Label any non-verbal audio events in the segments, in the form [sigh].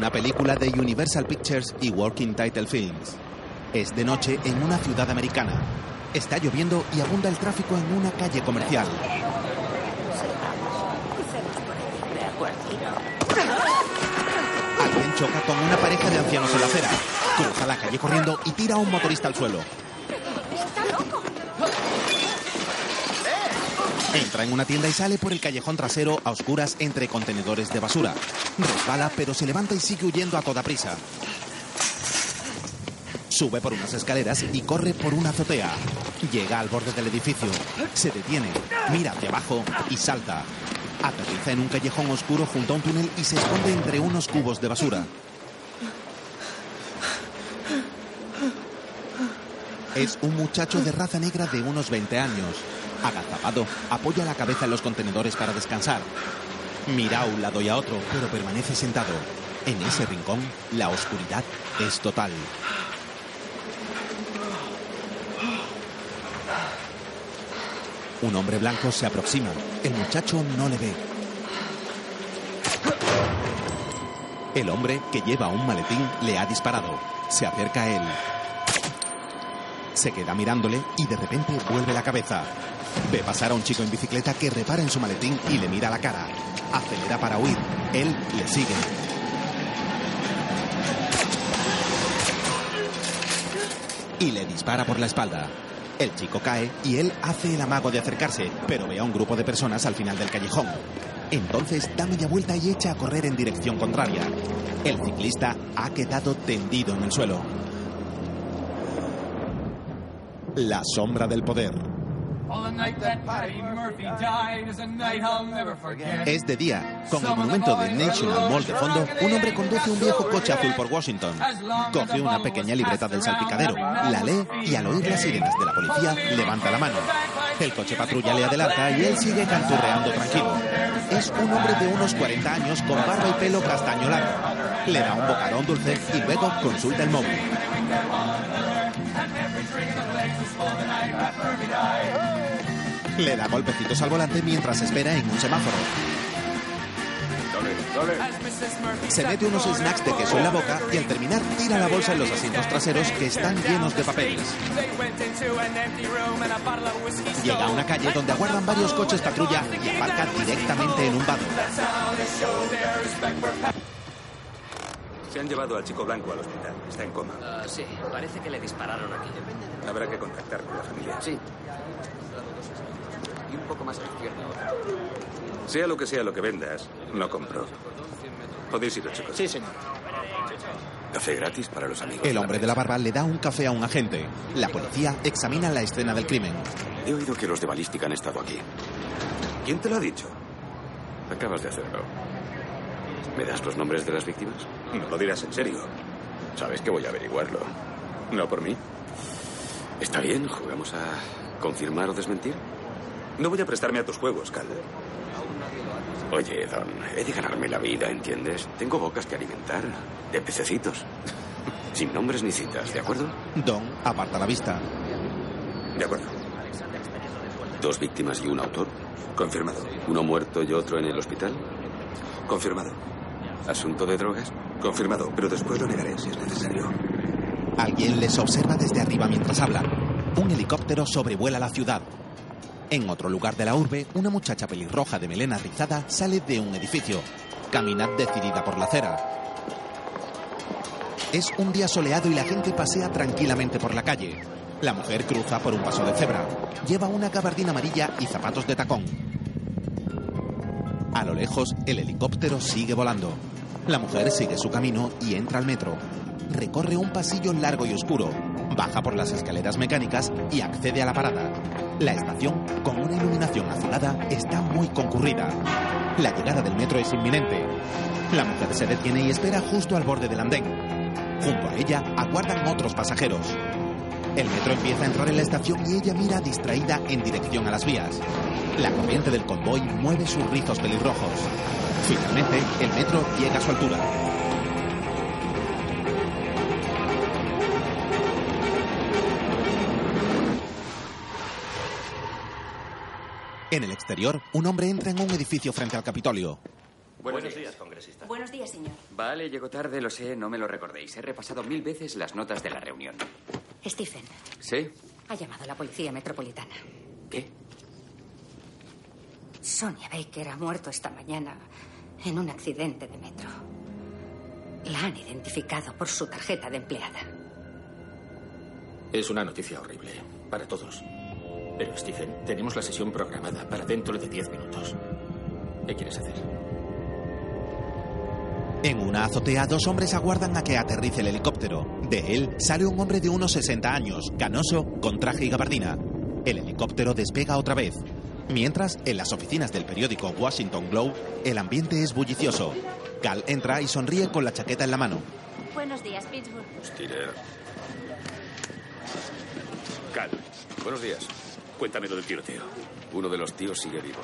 Una película de Universal Pictures y Working Title Films. Es de noche en una ciudad americana. Está lloviendo y abunda el tráfico en una calle comercial. Alguien choca con una pareja de ancianos en la acera. Cruza la calle corriendo y tira a un motorista al suelo. Entra en una tienda y sale por el callejón trasero a oscuras entre contenedores de basura. Resbala, pero se levanta y sigue huyendo a toda prisa. Sube por unas escaleras y corre por una azotea. Llega al borde del edificio. Se detiene, mira hacia abajo y salta. Aterriza en un callejón oscuro junto a un túnel y se esconde entre unos cubos de basura. Es un muchacho de raza negra de unos 20 años. Agazapado, apoya la cabeza en los contenedores para descansar. Mira a un lado y a otro, pero permanece sentado. En ese rincón, la oscuridad es total. Un hombre blanco se aproxima. El muchacho no le ve. El hombre, que lleva un maletín, le ha disparado. Se acerca a él. Se queda mirándole y de repente vuelve la cabeza. Ve pasar a un chico en bicicleta que repara en su maletín y le mira la cara. Acelera para huir. Él le sigue. Y le dispara por la espalda. El chico cae y él hace el amago de acercarse, pero ve a un grupo de personas al final del callejón. Entonces da media vuelta y echa a correr en dirección contraria. El ciclista ha quedado tendido en el suelo. La sombra del poder. Es de día. Con el monumento de National Mall de fondo, un hombre conduce un viejo coche azul por Washington. Coge una pequeña libreta del salpicadero, la lee y al oír las sirenas de la policía, levanta la mano. El coche patrulla le adelanta y él sigue canturreando tranquilo. Es un hombre de unos 40 años con barba y pelo castaño largo. Le da un bocadón dulce y luego consulta el móvil. Le da golpecitos al volante mientras espera en un semáforo. Se mete unos snacks de queso en la boca y al terminar tira la bolsa en los asientos traseros que están llenos de papeles. Llega a una calle donde aguardan varios coches patrulla y aparca directamente en un vado. Se han llevado al chico blanco al hospital. Está en coma. Ah, sí, parece que le dispararon aquí. Habrá que contactar con la familia. Sí. Y un poco más a la izquierda ahora. Sea lo que sea lo que vendas, no compro. Podéis ir, chicos. Sí, señor. Café gratis para los amigos. El hombre de la barba le da un café a un agente. La policía examina la escena del crimen. He oído que los de balística han estado aquí. ¿Quién te lo ha dicho? Acabas de hacerlo. ¿Me das los nombres de las víctimas? No lo dirás en serio. Sabes que voy a averiguarlo. No por mí. Está bien, jugamos a confirmar o desmentir. No voy a prestarme a tus juegos, Cal. Oye, Don, he de ganarme la vida, ¿entiendes? Tengo bocas que alimentar. De pececitos. [laughs] Sin nombres ni citas, ¿de acuerdo? Don aparta la vista. De acuerdo. ¿Dos víctimas y un autor? Confirmado. ¿Uno muerto y otro en el hospital? Confirmado. ¿Asunto de drogas? Confirmado, pero después lo negaré si es necesario. Alguien les observa desde arriba mientras hablan. Un helicóptero sobrevuela la ciudad. En otro lugar de la urbe, una muchacha pelirroja de melena rizada sale de un edificio. Camina decidida por la acera. Es un día soleado y la gente pasea tranquilamente por la calle. La mujer cruza por un paso de cebra. Lleva una gabardina amarilla y zapatos de tacón. A lo lejos, el helicóptero sigue volando. La mujer sigue su camino y entra al metro. Recorre un pasillo largo y oscuro. Baja por las escaleras mecánicas y accede a la parada. La estación, con una iluminación azulada, está muy concurrida. La llegada del metro es inminente. La mujer se detiene y espera justo al borde del andén. Junto a ella aguardan otros pasajeros. El metro empieza a entrar en la estación y ella mira distraída en dirección a las vías. La corriente del convoy mueve sus rizos pelirrojos. Finalmente, el metro llega a su altura. En el exterior, un hombre entra en un edificio frente al Capitolio. Buenos, días, congresista. Buenos días, señor. Vale, llego tarde, lo sé, no me lo recordéis. He repasado mil veces las notas de la reunión. Stephen. ¿Sí? Ha llamado a la policía metropolitana. ¿Qué? Sonia Baker ha muerto esta mañana en un accidente de metro. La han identificado por su tarjeta de empleada. Es una noticia horrible para todos. Pero, Stephen, tenemos la sesión programada para dentro de diez minutos. ¿Qué quieres hacer? En una azotea, dos hombres aguardan a que aterrice el helicóptero. De él sale un hombre de unos 60 años, canoso, con traje y gabardina. El helicóptero despega otra vez. Mientras, en las oficinas del periódico Washington Globe, el ambiente es bullicioso. Cal entra y sonríe con la chaqueta en la mano. Buenos días, Pittsburgh. Stiller. Cal, Buenos días. Cuéntame lo del tiroteo. Uno de los tíos sigue vivo.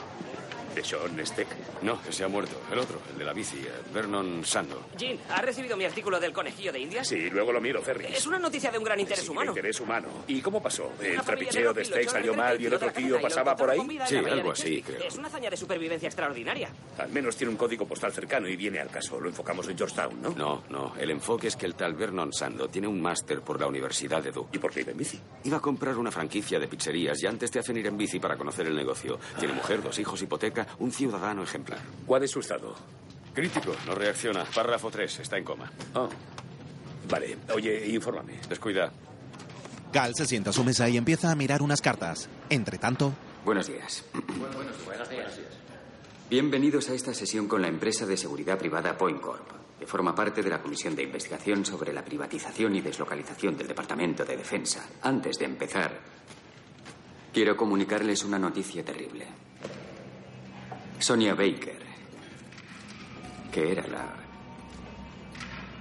¿De Sean Steck? No, ese ha muerto. El otro, el de la bici, eh, Vernon Sando. Jean, ¿has recibido mi artículo del conejillo de Indias? Sí, luego lo miro, Ferris. Es una noticia de un gran interés Sí, humano. interés humano. ¿Y cómo pasó? ¿El Una trapicheo de negra Steak salió mal y el de otro tío pasaba por ahí? Sí, algo de así, creo. Es una hazaña de supervivencia extraordinaria. Al menos tiene un código postal cercano y viene al caso. Lo enfocamos en Georgetown, ¿no? No, no. El enfoque es que el tal Vernon Sando tiene un máster por la Universidad de Duke. ¿Y por qué iba en bici? Iba a comprar una franquicia de pizzerías y antes te hacen ir en bici para conocer el negocio. Tiene mujer, dos hijos, hipoteca, un ciudadano ejemplar. ¿Cuál es su estado? Crítico, no reacciona. Párrafo 3, está en coma. Oh. Vale, oye, infórmame. Descuida. Cal se sienta a su mesa y empieza a mirar unas cartas. Entre tanto, [clears throat] Buenos días. Bienvenidos a esta sesión con la empresa de seguridad privada Point Corp, que forma parte de la Comisión de Investigación sobre la privatización y deslocalización del Departamento de Defensa. Antes de empezar, quiero comunicarles una noticia terrible. Sonia Baker, que era la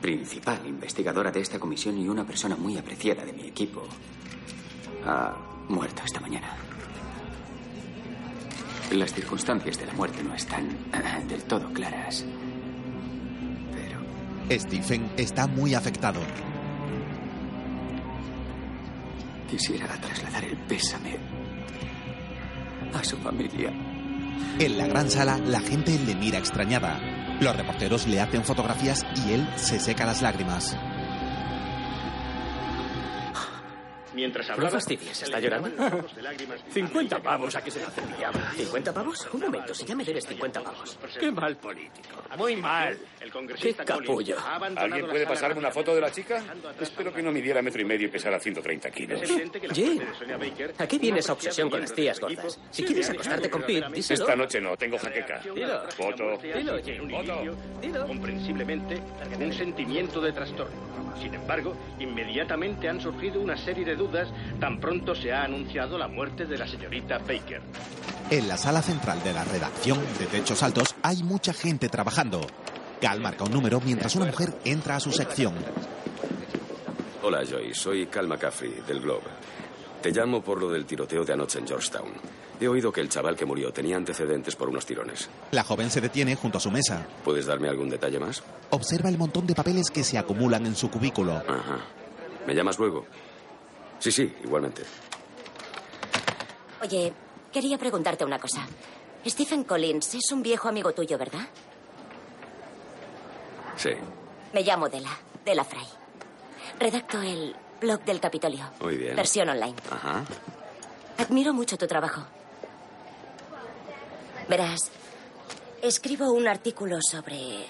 principal investigadora de esta comisión y una persona muy apreciada de mi equipo, ha muerto esta mañana. Las circunstancias de la muerte no están eh, del todo claras. Pero Stephen está muy afectado. quisiera trasladar el pésame a su familia. En la gran sala, la gente le mira extrañada. Los reporteros le hacen fotografías y él se seca las lágrimas. Mientras No hablaba, fastidies, ¿está llorando? 50 [laughs] pavos, ¿a qué se le hace pijama? ¿50 pavos? Un momento, si ya me debes 50 pavos. Qué mal político. Muy mal. El Qué capullo. ¿Alguien la puede pasarme una foto de la chica? Espero que no midiera metro y medio y pesara 130 kilos. La Jim, ¿a qué viene esa obsesión con las tías gordas? Si quieres acostarte con Pete, díselo. Esta noche no, tengo jaqueca. Dilo. Foto. Dilo, inicio, Dilo. comprensiblemente, un sentimiento de trastorno. Sin embargo, inmediatamente han surgido una serie de dudas tan pronto se ha anunciado la muerte de la señorita Baker. En la sala central de la redacción de Techos Altos hay mucha gente trabajando. Cal marca un número mientras una mujer entra a su sección. Hola, Joy. Soy Cal McCaffrey, del Globe. Te llamo por lo del tiroteo de anoche en Georgetown. He oído que el chaval que murió tenía antecedentes por unos tirones. La joven se detiene junto a su mesa. ¿Puedes darme algún detalle más? Observa el montón de papeles que se acumulan en su cubículo. Ajá. ¿Me llamas luego? Sí, sí, igualmente. Oye, quería preguntarte una cosa. Stephen Collins es un viejo amigo tuyo, ¿verdad? Sí. Me llamo Dela, Dela Fry. Redacto el blog del Capitolio. Muy bien. Versión online. Ajá. Admiro mucho tu trabajo. Verás, escribo un artículo sobre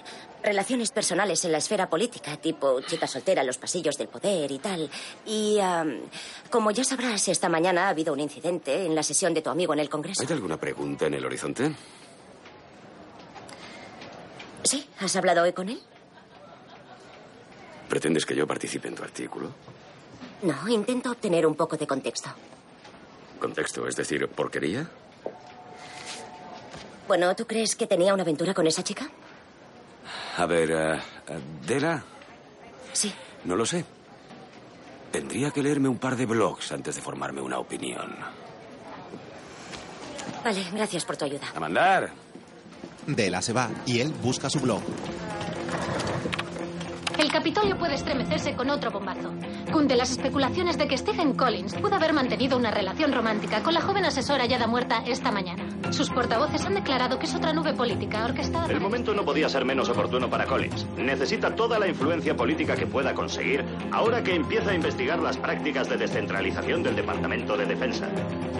relaciones personales en la esfera política, tipo chica soltera en los pasillos del poder y tal. Y como ya sabrás, esta mañana ha habido un incidente en la sesión de tu amigo en el Congreso. ¿Hay alguna pregunta en el horizonte? ¿Sí? ¿Has hablado hoy con él? ¿Pretendes que yo participe en tu artículo? No, intento obtener un poco de contexto. Contexto, es decir, porquería. Bueno, ¿tú crees que tenía una aventura con esa chica? A ver, eh, eh, Dela, Sí. no lo sé. Tendría que leerme un par de blogs antes de formarme una opinión. Vale, gracias por tu ayuda. A mandar. Dela se va y él busca su blog. El Capitolio puede estremecerse con otro bombazo. Cunde las especulaciones de que Stephen Collins pudo haber mantenido una relación romántica con la joven asesora ya muerta esta mañana. Sus portavoces han declarado que es otra nube política orquestada. El momento no podía ser menos oportuno para Collins. Necesita toda la influencia política que pueda conseguir ahora que empieza a investigar las prácticas de descentralización del Departamento de Defensa.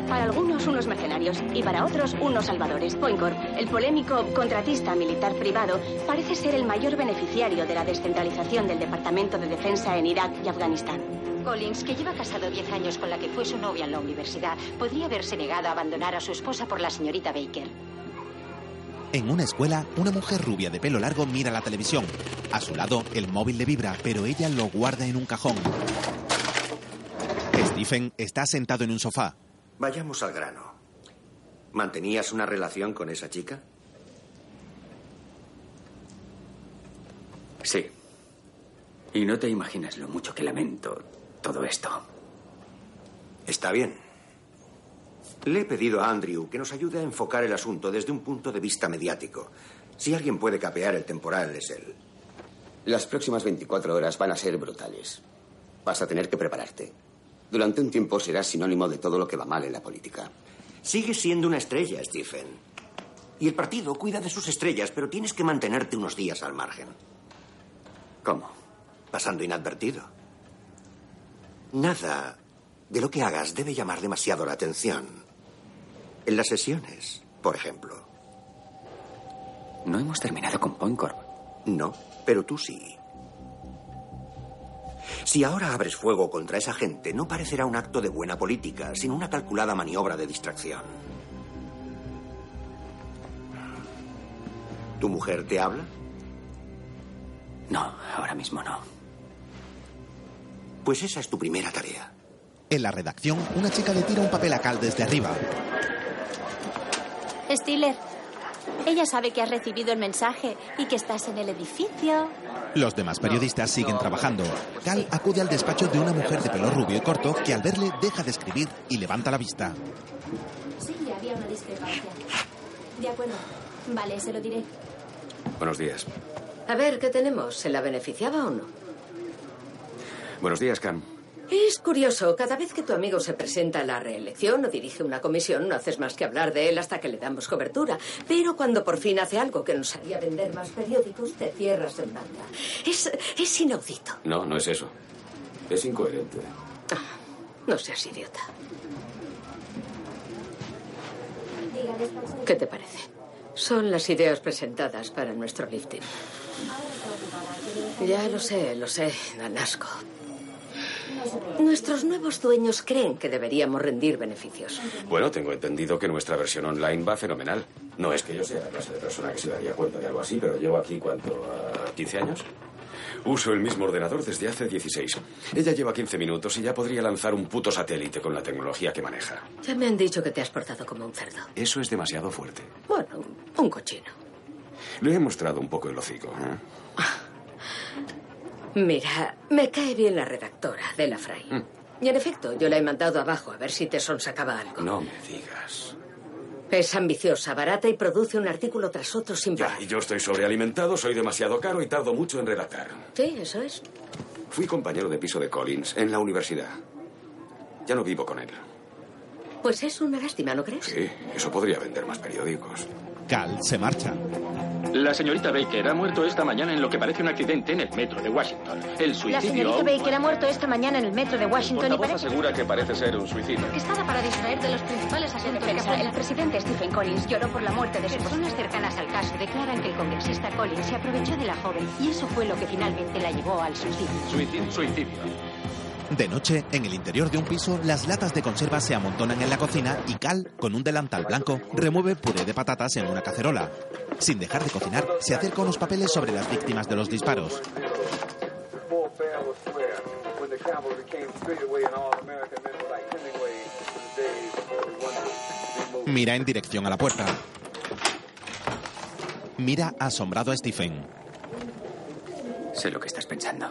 Para algunos unos mercenarios y para otros unos salvadores. Poincorp, el polémico contratista militar privado, parece ser el mayor beneficiario de la descentralización del Departamento de Defensa en Irak y Afganistán. Collins, que lleva casado 10 años con la que fue su novia en la universidad, podría haberse negado a abandonar a su esposa por la señorita Baker. En una escuela, una mujer rubia de pelo largo mira la televisión. A su lado, el móvil le vibra, pero ella lo guarda en un cajón. Stephen está sentado en un sofá. Vayamos al grano. ¿Mantenías una relación con esa chica? Sí. Y no te imaginas lo mucho que lamento todo esto. Está bien. Le he pedido a Andrew que nos ayude a enfocar el asunto desde un punto de vista mediático. Si alguien puede capear el temporal, es él. Las próximas 24 horas van a ser brutales. Vas a tener que prepararte. Durante un tiempo serás sinónimo de todo lo que va mal en la política. Sigues siendo una estrella, Stephen. Y el partido cuida de sus estrellas, pero tienes que mantenerte unos días al margen. ¿Cómo? Pasando inadvertido. Nada de lo que hagas debe llamar demasiado la atención. En las sesiones, por ejemplo. No hemos terminado con Poincorp. No, pero tú sí. Si ahora abres fuego contra esa gente, no parecerá un acto de buena política, sino una calculada maniobra de distracción. ¿Tu mujer te habla? No, ahora mismo no. Pues esa es tu primera tarea. En la redacción, una chica le tira un papel a Cal desde arriba. Stiller, ella sabe que has recibido el mensaje y que estás en el edificio. Los demás periodistas siguen trabajando. Cal acude al despacho de una mujer de pelo rubio y corto que al verle deja de escribir y levanta la vista. Sí, había una discrepancia. De acuerdo. Vale, se lo diré. Buenos días. A ver, ¿qué tenemos? ¿Se la beneficiaba o no? Buenos días, Cam. Es curioso, cada vez que tu amigo se presenta a la reelección o dirige una comisión, no haces más que hablar de él hasta que le damos cobertura. Pero cuando por fin hace algo que nos haría vender más periódicos, te cierras en banda. Es, es inaudito. No, no es eso. Es incoherente. No seas idiota. ¿Qué te parece? Son las ideas presentadas para nuestro lifting. Ya lo sé, lo sé, dan asco. Nuestros nuevos dueños creen que deberíamos rendir beneficios. Bueno, tengo entendido que nuestra versión online va fenomenal. No es que yo sea la clase de persona que se daría cuenta de algo así, pero llevo aquí, ¿cuánto? ¿A ¿15 años? Uso el mismo ordenador desde hace 16. Ella lleva 15 minutos y ya podría lanzar un puto satélite con la tecnología que maneja. Ya me han dicho que te has portado como un cerdo. Eso es demasiado fuerte. Bueno, un cochino. Le he mostrado un poco el hocico. ¿eh? Mira, me cae bien la redactora de la Fray. Y en efecto, yo la he mandado abajo a ver si te sonsacaba algo. No me digas. Es ambiciosa, barata y produce un artículo tras otro sin parar. Y yo estoy sobrealimentado, soy demasiado caro y tardo mucho en redactar. Sí, eso es. Fui compañero de piso de Collins en la universidad. Ya no vivo con él. Pues es una lástima, ¿no crees? Sí, eso podría vender más periódicos. Cal se marcha. La señorita Baker ha muerto esta mañana en lo que parece un accidente en el metro de Washington. El La suicidio. señorita Baker ha muerto esta mañana en el metro de Washington y Portavoz parece... asegura que parece ser un suicidio. Orquestada para distraer de los principales asuntos que Defensa, el presidente Stephen Collins lloró por la muerte de su Personas cercanas al caso declaran que el congresista Collins se aprovechó de la joven y eso fue lo que finalmente la llevó al suicidio. Suicidio. Suicidio. De noche, en el interior de un piso, las latas de conserva se amontonan en la cocina y Cal, con un delantal blanco, remueve puré de patatas en una cacerola. Sin dejar de cocinar, se acerca unos papeles sobre las víctimas de los disparos. Mira en dirección a la puerta. Mira asombrado a Stephen. Sé lo que estás pensando.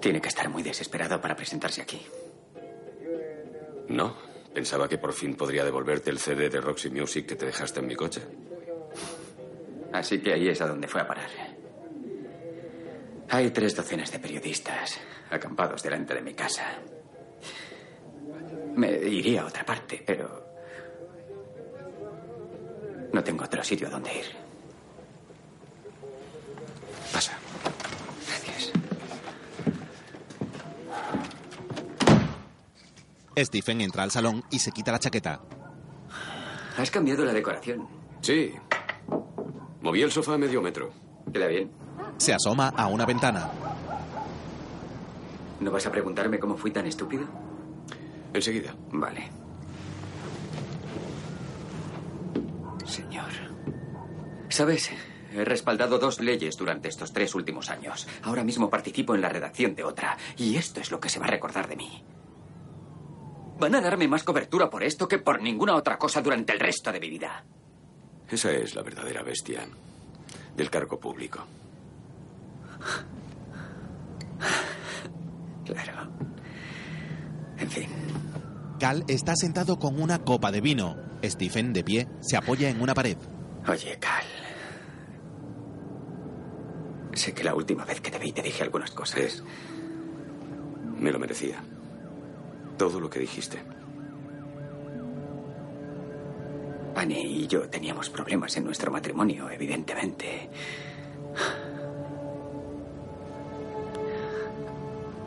Tiene que estar muy desesperado para presentarse aquí. No, pensaba que por fin podría devolverte el CD de Roxy Music que te dejaste en mi coche. Así que ahí es a donde fue a parar. Hay tres docenas de periodistas acampados delante de mi casa. Me iría a otra parte, pero No tengo otro sitio donde ir. Pasa. Gracias. Stephen entra al salón y se quita la chaqueta. Has cambiado la decoración. Sí. Moví el sofá a medio metro. Queda bien. Se asoma a una ventana. ¿No vas a preguntarme cómo fui tan estúpido? Enseguida. Vale. Señor. ¿Sabes? He respaldado dos leyes durante estos tres últimos años. Ahora mismo participo en la redacción de otra. Y esto es lo que se va a recordar de mí. Van a darme más cobertura por esto que por ninguna otra cosa durante el resto de mi vida. Esa es la verdadera bestia del cargo público. Claro. En fin. Cal está sentado con una copa de vino. Stephen, de pie, se apoya en una pared. Oye, Cal. Sé que la última vez que te vi te dije algunas cosas. Me lo merecía. Todo lo que dijiste. Annie y yo teníamos problemas en nuestro matrimonio, evidentemente.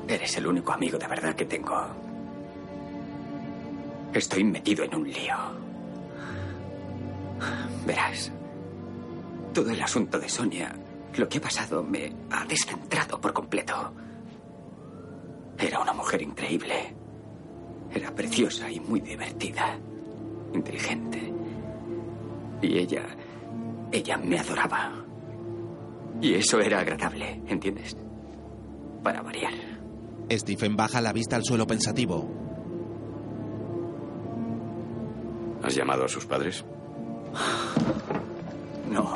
Eres el único amigo de verdad que tengo. Estoy metido en un lío. Verás, todo el asunto de Sonia, lo que ha pasado me ha descentrado por completo. Era una mujer increíble. Era preciosa y muy divertida. Inteligente. Y ella... Ella me adoraba. Y eso era agradable, ¿entiendes? Para variar. Stephen baja la vista al suelo pensativo. ¿Has llamado a sus padres? No,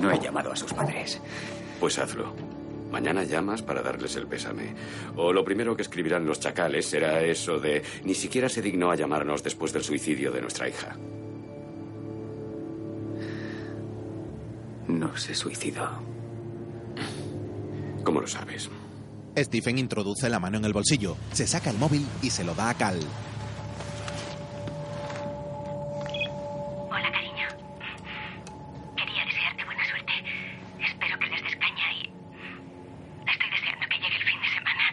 no he llamado a sus padres. Pues hazlo. Mañana llamas para darles el pésame. O lo primero que escribirán los chacales será eso de ni siquiera se dignó a llamarnos después del suicidio de nuestra hija. No se suicidó. ¿Cómo lo sabes? Stephen introduce la mano en el bolsillo, se saca el móvil y se lo da a Cal. Hola, cariño. Quería desearte buena suerte. Espero que les des caña y. Estoy deseando que llegue el fin de semana.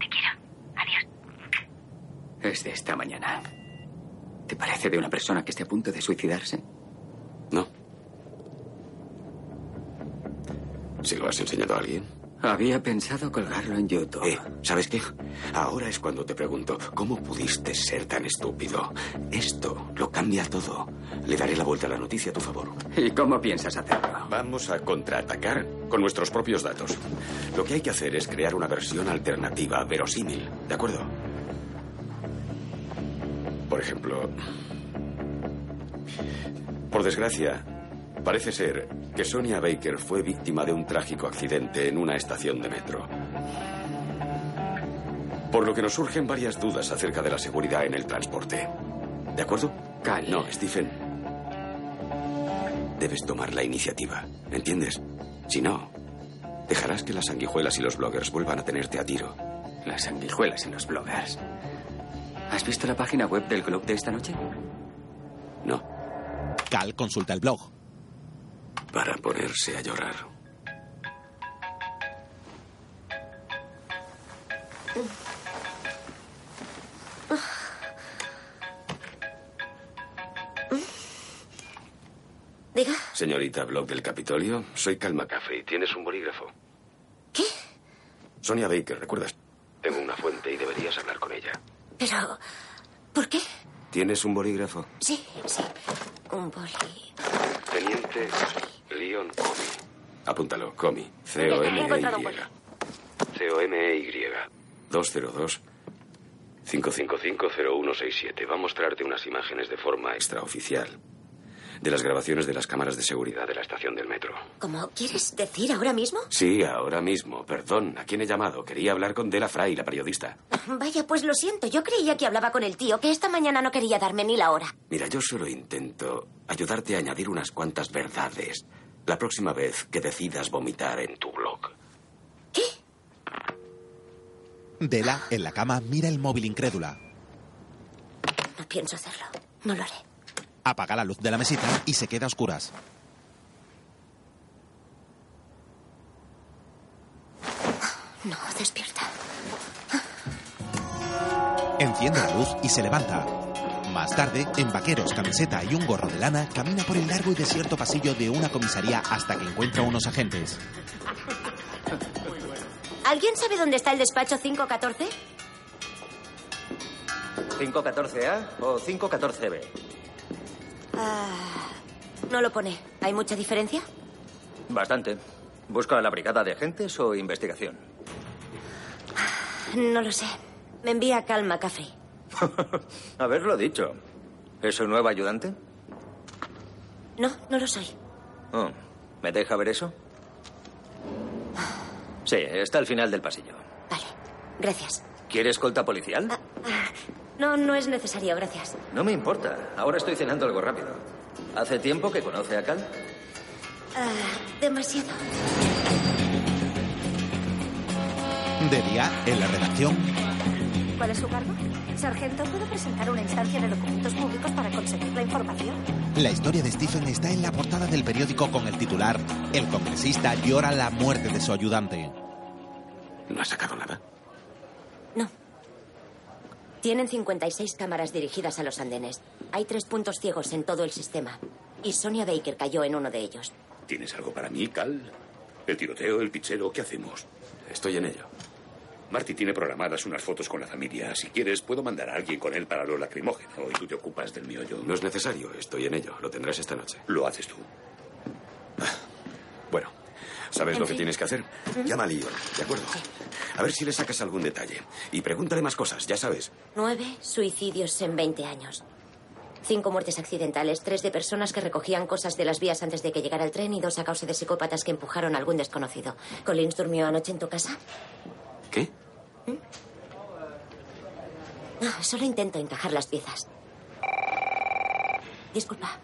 Te quiero. Adiós. Es de esta mañana. ¿Te parece de una persona que esté a punto de suicidarse? ¿Se lo has enseñado a alguien? Había pensado colgarlo en YouTube. Eh, ¿sabes qué? Ahora es cuando te pregunto, ¿cómo pudiste ser tan estúpido? Esto lo cambia todo. Le daré la vuelta a la noticia a tu favor. ¿Y cómo piensas hacerlo? Vamos a contraatacar con nuestros propios datos. Lo que hay que hacer es crear una versión alternativa, verosímil, ¿de acuerdo? Por ejemplo, por desgracia, parece ser que Sonia Baker fue víctima de un trágico accidente en una estación de metro. Por lo que nos surgen varias dudas acerca de la seguridad en el transporte. ¿De acuerdo? Cal. No, Stephen. Debes tomar la iniciativa, ¿entiendes? Si no, dejarás que las sanguijuelas y los bloggers vuelvan a tenerte a tiro. Las sanguijuelas en los bloggers. ¿Has visto la página web del club de esta noche? No. Cal consulta el blog. Para ponerse a llorar. Diga. Señorita Blog del Capitolio, soy Cal McCaffrey. ¿Tienes un bolígrafo? ¿Qué? Sonia Baker, ¿recuerdas? Tengo una fuente y deberías hablar con ella. Pero. ¿Por qué? ¿Tienes un bolígrafo? Sí, sí. Un boli. Teniente Comey. Apúntalo, Comey. He C-O-M-E-Y. C-O-M-E-Y. 202 5550167. Va a mostrarte unas imágenes de forma extraoficial de las grabaciones de las cámaras de seguridad de la estación del metro. ¿Cómo quieres decir ahora mismo? Sí, ahora mismo. Perdón, ¿a quién he llamado? Quería hablar con Dela Fry, la periodista. Vaya, pues lo siento. Yo creía que hablaba con el tío, que esta mañana no quería darme ni la hora. Mira, yo solo intento ayudarte a añadir unas cuantas verdades la próxima vez que decidas vomitar en tu blog. Dela, en la cama, mira el móvil incrédula. No pienso hacerlo. No lo haré. Apaga la luz de la mesita y se queda a oscuras. No, despierta. Enciende la luz y se levanta. Más tarde, en vaqueros, camiseta y un gorro de lana, camina por el largo y desierto pasillo de una comisaría hasta que encuentra unos agentes. ¿Alguien sabe dónde está el despacho 514? ¿514A o 514B? Ah, no lo pone. ¿Hay mucha diferencia? Bastante. ¿Busca la brigada de agentes o investigación? No lo sé. Me envía Cal McCaffrey. [laughs] Haberlo dicho. ¿Es su nuevo ayudante? No, no lo soy. Oh, ¿Me deja ver eso? Sí, está al final del pasillo. Gracias. ¿Quiere escolta policial? Ah, No, no es necesario, gracias. No me importa. Ahora estoy cenando algo rápido. ¿Hace tiempo que conoce a Cal? Ah, demasiado. De día, en la redacción, ¿Cuál es su cargo? Sargento, ¿puedo presentar una instancia de documentos públicos para conseguir la información? la historia de Stephen está en la portada del periódico con el titular El congresista llora la muerte de su ayudante. ¿No ha sacado nada? Tienen 56 cámaras dirigidas a los andenes. Hay tres puntos ciegos en todo el sistema. Y Sonia Baker cayó en uno de ellos. ¿Tienes algo para mí, Cal? ¿El tiroteo, el pichero? ¿Qué hacemos? Estoy en ello. Marty tiene programadas unas fotos con la familia. Si quieres, puedo mandar a alguien con él para lo lacrimógeno y tú te ocupas del mío yo. No es necesario, estoy en ello. Lo tendrás esta noche. Lo haces tú. Bueno, ¿sabes En lo que tienes que hacer? Llama a Leon, ¿de acuerdo? A ver si le sacas algún detalle. Y pregúntale más cosas, ya sabes. Nueve suicidios en 20 años. Cinco muertes accidentales, tres de personas que recogían cosas de las vías antes de que llegara el tren y dos a causa de psicópatas que empujaron a algún desconocido. ¿Collins durmió anoche en tu casa? ¿Qué? No, solo intento encajar las piezas. Disculpa.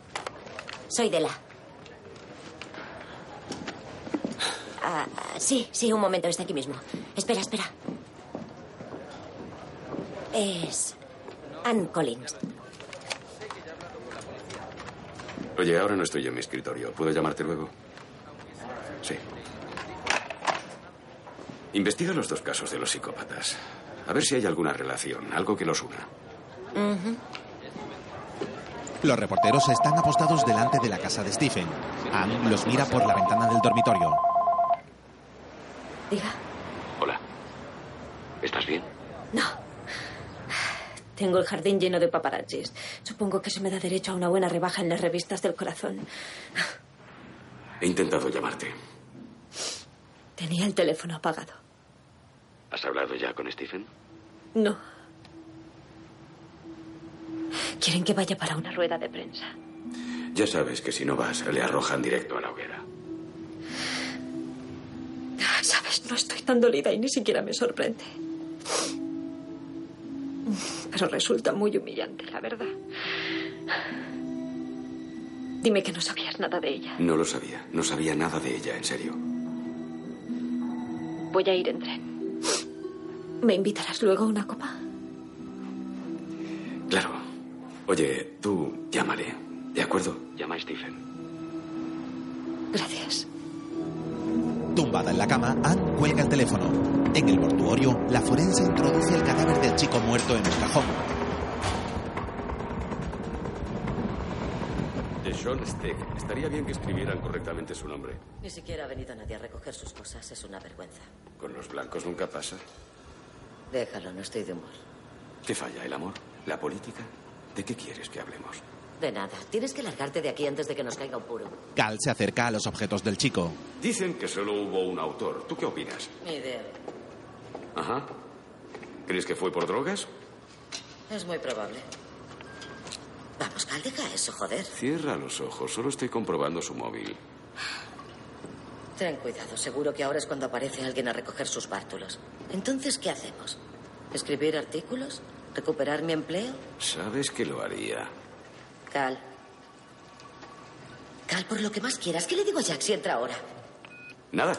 Soy Dela. Ah, sí, sí, un momento, está aquí mismo. Espera, espera. Es. Ann Collins. Oye, ahora no estoy en mi escritorio. ¿Puedo llamarte luego? Sí. Investiga los dos casos de los psicópatas. A ver si hay alguna relación, algo que los una. Los reporteros están apostados delante de la casa de Stephen. Anne los mira por la ventana del dormitorio. Diga. Hola. ¿Estás bien? No. Tengo el jardín lleno de paparazzis. Supongo que se me da derecho a una buena rebaja en las revistas del corazón. He intentado llamarte. Tenía el teléfono apagado. ¿Has hablado ya con Stephen? No. Quieren que vaya para una rueda de prensa. Ya sabes que si no vas, le arrojan directo a la hoguera. Sabes, no estoy tan dolida y ni siquiera me sorprende. Pero resulta muy humillante, la verdad. Dime que no sabías nada de ella. No lo sabía. No sabía nada de ella, en serio. Voy a ir en tren. ¿Me invitarás luego a una copa? Claro. Oye, tú llámale. ¿De acuerdo? Llama a Stephen. Gracias. Tumbada en la cama, Anne cuelga el teléfono. En el mortuorio, la forense introduce el cadáver del chico muerto en un cajón. Sean Steck. Estaría bien que escribieran correctamente su nombre. Ni siquiera ha venido nadie a recoger sus cosas. Es una vergüenza. Con los blancos nunca pasa. Déjalo, no estoy de humor. ¿Qué falla? ¿El amor? ¿La política? ¿De qué quieres que hablemos? De nada. Tienes que largarte de aquí antes de que nos caiga un puro. Cal se acerca a los objetos del chico. Dicen que solo hubo un autor. ¿Tú qué opinas? Ni idea. Ajá. ¿Crees que fue por drogas? Es muy probable. Vamos, Cal, deja eso, joder. Cierra los ojos. Solo estoy comprobando su móvil. Ten cuidado. Seguro que ahora es cuando aparece alguien a recoger sus bártulos. Entonces, ¿qué hacemos? ¿Escribir artículos? ¿Recuperar mi empleo? Sabes que lo haría. Cal. Cal, por lo que más quieras. ¿Qué le digo a Jack si entra ahora? Nada.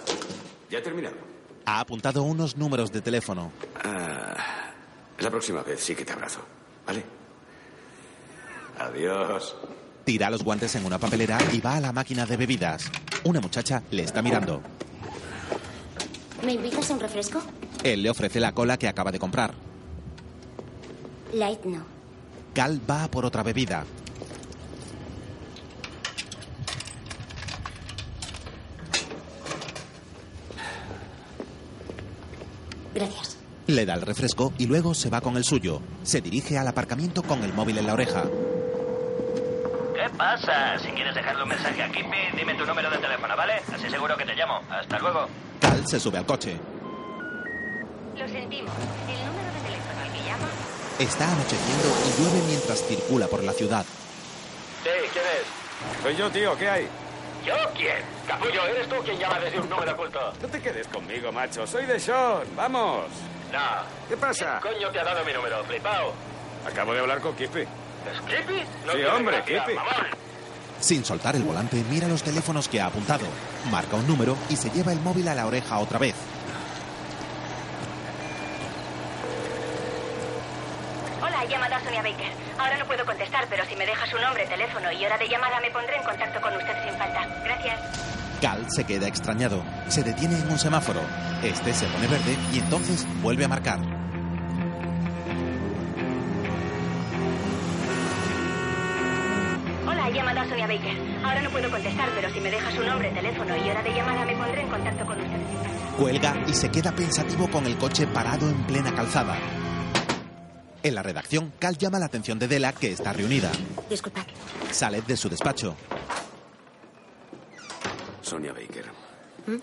Ya he terminado. Ha apuntado unos números de teléfono. Ah, la próxima vez sí que te abrazo. ¿Vale? Adiós. Tira los guantes en una papelera y va a la máquina de bebidas. Una muchacha le está mirando. ¿Me invitas a un refresco? Él le ofrece la cola que acaba de comprar. Light no. Cal va por otra bebida. Gracias. Le da el refresco y luego se va con el suyo. Se dirige al aparcamiento con el móvil en la oreja. ¿Qué pasa? Si quieres dejarle un mensaje a Kippy, dime tu número de teléfono, ¿vale? Así seguro que te llamo. Hasta luego. Cal se sube al coche. Lo sentimos. El número de teléfono al que llama Está anocheciendo y llueve mientras circula por la ciudad. Sí, ¿quién es? Soy yo, tío, ¿qué hay? ¿Yo quién? Capullo, ¿eres tú quien llama desde un número oculto? No te quedes conmigo, macho. Soy de Sean. Vamos. No. ¿Qué pasa? ¿Quién coño te ha dado mi número, flipao? Acabo de hablar con Kippy. ¿Es Kippy? No Sí, hombre, gracia, Kippy. mamón. Sin soltar el volante, mira los teléfonos que ha apuntado. Marca un número y se lleva el móvil a la oreja otra vez. Hola, he llamado a Sonia Baker. Ahora no puedo contestar, pero si me deja su nombre, teléfono y hora de llamada, me pondré en contacto con usted sin falta. Gracias. Cal se queda extrañado. Se detiene en un semáforo. Este se pone verde y entonces vuelve a marcar. Hola, Sonia Baker. Ahora no puedo contestar, pero si me deja su nombre, teléfono y hora de llamada, me pondré en contacto con usted. Cuelga y se queda pensativo con el coche parado en plena calzada. En la redacción, Cal llama la atención de Dela, que está reunida. Disculpad. Sale de su despacho. Sonia Baker. ¿Mm?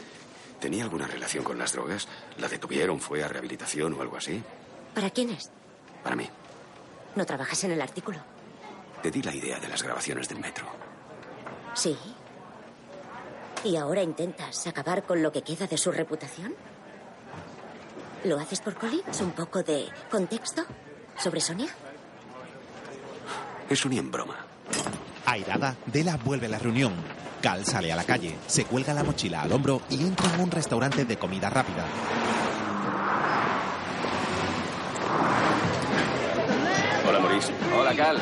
¿Tenía alguna relación con las drogas? ¿La detuvieron? ¿Fue a rehabilitación o algo así? ¿Para quién es? Para mí. ¿No trabajas en el artículo? Te di la idea de las grabaciones del metro. Sí. ¿Y ahora intentas acabar con lo que queda de su reputación? ¿Lo haces por Collins? ¿Un poco de contexto sobre Sonia? Es un en broma. Airada, Dela vuelve a la reunión. Cal sale a la calle, se cuelga la mochila al hombro y entra en un restaurante de comida rápida. Hola, Maurice. Hola, Cal.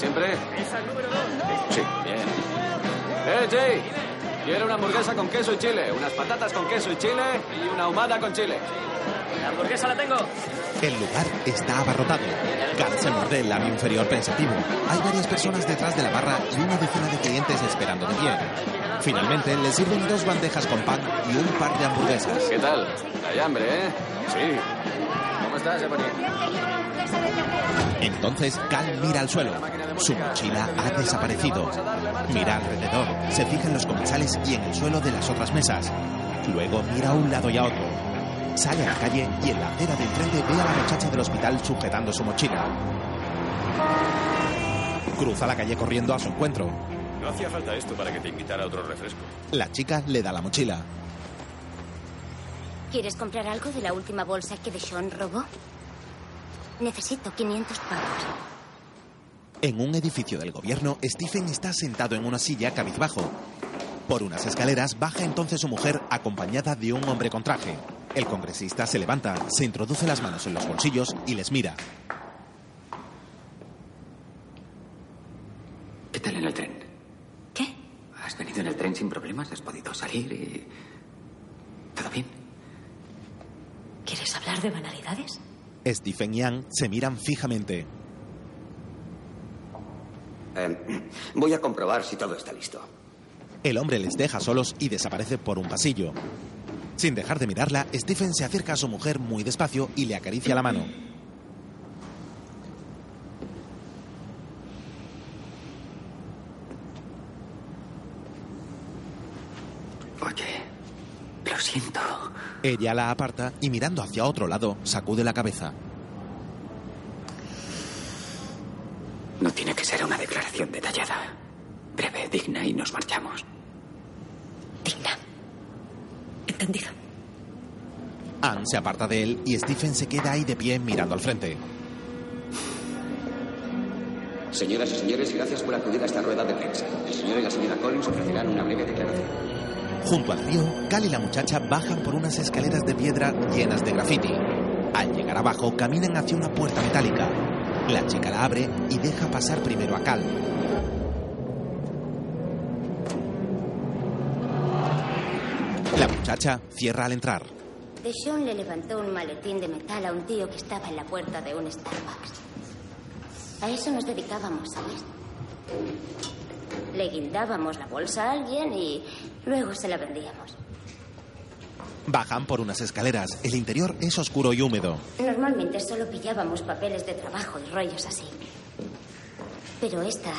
¿Lo de siempre? Sí. Bien. ¡Eh, Jay! Quiero una hamburguesa con queso y chile, unas patatas con queso y chile y una ahumada con chile. La hamburguesa la tengo. El lugar está abarrotado. Cal se muerde el labio inferior pensativo. Hay varias personas detrás de la barra y una decena de clientes esperando de pie. Finalmente, le sirven dos bandejas con pan y un par de hamburguesas. ¿Qué tal? Hay hambre, ¿eh? Sí. ¿Cómo estás, Ebony? Entonces, Cal mira al suelo. Su mochila ha desaparecido. Mira alrededor, se fija en los comensales y en el suelo de las otras mesas. Luego mira a un lado y a otro. Sale a la calle y en la acera de enfrente ve a la muchacha del hospital sujetando su mochila. Cruza la calle corriendo a su encuentro. No hacía falta esto para que te invitara a otro refresco. La chica le da la mochila. ¿Quieres comprar algo de la última bolsa que Deshaun robó? Necesito 500 pavos. En un edificio del gobierno, Stephen está sentado en una silla cabizbajo. Por unas escaleras baja entonces su mujer acompañada de un hombre con traje. El congresista se levanta, se introduce las manos en los bolsillos y les mira. ¿Qué tal en el tren? ¿Qué? ¿Has venido en el tren sin problemas? ¿Has podido salir y... ¿Todo bien? ¿Quieres hablar de banalidades? Stephen y Ann se miran fijamente. Eh, voy a comprobar si todo está listo. El hombre les deja solos y desaparece por un pasillo. Sin dejar de mirarla, Stephen se acerca a su mujer muy despacio y le acaricia la mano. Oye, lo siento. Ella la aparta y mirando hacia otro lado, sacude la cabeza. No tiene que ser una declaración detallada. Breve, digna y nos marchamos. Entendido. Anne se aparta de él y Stephen se queda ahí de pie mirando al frente. Señoras y señores, gracias por acudir a esta rueda de prensa. El señor y la señora Collins ofrecerán una breve declaración. Junto al río, Cal y la muchacha bajan por unas escaleras de piedra llenas de grafiti. Al llegar abajo, caminan hacia una puerta metálica. La chica la abre y deja pasar primero a Cal. La muchacha cierra al entrar. Deshaun le levantó un maletín de metal a un tío que estaba en la puerta de un Starbucks. A eso nos dedicábamos, ¿sabes? Le guindábamos la bolsa a alguien y luego se la vendíamos. Bajan por unas escaleras. El interior es oscuro y húmedo. Normalmente solo pillábamos papeles de trabajo y rollos así. Pero esta.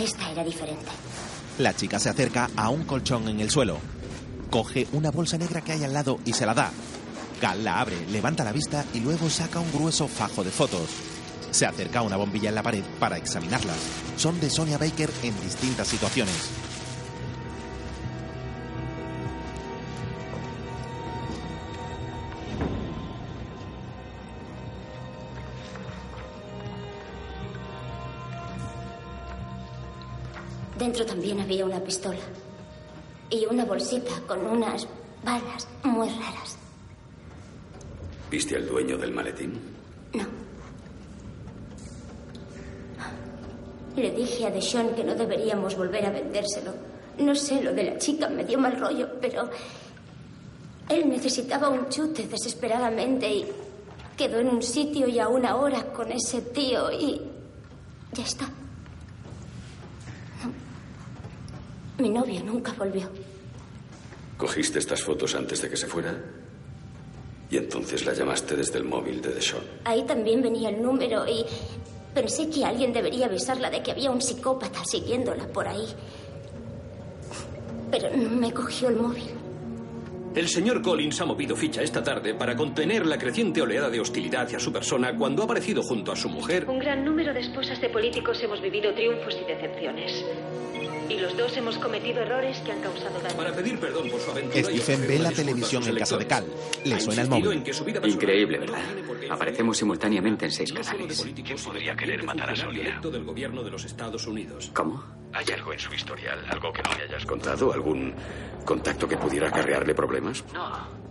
Esta era diferente. La chica se acerca a un colchón en el suelo. Coge una bolsa negra que hay al lado y se la da. Cal la abre, levanta la vista y luego saca un grueso fajo de fotos. Se acerca a una bombilla en la pared para examinarlas. Son de Sonia Baker en distintas situaciones. Dentro también había una pistola. Y una bolsita con unas balas muy raras. ¿Viste al dueño del maletín? Le dije a Deshaun que no deberíamos volver a vendérselo. No sé, lo de la chica me dio mal rollo, pero él necesitaba un chute desesperadamente y quedó en un sitio y a una hora con ese tío y ya está. Mi novio nunca volvió. ¿Cogiste estas fotos antes de que se fuera? Y entonces la llamaste desde el móvil de Deshaun. Ahí también venía el número y pensé que alguien debería avisarla de que había un psicópata siguiéndola por ahí. Pero no me cogió el móvil. El señor Collins ha movido ficha esta tarde para contener la creciente oleada de hostilidad hacia su persona cuando ha aparecido junto a su mujer. Un gran número de esposas de políticos hemos vivido triunfos y decepciones. Y los dos hemos cometido errores que han causado daño. Para pedir perdón por su aventura. Stephen ve la televisión en casa de Cal. Le suena el móvil. Increíble, ¿verdad? Aparecemos simultáneamente en seis canales. sino podría querer matar a Sonia? electo del gobierno de los Estados Unidos. ¿Cómo? ¿Hay algo en su historial? ¿Algo que no me hayas contado? ¿Algún contacto que pudiera acarrearle problemas? No.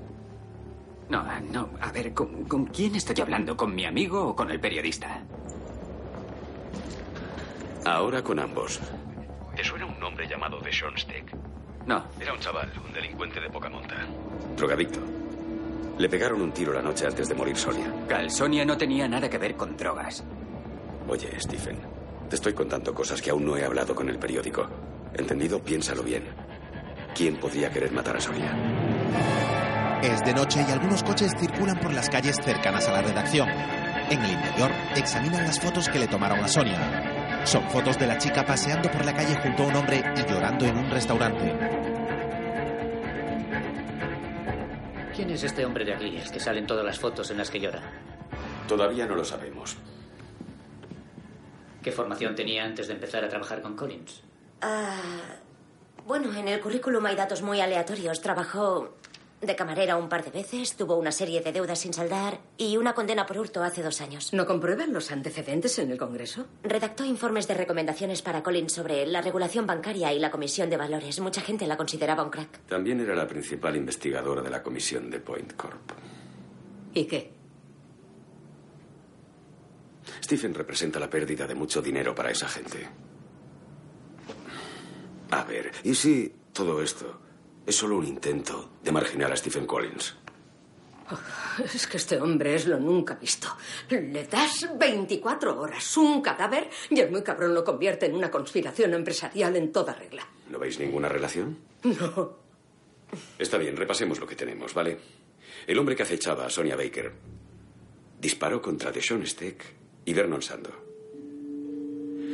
No, no. A ver, ¿con, con quién estoy hablando? ¿Con mi amigo o con el periodista? Ahora con ambos. ¿Te suena un nombre llamado Deshaun Steck? No. Era un chaval, un delincuente de poca monta. Drogadicto. Le pegaron un tiro la noche antes de morir Sonia. Cal, Sonia no tenía nada que ver con drogas. Oye, Stephen, te estoy contando cosas que aún no he hablado con el periódico. ¿Entendido? Piénsalo bien. ¿Quién podría querer matar a Sonia? Es de noche y algunos coches circulan por las calles cercanas a la redacción. En el interior examinan las fotos que le tomaron a Sonia. Son fotos de la chica paseando por la calle junto a un hombre y llorando en un restaurante. ¿Quién es este hombre de aquí, el que sale en todas las fotos en las que llora? Todavía no lo sabemos. ¿Qué formación tenía antes de empezar a trabajar con Collins? Ah, bueno, en el currículum hay datos muy aleatorios. Trabajó de camarera un par de veces, tuvo una serie de deudas sin saldar y una condena por hurto hace dos años. ¿No comprueban los antecedentes en el Congreso? Redactó informes de recomendaciones para Collins sobre la regulación bancaria y la comisión de valores. Mucha gente la consideraba un crack. También era la principal investigadora de la comisión de Point Corp. ¿Y qué? Stephen representa la pérdida de mucho dinero para esa gente. A ver, ¿y si todo esto es solo un intento de marginar a Stephen Collins? Es que este hombre es lo nunca visto. Le das 24 horas, un cadáver, y el muy cabrón lo convierte en una conspiración empresarial en toda regla. ¿No veis ninguna relación? No. Está bien, repasemos lo que tenemos, ¿vale? El hombre que acechaba a Sonia Baker disparó contra Deshaun Steck y Vernon Sando.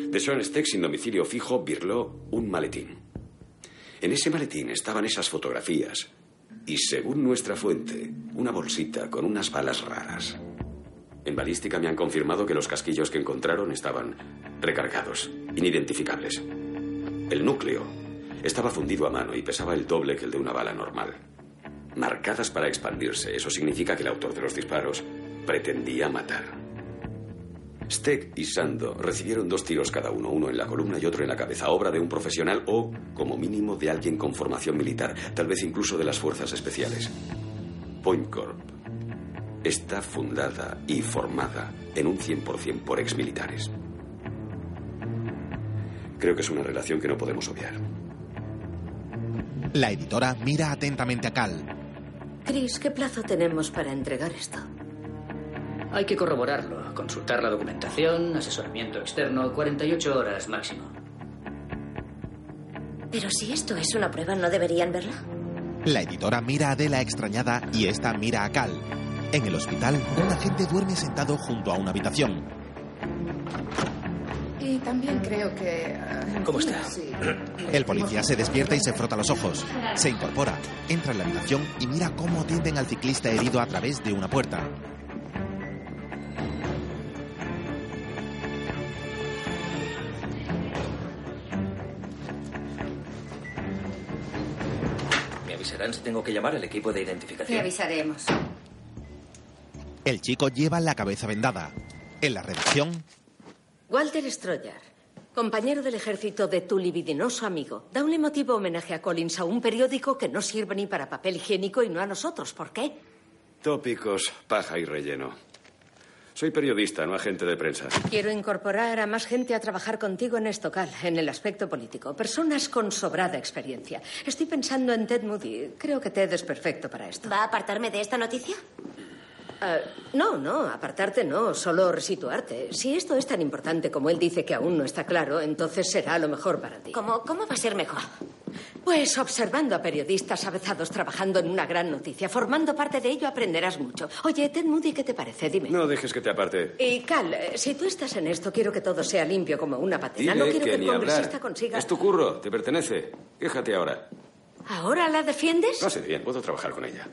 Deshaun Steck, sin domicilio fijo, birló un maletín. En ese maletín estaban esas fotografías y, según nuestra fuente, una bolsita con unas balas raras. En balística me han confirmado que los casquillos que encontraron estaban recargados, inidentificables. El núcleo estaba fundido a mano y pesaba el doble que el de una bala normal. Marcadas para expandirse, eso significa que el autor de los disparos pretendía matar. Steck y Sando recibieron dos tiros cada uno, uno en la columna y otro en la cabeza, obra de un profesional o, como mínimo, de alguien con formación militar, tal vez incluso de las fuerzas especiales. Point Corp está fundada y formada en un 100% por exmilitares. Creo que es una relación que no podemos obviar. La editora mira atentamente a Cal. Chris, ¿qué plazo tenemos para entregar esto? Hay que corroborarlo, consultar la documentación, asesoramiento externo, 48 horas máximo. Pero si esto es una prueba, ¿no deberían verla? La editora mira a Adela extrañada y esta mira a Cal. En el hospital, un agente duerme sentado junto a una habitación. Y también creo que... eh, ¿Cómo está? sí. El policía se despierta y se frota los ojos. Se incorpora, entra en la habitación y mira cómo atienden al ciclista herido a través de una puerta. Avisarán si tengo que llamar al equipo de Te identificación. avisaremos. El chico lleva la cabeza vendada. En la redacción, Walter Stroyer, compañero del ejército de tu libidinoso amigo, da un emotivo homenaje a Collins a un periódico que no sirve ni para papel higiénico y no a nosotros. ¿Por qué? Tópicos, paja y relleno. Soy periodista, no agente de prensa. Quiero incorporar a más gente a trabajar contigo en esto, Cal, en el aspecto político. Personas con sobrada experiencia. Estoy pensando en Ted Moody. Creo que Ted es perfecto para esto. ¿Va a apartarme de esta noticia? Ah, no, no, apartarte no, solo resituarte. Si esto es tan importante como él dice que aún no está claro, entonces será lo mejor para ti. ¿Cómo, cómo va a ser mejor? Pues observando a periodistas avezados trabajando en una gran noticia, formando parte de ello, aprenderás mucho. Oye, Ted Moody, ¿qué te parece? Dime. No dejes que te aparte. Y Cal, eh, si tú estás en esto, quiero que todo sea limpio como una patena. no quiero que, que el congresista hablar. consiga. Es tu curro, te pertenece. Quéjate ahora. ¿Ahora la defiendes? No sé bien, puedo trabajar con ella.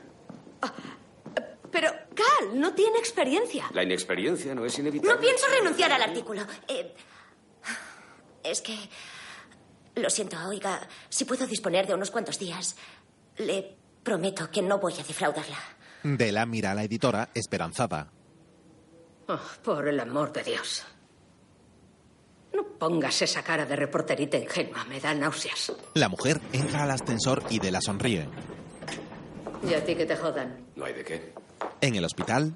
Pero Cal no tiene experiencia. La inexperiencia no es inevitable. No pienso renunciar al artículo. Eh, es que... Lo siento, oiga, si puedo disponer de unos cuantos días, le prometo que no voy a defraudarla. Dela mira a la editora esperanzada. Oh, por el amor de Dios. No pongas esa cara de reporterita ingenua, me da náuseas. La mujer entra al ascensor y Dela sonríe. Y a ti que te jodan. No hay de qué. En el hospital,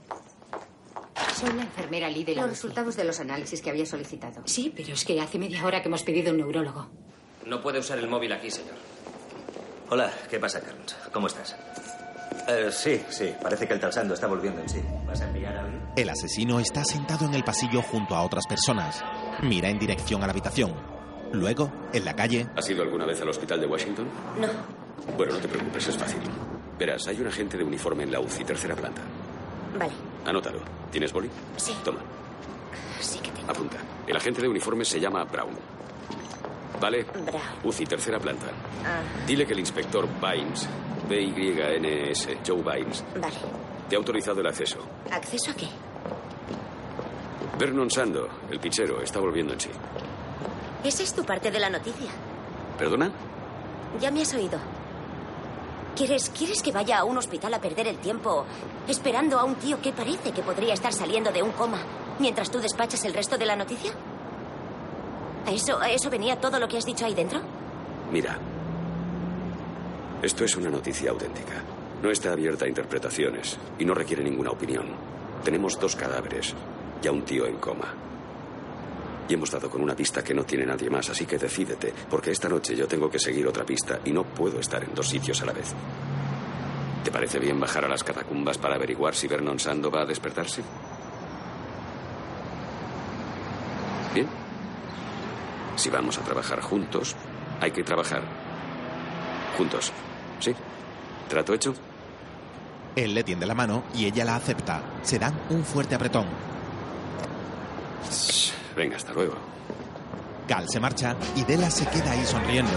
Soy la enfermera Lee de la Los UCI. resultados de los análisis que había solicitado. Sí, pero es que hace media hora que hemos pedido un neurólogo. No puede usar el móvil aquí, señor. Hola, ¿qué pasa, Carlos? ¿Cómo estás? Eh, sí, sí, parece que el talsando está volviendo en sí. ¿Vas a enviar a alguien? el asesino está sentado en el pasillo junto a otras personas. Mira en dirección a la habitación. Luego, en la calle, ¿Has ido alguna vez al hospital de Washington? No. Bueno, no te preocupes, es fácil. Verás, hay un agente de uniforme en la UCI, tercera planta. Vale. Anótalo. ¿Tienes boli? Sí. Toma. Sí que tengo. Apunta. El agente de uniforme se llama Brown. ¿Vale? Brown. UCI, tercera planta. Ah, Dile que el inspector Bynes, B-Y-N-S, Joe Bynes, vale. te ha autorizado el acceso. ¿Acceso a qué? Vernon Sando, el pichero, está volviendo en sí. Esa es tu parte de la noticia. ¿Perdona? Ya me has oído. ¿Quieres, ¿Quieres que vaya a un hospital a perder el tiempo esperando a un tío que parece que podría estar saliendo de un coma mientras tú despachas el resto de la noticia? ¿A eso, a eso venía todo lo que has dicho ahí dentro? Mira. Esto es una noticia auténtica. No está abierta a interpretaciones y no requiere ninguna opinión. Tenemos dos cadáveres y a un tío en coma. Y hemos dado con una pista que no tiene nadie más, así que decídete, porque esta noche yo tengo que seguir otra pista y no puedo estar en dos sitios a la vez. ¿Te parece bien bajar a las catacumbas para averiguar si Vernon Sando va a despertarse? Bien. Si vamos a trabajar juntos, hay que trabajar juntos. ¿Sí? ¿Trato hecho? él le tiende la mano y ella la acepta. Se dan un fuerte apretón. Venga, hasta luego. Cal se marcha y Della se queda ahí sonriendo.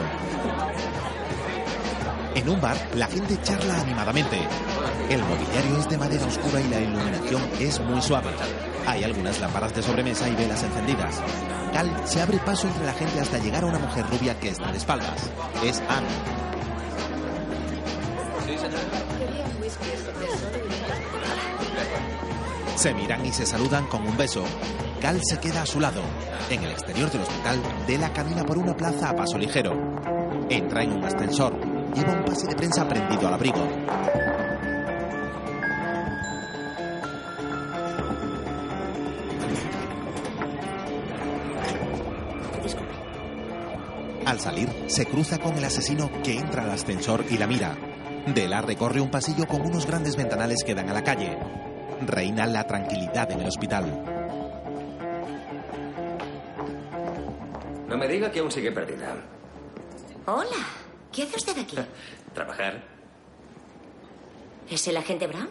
En un bar, la gente charla animadamente. El mobiliario es de madera oscura y la iluminación es muy suave. Hay algunas lámparas de sobremesa y velas encendidas. Cal se abre paso entre la gente hasta llegar a una mujer rubia que está de espaldas. Es Anne. Se miran y se saludan con un beso. Cal se queda a su lado. En el exterior del hospital, Della camina por una plaza a paso ligero. Entra en un ascensor. Lleva un pase de prensa prendido al abrigo. Al Al salir, se cruza con el asesino que entra al ascensor y la mira. Dela recorre un pasillo con unos grandes ventanales que dan a la calle. Reina la tranquilidad en el hospital. No me diga que aún sigue perdida. Hola. ¿Qué hace usted aquí? [laughs] ¿Trabajar? ¿Es el agente Brown?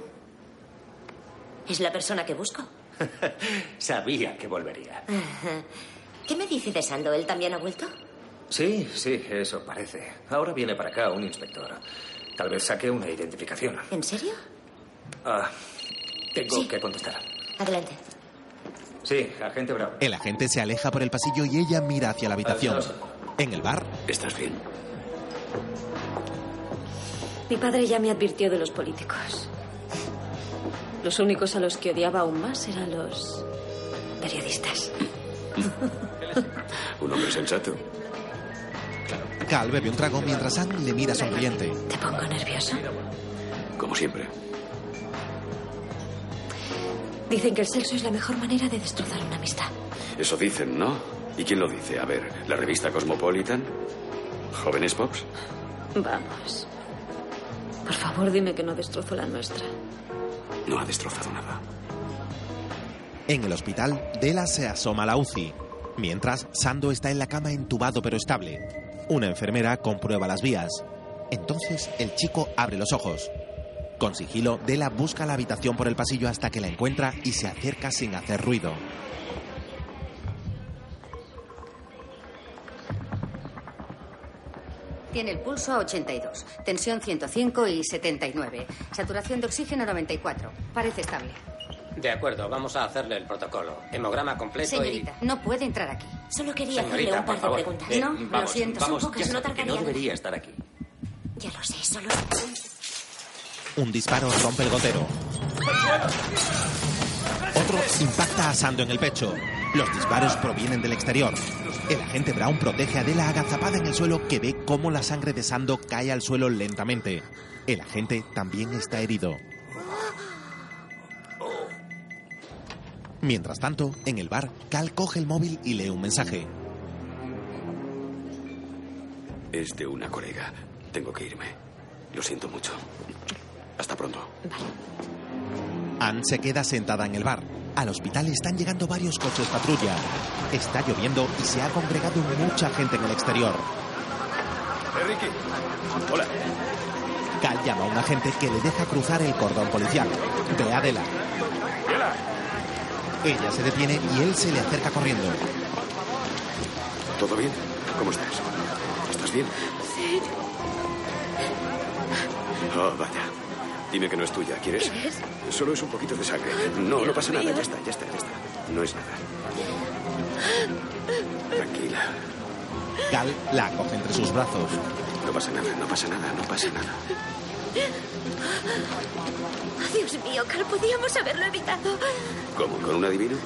¿Es la persona que busco? [laughs] Sabía que volvería. ¿Qué me dice de Sando? ¿Él también ha vuelto? Sí, sí, eso parece. Ahora viene para acá un inspector. Tal vez saque una identificación. ¿En serio? Ah, tengo Sí. que contestar. Adelante. Sí, agente Brown. El agente se aleja por el pasillo y ella mira hacia la habitación. En el bar, ¿Estás bien? Mi padre ya me advirtió de los políticos. Los únicos a los que odiaba aún más eran los periodistas. [laughs] Un hombre sensato. Cal bebe un trago mientras Anne le mira sonriente. ¿Te pongo nervioso? Como siempre. Dicen que el sexo es la mejor manera de destrozar una amistad. Eso dicen, ¿no? ¿Y quién lo dice? A ver, ¿la revista Cosmopolitan? ¿Jóvenes Pops? Vamos. Por favor, dime que no destrozo la nuestra. No ha destrozado nada. En el hospital, Dela se asoma a la UCI. Mientras, Sando está en la cama entubado pero estable. Una enfermera comprueba las vías. Entonces, el chico abre los ojos. Con sigilo, Dela busca la habitación por el pasillo hasta que la encuentra y se acerca sin hacer ruido. Tiene el pulso a 82, tensión 105 y 79, saturación de oxígeno 94. Parece estable. De acuerdo, vamos a hacerle el protocolo. Hemograma completo Señorita, no puede entrar aquí. Solo quería Señorita, hacerle un par de favor. preguntas. Eh, no, vamos, lo siento, vamos, son pocas, ya no tardaría no debería estar aquí. Ya lo sé, solo... Un disparo rompe el gotero. Otro impacta a Sando en el pecho. Los disparos provienen del exterior. El agente Brown protege a Dela agazapada en el suelo que ve cómo la sangre de Sando cae al suelo lentamente. El agente también está herido. Mientras tanto, en el bar, Cal coge el móvil y lee un mensaje. Es de una colega. Tengo que irme. Lo siento mucho. Hasta pronto. Anne se queda sentada en el bar. Al hospital están llegando varios coches patrulla. Está lloviendo y se ha congregado mucha gente en el exterior. Eh, Ricky. Hola. Cal llama a un agente que le deja cruzar el cordón policial. Ve a Adela. Ella se detiene y él se le acerca corriendo. ¿Todo bien? ¿Cómo estás? ¿Estás bien? Sí. Oh, vaya. Dime que no es tuya, ¿quieres? ¿Qué es? Solo es un poquito de sangre. No, no pasa nada, ya está, ya está, ya está. No es nada. Tranquila. Cal la coge entre sus brazos. No pasa nada, no pasa nada, no pasa nada. Dios mío, Carl, podíamos haberlo evitado. ¿Cómo? ¿Con un adivino?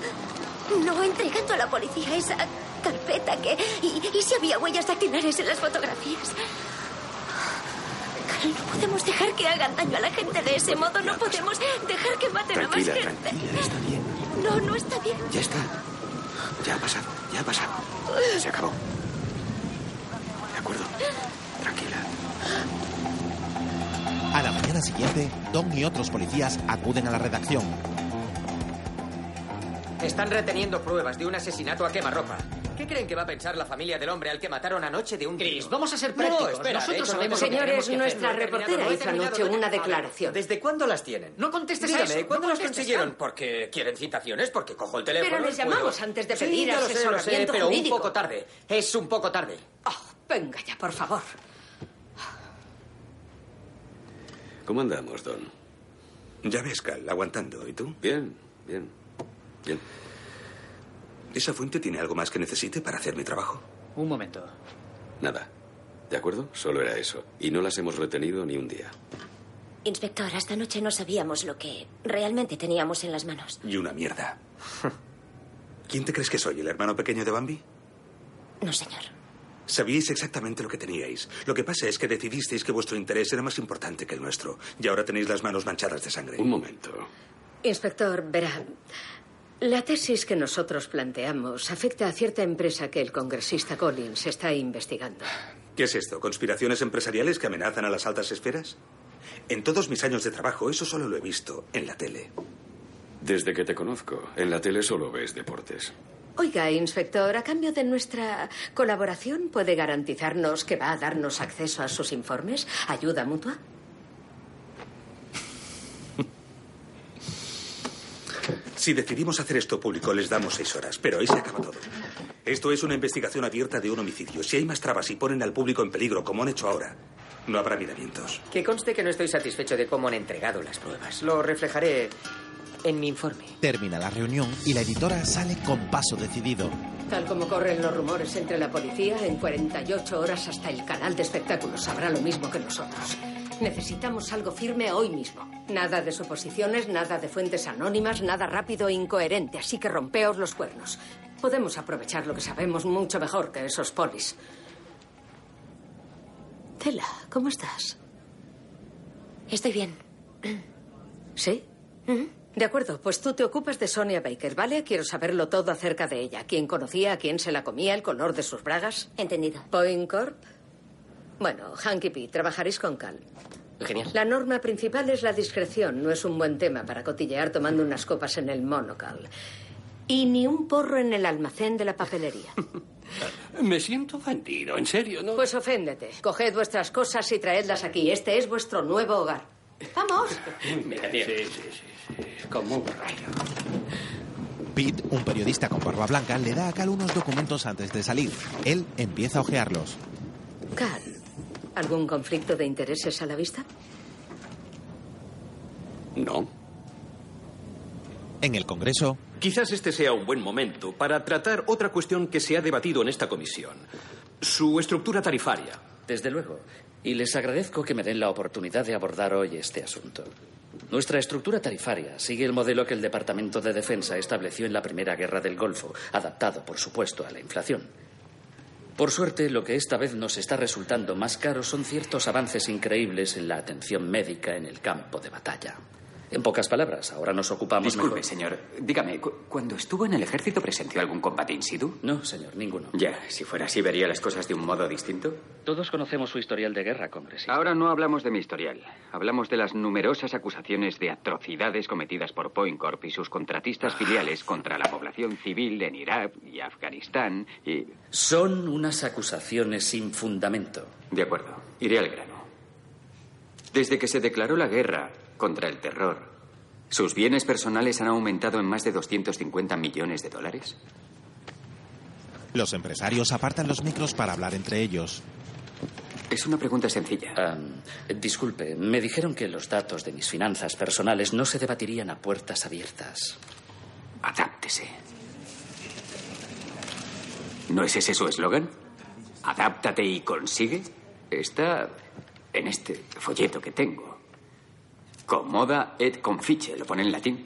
No entregando a la policía esa carpeta que... Y, y si había huellas dactilares en las fotografías. No podemos dejar que hagan daño a la gente de ese modo. No podemos dejar que maten a más Tranquila, gente. tranquila, está bien. No, no está bien. Ya está. Ya ha pasado, ya ha pasado. Se acabó. De acuerdo. Tranquila. A la mañana siguiente, Don y otros policías acuden a la redacción. Están reteniendo pruebas de un asesinato a quemarropa. ¿Qué creen que va a pensar la familia del hombre al que mataron anoche de un Gris, vamos a ser No, prácticos. espera, Nosotros hecho, sabemos no que Señores, que nuestra hacer. No reportera no hizo anoche de- una A declaración. ¿Desde cuándo las tienen? No contestes a Dígame, eso, ¿cuándo no las consiguieron? Porque quieren citaciones, porque cojo el teléfono. Pero les puedo- llamamos antes de Sí, pedir ya lo sé, sé, asesoramiento pero jurídico. un poco tarde. Es un poco tarde. Venga ya, por favor. ¿Cómo andamos, Don? Ya ves, Cal, aguantando. ¿Y tú? Bien, bien, bien. ¿Esa fuente tiene algo más que necesite para hacer mi trabajo? Un momento. Nada. ¿De acuerdo? Solo era eso. Y no las hemos retenido ni un día. Inspector, esta noche no sabíamos lo que realmente teníamos en las manos. Y una mierda. ¿Quién te crees que soy, el hermano pequeño de Bambi? No, señor. Sabíais exactamente lo que teníais. Lo que pasa es que decidisteis que vuestro interés era más importante que el nuestro. Y ahora tenéis las manos manchadas de sangre. Un momento. Inspector, verá. La tesis que nosotros planteamos afecta a cierta empresa que el congresista Collins está investigando. ¿Qué es esto? ¿Conspiraciones empresariales que amenazan a las altas esferas? En todos mis años de trabajo, eso solo lo he visto en la tele. Desde que te conozco, en la tele solo ves deportes. Oiga, inspector, a cambio de nuestra colaboración, ¿puede garantizarnos que va a darnos acceso a sus informes? ¿Ayuda mutua? Si decidimos hacer esto público, les damos seis horas, pero ahí se acaba todo. Esto es una investigación abierta de un homicidio. Si hay más trabas y ponen al público en peligro, como han hecho ahora, no habrá miramientos. Que conste que no estoy satisfecho de cómo han entregado las pruebas. Lo reflejaré en mi informe. Termina la reunión y la editora sale con paso decidido. Tal como corren los rumores entre la policía, en 48 horas hasta el canal de espectáculos sabrá lo mismo que nosotros. Necesitamos algo firme hoy mismo. Nada de suposiciones, nada de fuentes anónimas, nada rápido e incoherente. Así que rompeos los cuernos. Podemos aprovechar lo que sabemos mucho mejor que esos polis. Tela, ¿cómo estás? Estoy bien. ¿Sí? De acuerdo, pues tú te ocupas de Sonia Baker, ¿vale? Quiero saberlo todo acerca de ella. ¿Quién conocía, a quién se la comía, el color de sus bragas? Entendido. Point Corp. Bueno, Hanky P, trabajaréis con Cal. Genial. La norma principal es la discreción. No es un buen tema para cotillear tomando unas copas en el monocal. Y ni un porro en el almacén de la papelería. [laughs] Me siento ofendido, en serio, ¿no? Pues oféndete. Coged vuestras cosas y traedlas aquí. Este es vuestro nuevo hogar. ¡Vamos! [laughs] Mira, sí, sí, sí, sí. Como un rayo. Pete, un periodista con barba blanca, le da a Cal unos documentos antes de salir. Él empieza a hojearlos. Cal, ¿algún conflicto de intereses a la vista? No. En el Congreso, Quizás este sea un buen momento para tratar otra cuestión que se ha debatido en esta comisión. Su estructura tarifaria. Desde luego. Y les agradezco que me den la oportunidad de abordar hoy este asunto. Nuestra estructura tarifaria sigue el modelo que el Departamento de Defensa estableció en la Primera Guerra del Golfo, adaptado, por supuesto, a la inflación. Por suerte, lo que esta vez nos está resultando más caro son ciertos avances increíbles en la atención médica en el campo de batalla. En pocas palabras, ahora nos ocupamos Disculpe, mejor- señor. Dígame, cu- ¿cuando estuvo en el ejército presenció algún combate in situ? No, señor, ninguno. Ya, si fuera así, vería las cosas de un modo distinto. Todos conocemos su historial de guerra, congresista. Ahora no hablamos de mi historial. Hablamos de las numerosas acusaciones de atrocidades cometidas por Point Corp y sus contratistas filiales contra la población civil en Irak y Afganistán y... Son unas acusaciones sin fundamento. De acuerdo, iré al grano. Desde que se declaró la guerra contra el terror, ¿sus bienes personales han aumentado en más de 250 millones de dólares? los empresarios apartan los micros para hablar entre ellos. Es una pregunta sencilla. Disculpe, me dijeron que los datos de mis finanzas personales no se debatirían a puertas abiertas. Adáptese. ¿No es ese su eslogan? Adáptate y consigue. Está en este folleto que tengo. Comoda et confice, lo pone en latín.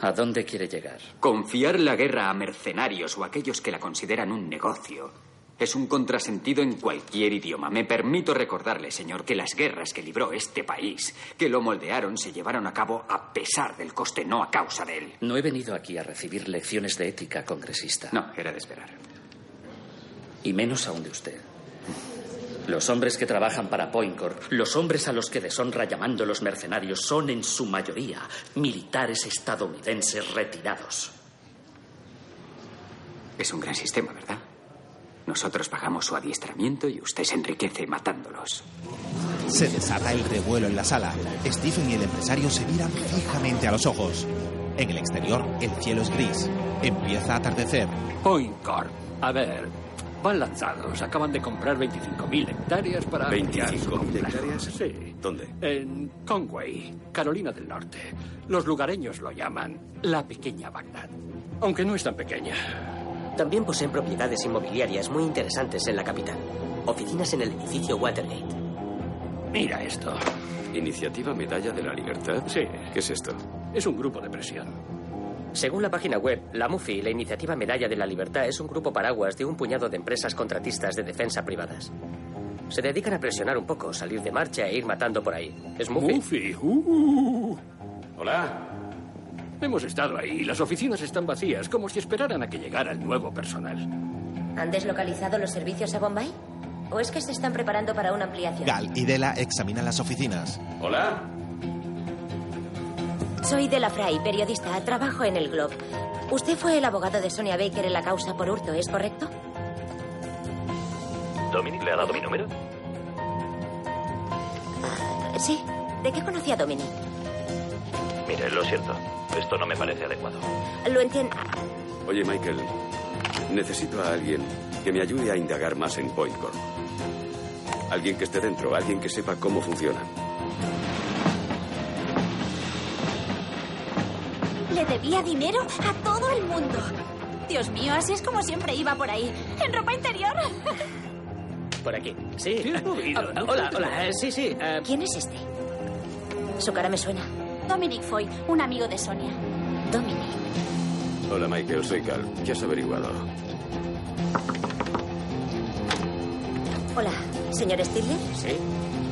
¿A dónde quiere llegar? Confiar la guerra a mercenarios o a aquellos que la consideran un negocio es un contrasentido en cualquier idioma. Me permito recordarle, señor, que las guerras que libró este país, que lo moldearon, se llevaron a cabo a pesar del coste, no a causa de él. No he venido aquí a recibir lecciones de ética, congresista. No, era de esperar. Y menos aún de usted. Los hombres que trabajan para Point Corp, los hombres a los que deshonra llamando los mercenarios, son en su mayoría militares estadounidenses retirados. Es un gran sistema, ¿verdad? Nosotros pagamos su adiestramiento y usted se enriquece matándolos. Se desata el revuelo en la sala. Stephen y el empresario se miran fijamente a los ojos. En el exterior, el cielo es gris. Empieza a atardecer. Point Corp. A ver, van lanzados. Acaban de comprar 25.000 hectáreas para... ampliar su 25.000 complejo. hectáreas. Sí. ¿Dónde? En Conway, Carolina del Norte. Los lugareños lo llaman la pequeña Bagdad. Aunque no es tan pequeña. También poseen propiedades inmobiliarias muy interesantes en la capital. Oficinas en el edificio Watergate. Mira esto. ¿Iniciativa Medalla de la Libertad? Sí. ¿Qué es esto? Es un grupo de presión. Según la página web, la MUFI, la Iniciativa Medalla de la Libertad, es un grupo paraguas de un puñado de empresas contratistas de defensa privadas. Se dedican a presionar un poco, salir de marcha e ir matando por ahí. ¿Es MUFI? Mufi. Uh. Hola. Hemos estado ahí las oficinas están vacías, como si esperaran a que llegara el nuevo personal. ¿Han deslocalizado los servicios a Bombay? ¿O es que se están preparando para una ampliación? Gal y Dela examinan las oficinas. Hola. Soy Dela Fry, periodista. Trabajo en el Globe. Usted fue el abogado de Sonia Baker en la causa por hurto, ¿es correcto? ¿Dominic le ha dado mi número? Ah, sí. ¿De qué conocía a Dominic? Mire, lo siento. Esto no me parece adecuado. Lo entiendo. Oye, Michael, necesito a alguien que me ayude a indagar más en Point Corp. Alguien que esté dentro, alguien que sepa cómo funciona. Le debía dinero a todo el mundo. Dios mío, así es como siempre iba por ahí. En ropa interior. [laughs] Por aquí. Sí. Ah, hola, hola. eh, sí, sí. eh, ¿Quién es este? Su cara me suena. Dominic Foy, un amigo de Sonia. Dominic. Hola, Michael, soy Cal. ¿Qué has averiguado? Hola, señor Stiller. Sí.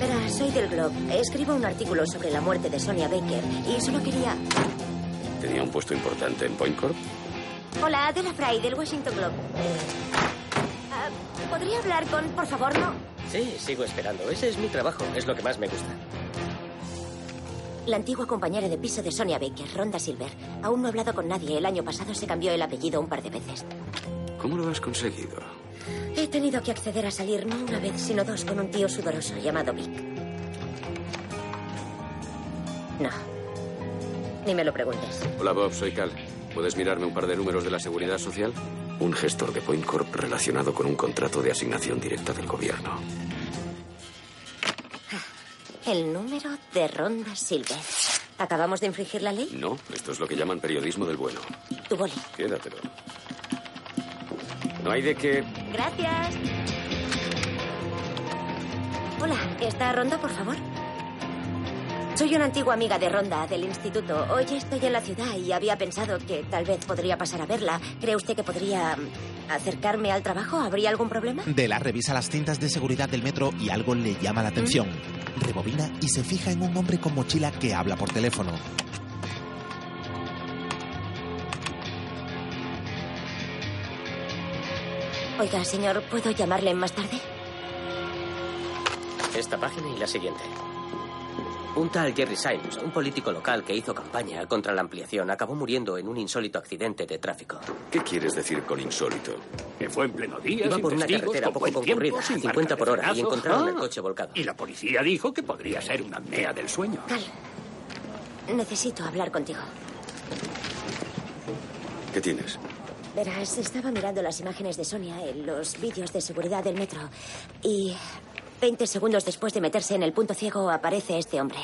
Verá, soy del Globe. Escribo un artículo sobre la muerte de Sonia Baker y solo quería... ¿Tenía un puesto importante en Point Corp? Hola, Adela Fry, del Washington Globe. Ah, ¿Podría hablar con, por favor, no? Sí, sigo esperando. Ese es mi trabajo. Es lo que más me gusta. La antigua compañera de piso de Sonia Baker, Ronda Silver. Aún no he hablado con nadie. El año pasado se cambió el apellido un par de veces. ¿Cómo lo has conseguido? He tenido que acceder a salir no una vez, sino dos con un tío sudoroso llamado Vic. No. Ni me lo preguntes. Hola, Bob, soy Cal. ¿Puedes mirarme un par de números de la Seguridad Social? Un gestor de Point Corp relacionado con un contrato de asignación directa del gobierno. El número de Ronda Silver. ¿Acabamos de infringir la ley? No, esto es lo que llaman periodismo del bueno. Tu boli. Quédatelo. No hay de qué. Gracias. Hola, ¿está Ronda, por favor? Soy una antigua amiga de Ronda, del instituto. Hoy estoy en la ciudad y había pensado que tal vez podría pasar a verla. ¿Cree usted que podría mm, acercarme al trabajo? ¿Habría algún problema? Dela revisa las cintas de seguridad del metro y algo le llama la atención. Rebobina y se fija en un hombre con mochila que habla por teléfono. Oiga, señor, ¿puedo llamarle más tarde? Esta página y la siguiente. Un tal Jerry Symes, un político local que hizo campaña contra la ampliación, acabó muriendo en un insólito accidente de tráfico. ¿Qué quieres decir con insólito? Que fue en pleno día, Iba sin por una testigos, carretera poco concurrida, sin 50 marca por hora, y encontraron el Ah. coche volcado. Y la policía dijo que podría ser una apnea del sueño. Cal, necesito hablar contigo. ¿Qué tienes? Verás, estaba mirando las imágenes de Sonia en los vídeos de seguridad del metro y 20 segundos después de meterse en el punto ciego aparece este hombre.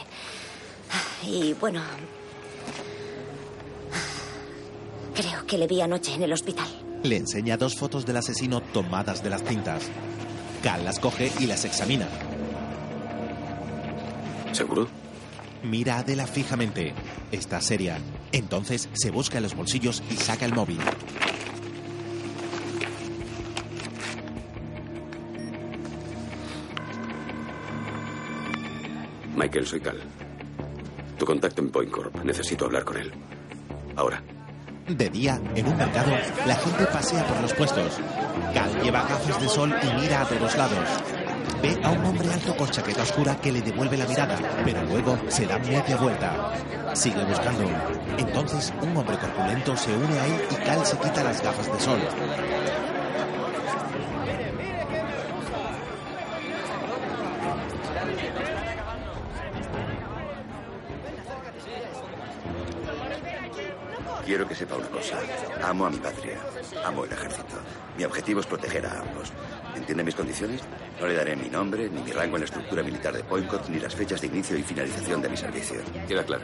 Y bueno, creo que le vi anoche en el hospital. Le enseña dos fotos del asesino tomadas de las cintas. Cal las coge y las examina. ¿Seguro? Mira a Adela fijamente. Está seria. Entonces se busca en los bolsillos y saca el móvil. Michael, soy Cal. Tu contacto en Point Corp. Necesito hablar con él. Ahora. De día, en un mercado, la gente pasea por los puestos. Cal lleva gafas de sol y mira a todos lados. Ve a un hombre alto con chaqueta oscura que le devuelve la mirada, pero luego se da media vuelta. Sigue buscando. Entonces, un hombre corpulento se une a él y Cal se quita las gafas de sol. Quiero que sepa una cosa. Amo a mi patria. Amo el ejército. Mi objetivo es proteger a ambos. ¿Entiende mis condiciones? No le daré mi nombre, ni mi rango en la estructura militar de Point Corp, ni las fechas de inicio y finalización de mi servicio. Queda claro.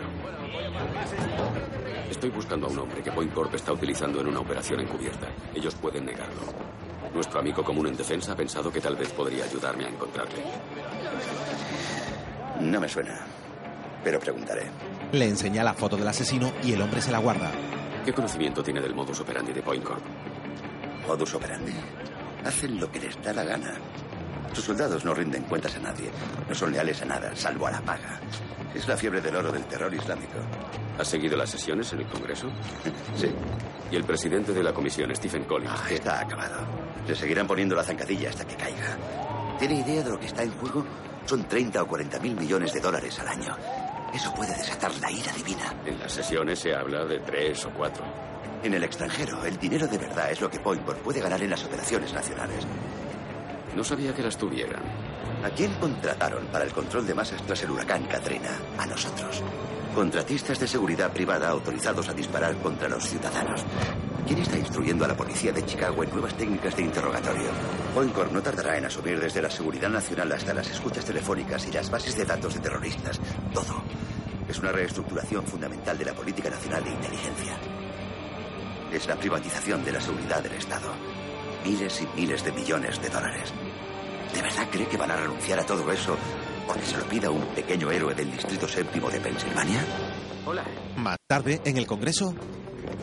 Estoy buscando a un hombre que Point Corp está utilizando en una operación encubierta. Ellos pueden negarlo. Nuestro amigo común en defensa ha pensado que tal vez podría ayudarme a encontrarle. No me suena, pero preguntaré. Le enseña la foto del asesino y el hombre se la guarda. ¿Qué conocimiento tiene del modus operandi de Point Corp? Modus operandi. Hacen lo que les da la gana. Sus soldados no rinden cuentas a nadie. No son leales a nada, salvo a la paga. Es la fiebre del oro del terror islámico. ¿Has seguido las sesiones en el Congreso? [laughs] Sí. ¿Y el presidente de la comisión, Stephen Collins? Ah, está acabado. Le seguirán poniendo la zancadilla hasta que caiga. ¿Tiene idea de lo que está en juego? Son 30 o 40 mil millones de dólares al año. Eso puede desatar la ira divina. En las sesiones se habla de tres o cuatro. En el extranjero, el dinero de verdad es lo que Pointborg puede ganar en las operaciones nacionales. No sabía que las tuvieran. ¿A quién contrataron para el control de masas tras el huracán Katrina? A nosotros. Contratistas de seguridad privada autorizados a disparar contra los ciudadanos. ¿Quién está instruyendo a la policía de Chicago en nuevas técnicas de interrogatorio? Poincorp no tardará en asumir desde la seguridad nacional hasta las escuchas telefónicas y las bases de datos de terroristas. Todo. Es una reestructuración fundamental de la política nacional de inteligencia. Es la privatización de la seguridad del Estado. Miles y miles de millones de dólares. ¿De verdad cree que van a renunciar a todo eso porque se lo pida un pequeño héroe del Distrito Séptimo de Pensilvania? Hola. Más tarde, en el Congreso,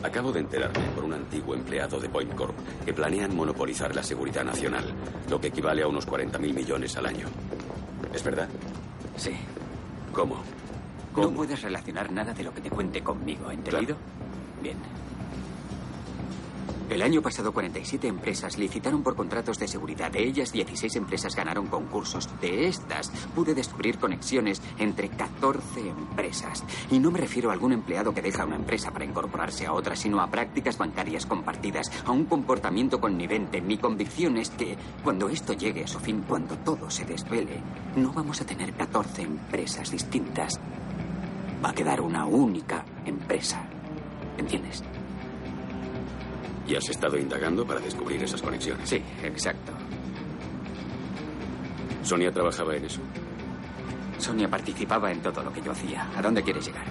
Acabo de enterarme por un antiguo empleado de Point Corp que planean monopolizar la seguridad nacional, lo que equivale a unos 40 mil millones al año. ¿Es verdad? Sí. ¿Cómo? No puedes relacionar nada de lo que te cuente conmigo, ¿entendido? Bien. El año pasado 47 empresas licitaron por contratos de seguridad. De ellas 16 empresas ganaron concursos. De estas pude descubrir conexiones entre 14 empresas. Y no me refiero a algún empleado que deja una empresa para incorporarse a otra, sino a prácticas bancarias compartidas, a un comportamiento connivente. Mi convicción es que cuando esto llegue a su fin, cuando todo se desvele, no vamos a tener 14 empresas distintas. Va a quedar una única empresa. ¿Entiendes? ¿Y has estado indagando para descubrir esas conexiones? Sí, exacto. ¿Sonia trabajaba en eso? Sonia participaba en todo lo que yo hacía. ¿A dónde quieres llegar?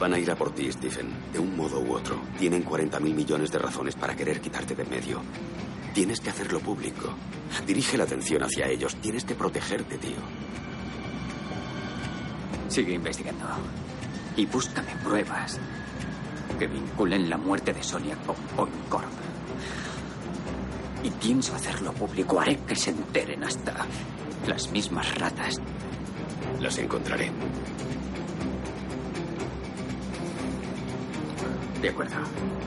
Van a ir a por ti, Stephen, de un modo u otro. Tienen 40 mil millones de razones para querer quitarte de en medio. Tienes que hacerlo público. Dirige la atención hacia ellos. Tienes que protegerte, tío. Sigue investigando. Y búscame pruebas que vinculen la muerte de Sonia con Point Corp. Y pienso hacerlo público. Haré que se enteren hasta las mismas ratas. Las encontraré. De acuerdo.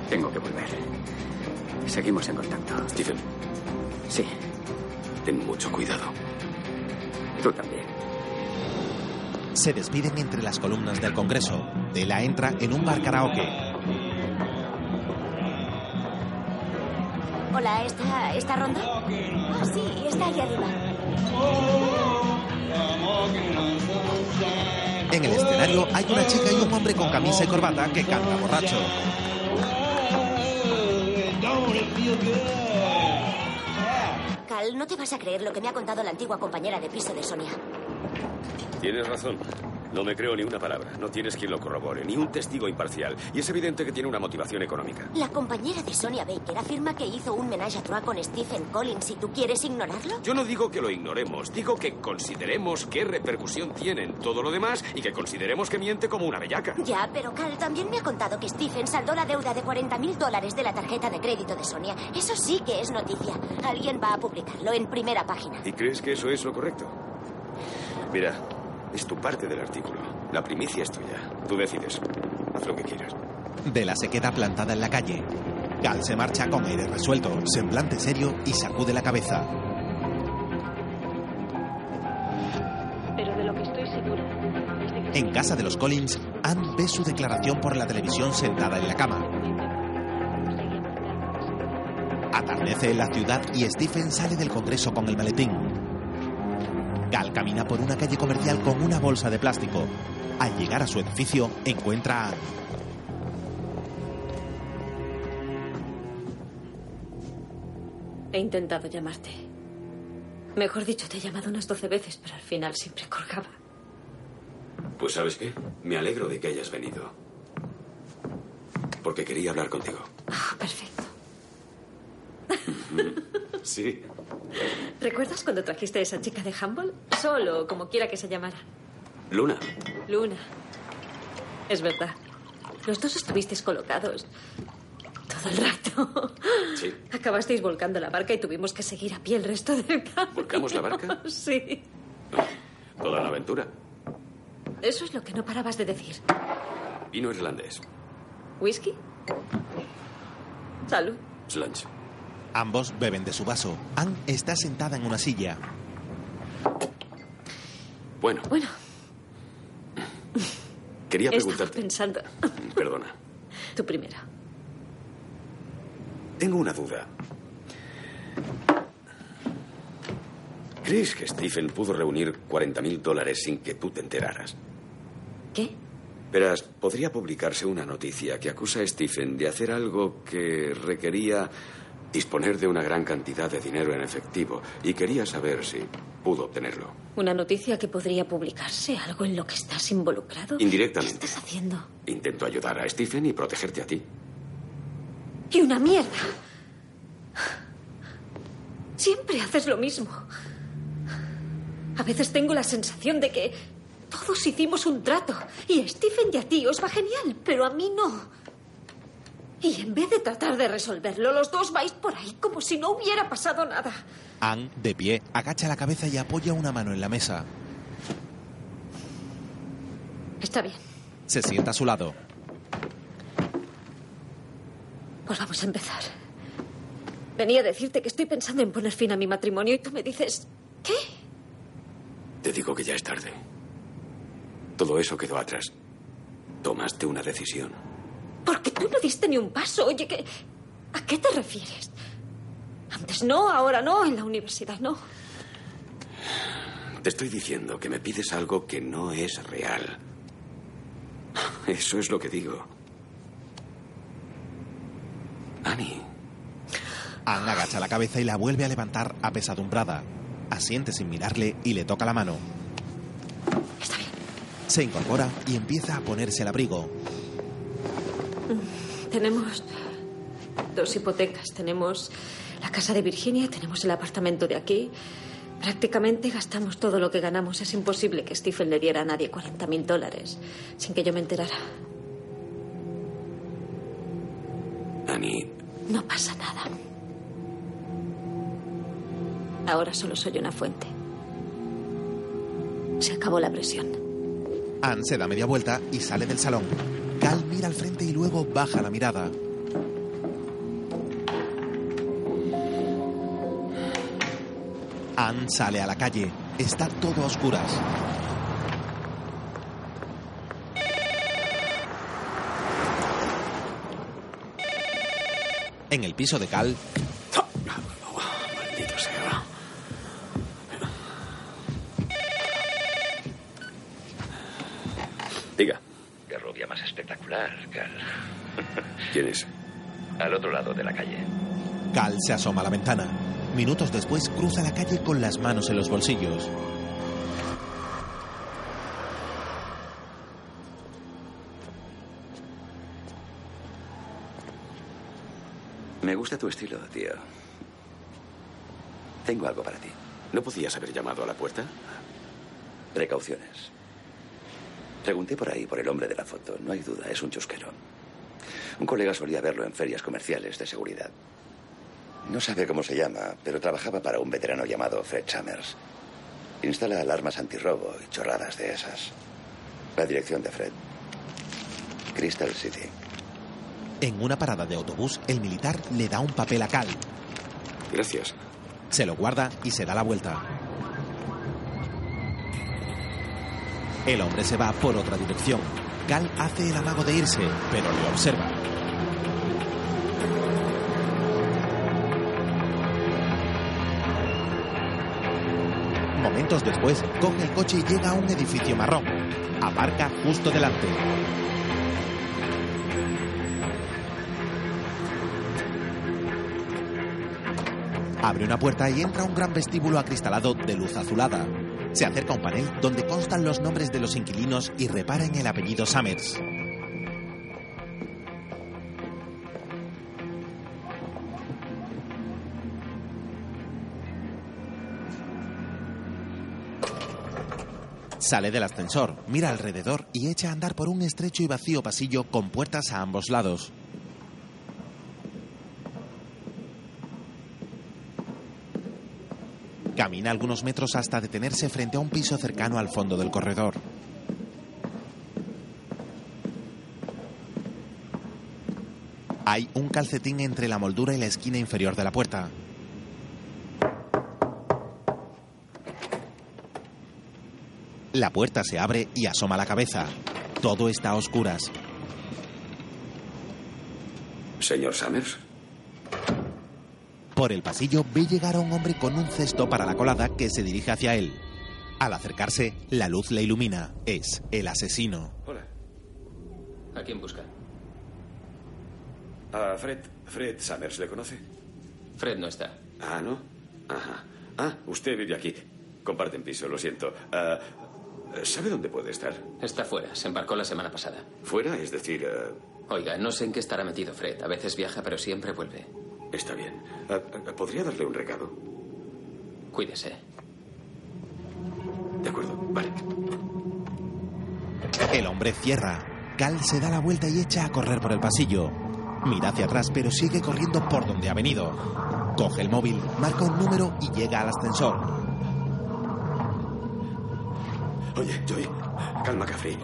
Tengo que volver. Seguimos en contacto. Stephen. Sí. Ten mucho cuidado. Tú también. se despiden entre las columnas del Congreso. Dela entra en un bar karaoke. Hola, ¿está, ¿está Ronda? Ah, sí, está ahí arriba. En el escenario hay una chica y un hombre con camisa y corbata que canta borracho. Cal, no te vas a creer lo que me ha contado la antigua compañera de piso de Sonia. Tienes razón. No me creo ni una palabra. No tienes quien lo corrobore, ni un testigo imparcial. Y es evidente que tiene una motivación económica. La compañera de Sonia Baker afirma que hizo un menage a trois con Stephen Collins y tú quieres ignorarlo. Yo no digo que lo ignoremos, digo que consideremos qué repercusión tiene en todo lo demás y que consideremos que miente como una bellaca. Ya, pero Cal también me ha contado que Stephen saldó la deuda de 40 mil dólares de la tarjeta de crédito de Sonia. Eso sí que es noticia. Alguien va a publicarlo en primera página. ¿Y crees que eso es lo correcto? Mira, es tu parte del artículo. La primicia es tuya. Tú decides. Haz lo que quieras. Dela se queda plantada en la calle. Cal se marcha con aire resuelto, semblante serio y sacude la cabeza. Pero de lo que estoy es que En casa de los Collins, Anne ve su declaración por la televisión sentada en la cama. Atardece en la ciudad y Stephen sale del Congreso con el maletín. Gal camina por una calle comercial con una bolsa de plástico. Al llegar a su edificio, encuentra a. He intentado llamarte. Mejor dicho, te he llamado unas doce veces, pero al final siempre colgaba. Pues sabes qué? Me alegro de que hayas venido. Porque quería hablar contigo. Ah, perfecto. [laughs] Sí. ¿Recuerdas cuando trajiste a esa chica de Humble? Solo, como quiera que se llamara. Luna. Luna. Es verdad. Los dos estuvisteis colocados todo el rato. Sí. Acabasteis volcando la barca y tuvimos que seguir a pie el resto del camino. ¿Volcamos la barca? Sí. Toda la aventura. Eso es lo que no parabas de decir. Vino irlandés. ¿Whisky? Salud. Slunch. Ambos beben de su vaso. Anne está sentada en una silla. Bueno. Bueno. Quería Estaba preguntarte. pensando. Perdona. Tu primera. Tengo una duda. ¿Crees que Stephen pudo reunir 40.000 dólares sin que tú te enteraras? ¿Qué? Verás, podría publicarse una noticia que acusa a Stephen de hacer algo que requería disponer de una gran cantidad de dinero en efectivo y quería saber si pudo obtenerlo. Una noticia que podría publicarse, algo en lo que estás involucrado. Indirectamente. ¿Qué estás haciendo? Intento ayudar a Stephen y protegerte a ti. ¡Y una mierda! Siempre haces lo mismo. A veces tengo la sensación de que todos hicimos un trato y a Stephen y a ti os va genial, pero a mí no. Y en vez de tratar de resolverlo, los dos vais por ahí como si no hubiera pasado nada. Anne, de pie, agacha la cabeza y apoya una mano en la mesa. Está bien, Se sienta a su lado. pues vamos a empezar. Venía a decirte que estoy pensando en poner fin a mi matrimonio y tú me dices, ¿qué? Te digo que ya es tarde. Todo eso quedó atrás. Tomaste una decisión. Porque tú no diste ni un paso. Oye, ¿qué, ¿a qué te refieres? Antes no, ahora no, en la universidad no. Te estoy diciendo que me pides algo que no es real. Eso es lo que digo. Annie, Anne agacha la cabeza y la vuelve a levantar apesadumbrada. Asiente sin mirarle y le toca la mano. Está bien. Se incorpora y empieza a ponerse el abrigo. Tenemos dos hipotecas. Tenemos la casa de Virginia, tenemos el apartamento de aquí. Prácticamente gastamos todo lo que ganamos. Es imposible que Stephen le diera a nadie 40 mil dólares sin que yo me enterara. Annie, No pasa nada. Ahora solo soy una fuente. Se acabó la presión. Anne se da media vuelta y sale del salón. Cal mira al frente y luego baja la mirada. Anne sale a la calle. Está todo a oscuras. En el piso de Cal, ¿quién es? Al otro lado de la calle. Cal se asoma a la ventana. Minutos después cruza la calle con las manos en los bolsillos. Me gusta tu estilo, tío. Tengo algo para ti. ¿No podías haber llamado a la puerta? Precauciones. Pregunté por ahí por el hombre de la foto. No hay duda, es un chusquero. Un colega solía verlo en ferias comerciales de seguridad. No sabe cómo se llama, pero trabajaba para un veterano llamado Fred Summers. Instala alarmas antirrobo y chorradas de esas. La dirección de Fred. Crystal City. En una parada de autobús, el militar le da un papel a Cal. Gracias. Se lo guarda y se da la vuelta. El hombre se va por otra dirección. Cal hace el amago de irse, pero le observa. Momentos después, coge el coche y llega a un edificio marrón. Aparca justo delante. Abre una puerta y entra un gran vestíbulo acristalado de luz azulada. Se acerca a un panel donde constan los nombres de los inquilinos y repara en el apellido Summers. Sale del ascensor, mira alrededor y echa a andar por un estrecho y vacío pasillo con puertas a ambos lados. Camina algunos metros hasta detenerse frente a un piso cercano al fondo del corredor. Hay un calcetín entre la moldura y la esquina inferior de la puerta. La puerta se abre y asoma la cabeza. Todo está a oscuras. Señor Summers. Por el pasillo ve llegar a un hombre con un cesto para la colada que se dirige hacia él. Al acercarse, la luz le ilumina. Es el asesino. Hola. ¿A quién busca? A Fred. Fred Summers, ¿le conoce? Fred no está. Ah, ¿no? Ajá. Ah, usted vive aquí. Comparten piso, lo siento. Ah, ¿Sabe dónde puede estar? Está fuera. Se embarcó la semana pasada. ¿Fuera? Es decir... ah, Oiga, no sé en qué estará metido Fred. A veces viaja, pero siempre vuelve. Está bien. Ah, ¿Podría darle un recado? Cuídese. De acuerdo, vale. El hombre cierra. Cal se da la vuelta y echa a correr por el pasillo. Mira hacia atrás, pero sigue corriendo por donde ha venido. Coge el móvil, marca un número y llega al ascensor. Oye, Joey, calma, Café.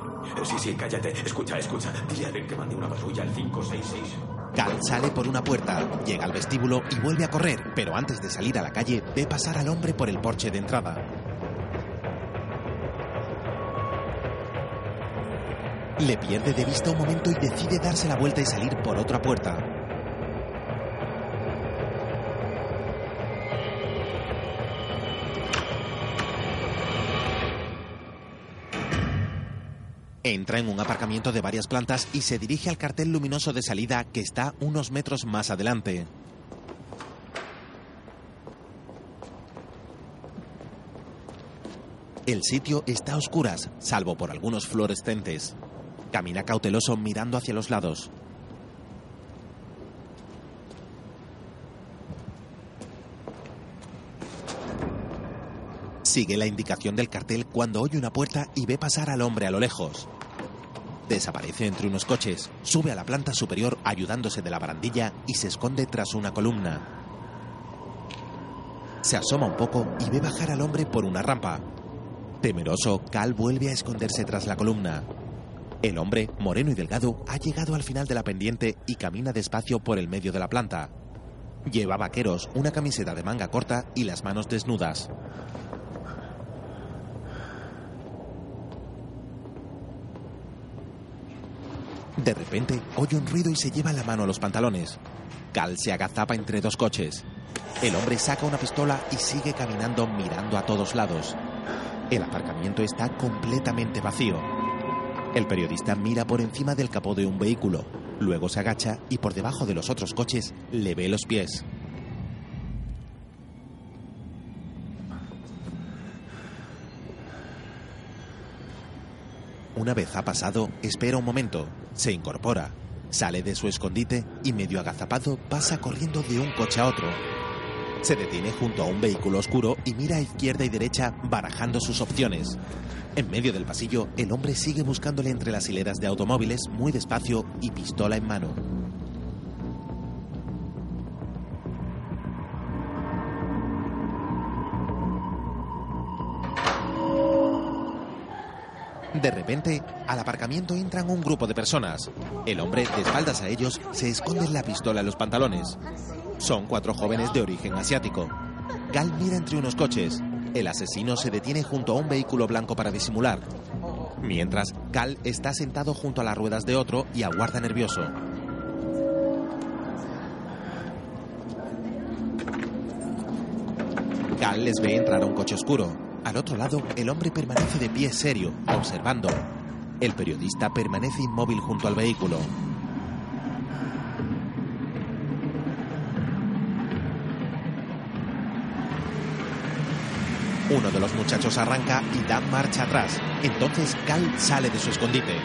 Sí, sí, cállate. Escucha, escucha. Dile a Ben que mande una patrulla al 566. Cal sale por una puerta, llega al vestíbulo y vuelve a correr, pero antes de salir a la calle ve pasar al hombre por el porche de entrada. Le pierde de vista un momento y decide darse la vuelta y salir por otra puerta. Entra en un aparcamiento de varias plantas y se dirige al cartel luminoso de salida que está unos metros más adelante. El sitio está a oscuras, salvo por algunos fluorescentes. Camina cauteloso mirando hacia los lados. Sigue la indicación del cartel cuando oye una puerta y ve pasar al hombre a lo lejos. Desaparece entre unos coches, sube a la planta superior ayudándose de la barandilla y se esconde tras una columna. Se asoma un poco y ve bajar al hombre por una rampa. Temeroso, Cal vuelve a esconderse tras la columna. El hombre, moreno y delgado, ha llegado al final de la pendiente y camina despacio por el medio de la planta. Lleva vaqueros, una camiseta de manga corta y las manos desnudas. De repente, oye un ruido y se lleva la mano a los pantalones. Cal se agazapa entre dos coches. El hombre saca una pistola y sigue caminando mirando a todos lados. El aparcamiento está completamente vacío. El periodista mira por encima del capó de un vehículo, luego se agacha y por debajo de los otros coches le ve los pies. Una vez ha pasado, espera un momento, se incorpora, sale de su escondite y medio agazapado pasa corriendo de un coche a otro. Se detiene junto a un vehículo oscuro y mira a izquierda y derecha barajando sus opciones. En medio del pasillo, el hombre sigue buscándole entre las hileras de automóviles muy despacio y pistola en mano. De repente, al aparcamiento entran un grupo de personas. El hombre, de espaldas a ellos, se esconde la pistola en los pantalones. Son cuatro jóvenes de origen asiático. Gal mira entre unos coches. El asesino se detiene junto a un vehículo blanco para disimular. Mientras, Cal está sentado junto a las ruedas de otro y aguarda nervioso. Cal les ve entrar a un coche oscuro. Al otro lado, el hombre permanece de pie serio, observando. El periodista permanece inmóvil junto al vehículo. Uno de los muchachos arranca y da marcha atrás. Entonces Cal sale de su escondite.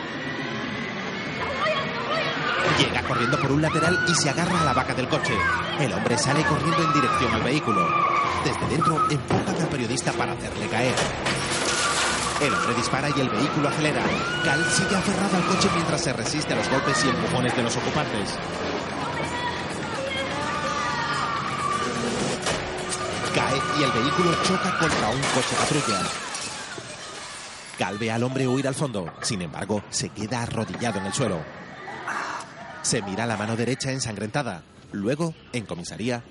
Llega corriendo por un lateral y se agarra a la vaca del coche. El hombre sale corriendo en dirección al vehículo. Desde dentro empujan al periodista para hacerle caer. El hombre dispara y el vehículo acelera. Cal sigue aferrado al coche mientras se resiste a los golpes y empujones de los ocupantes. Cae y el vehículo choca contra un coche patrulla. Cal ve al hombre huir al fondo. Sin embargo, se queda arrodillado en el suelo. Se mira la mano derecha ensangrentada. Luego, en comisaría,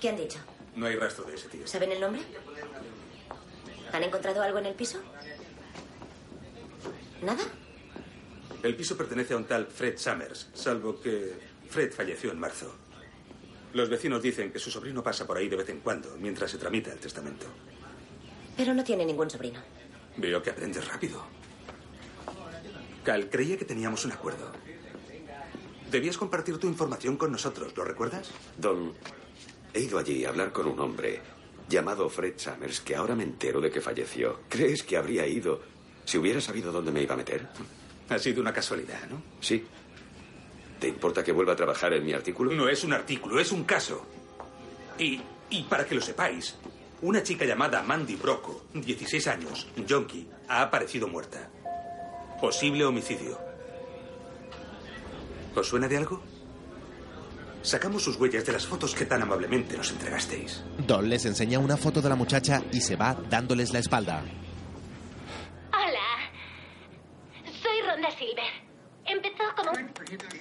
¿Qué han dicho? No hay rastro de ese tío. ¿Saben el nombre? ¿Han encontrado algo en el piso? ¿Nada? El piso pertenece a un tal Fred Summers, salvo que Fred falleció en marzo. Los vecinos dicen que su sobrino pasa por ahí de vez en cuando, mientras se tramita el testamento. Pero no tiene ningún sobrino. Veo que aprendes rápido. Cal, creía que teníamos un acuerdo. Debías compartir tu información con nosotros, ¿lo recuerdas? Don, he ido allí a hablar con un hombre llamado Fred Summers, que ahora me entero de que falleció. ¿Crees que habría ido si hubiera sabido dónde me iba a meter? Ha sido una casualidad, ¿no? Sí. ¿Te importa que vuelva a trabajar en mi artículo? No es un artículo, es un caso. Y, y para que lo sepáis, una chica llamada Mandy Brocco, 16 años, junkie, ha aparecido muerta. Posible homicidio. ¿Os suena de algo? Sacamos sus huellas de las fotos que tan amablemente nos entregasteis. Don les enseña una foto de la muchacha y se va dándoles la espalda. Hola. Soy Ronda Silver. Empezó como...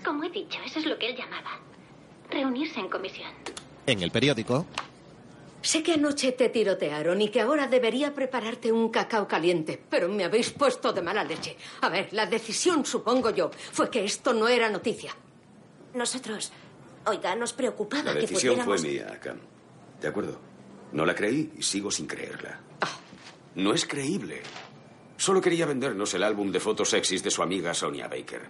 Como he dicho, eso es lo que él llamaba. Reunirse en comisión. En el periódico, Sé que anoche te tirotearon y que ahora debería prepararte un cacao caliente, pero me habéis puesto de mala leche. A ver, la decisión, supongo yo, fue que esto no era noticia. Nosotros, oiga, nos preocupaba La que decisión fue mía, Cam. ¿De acuerdo? No la creí y sigo sin creerla. No es creíble. Solo quería vendernos el álbum de fotos sexys de su amiga Sonia Baker.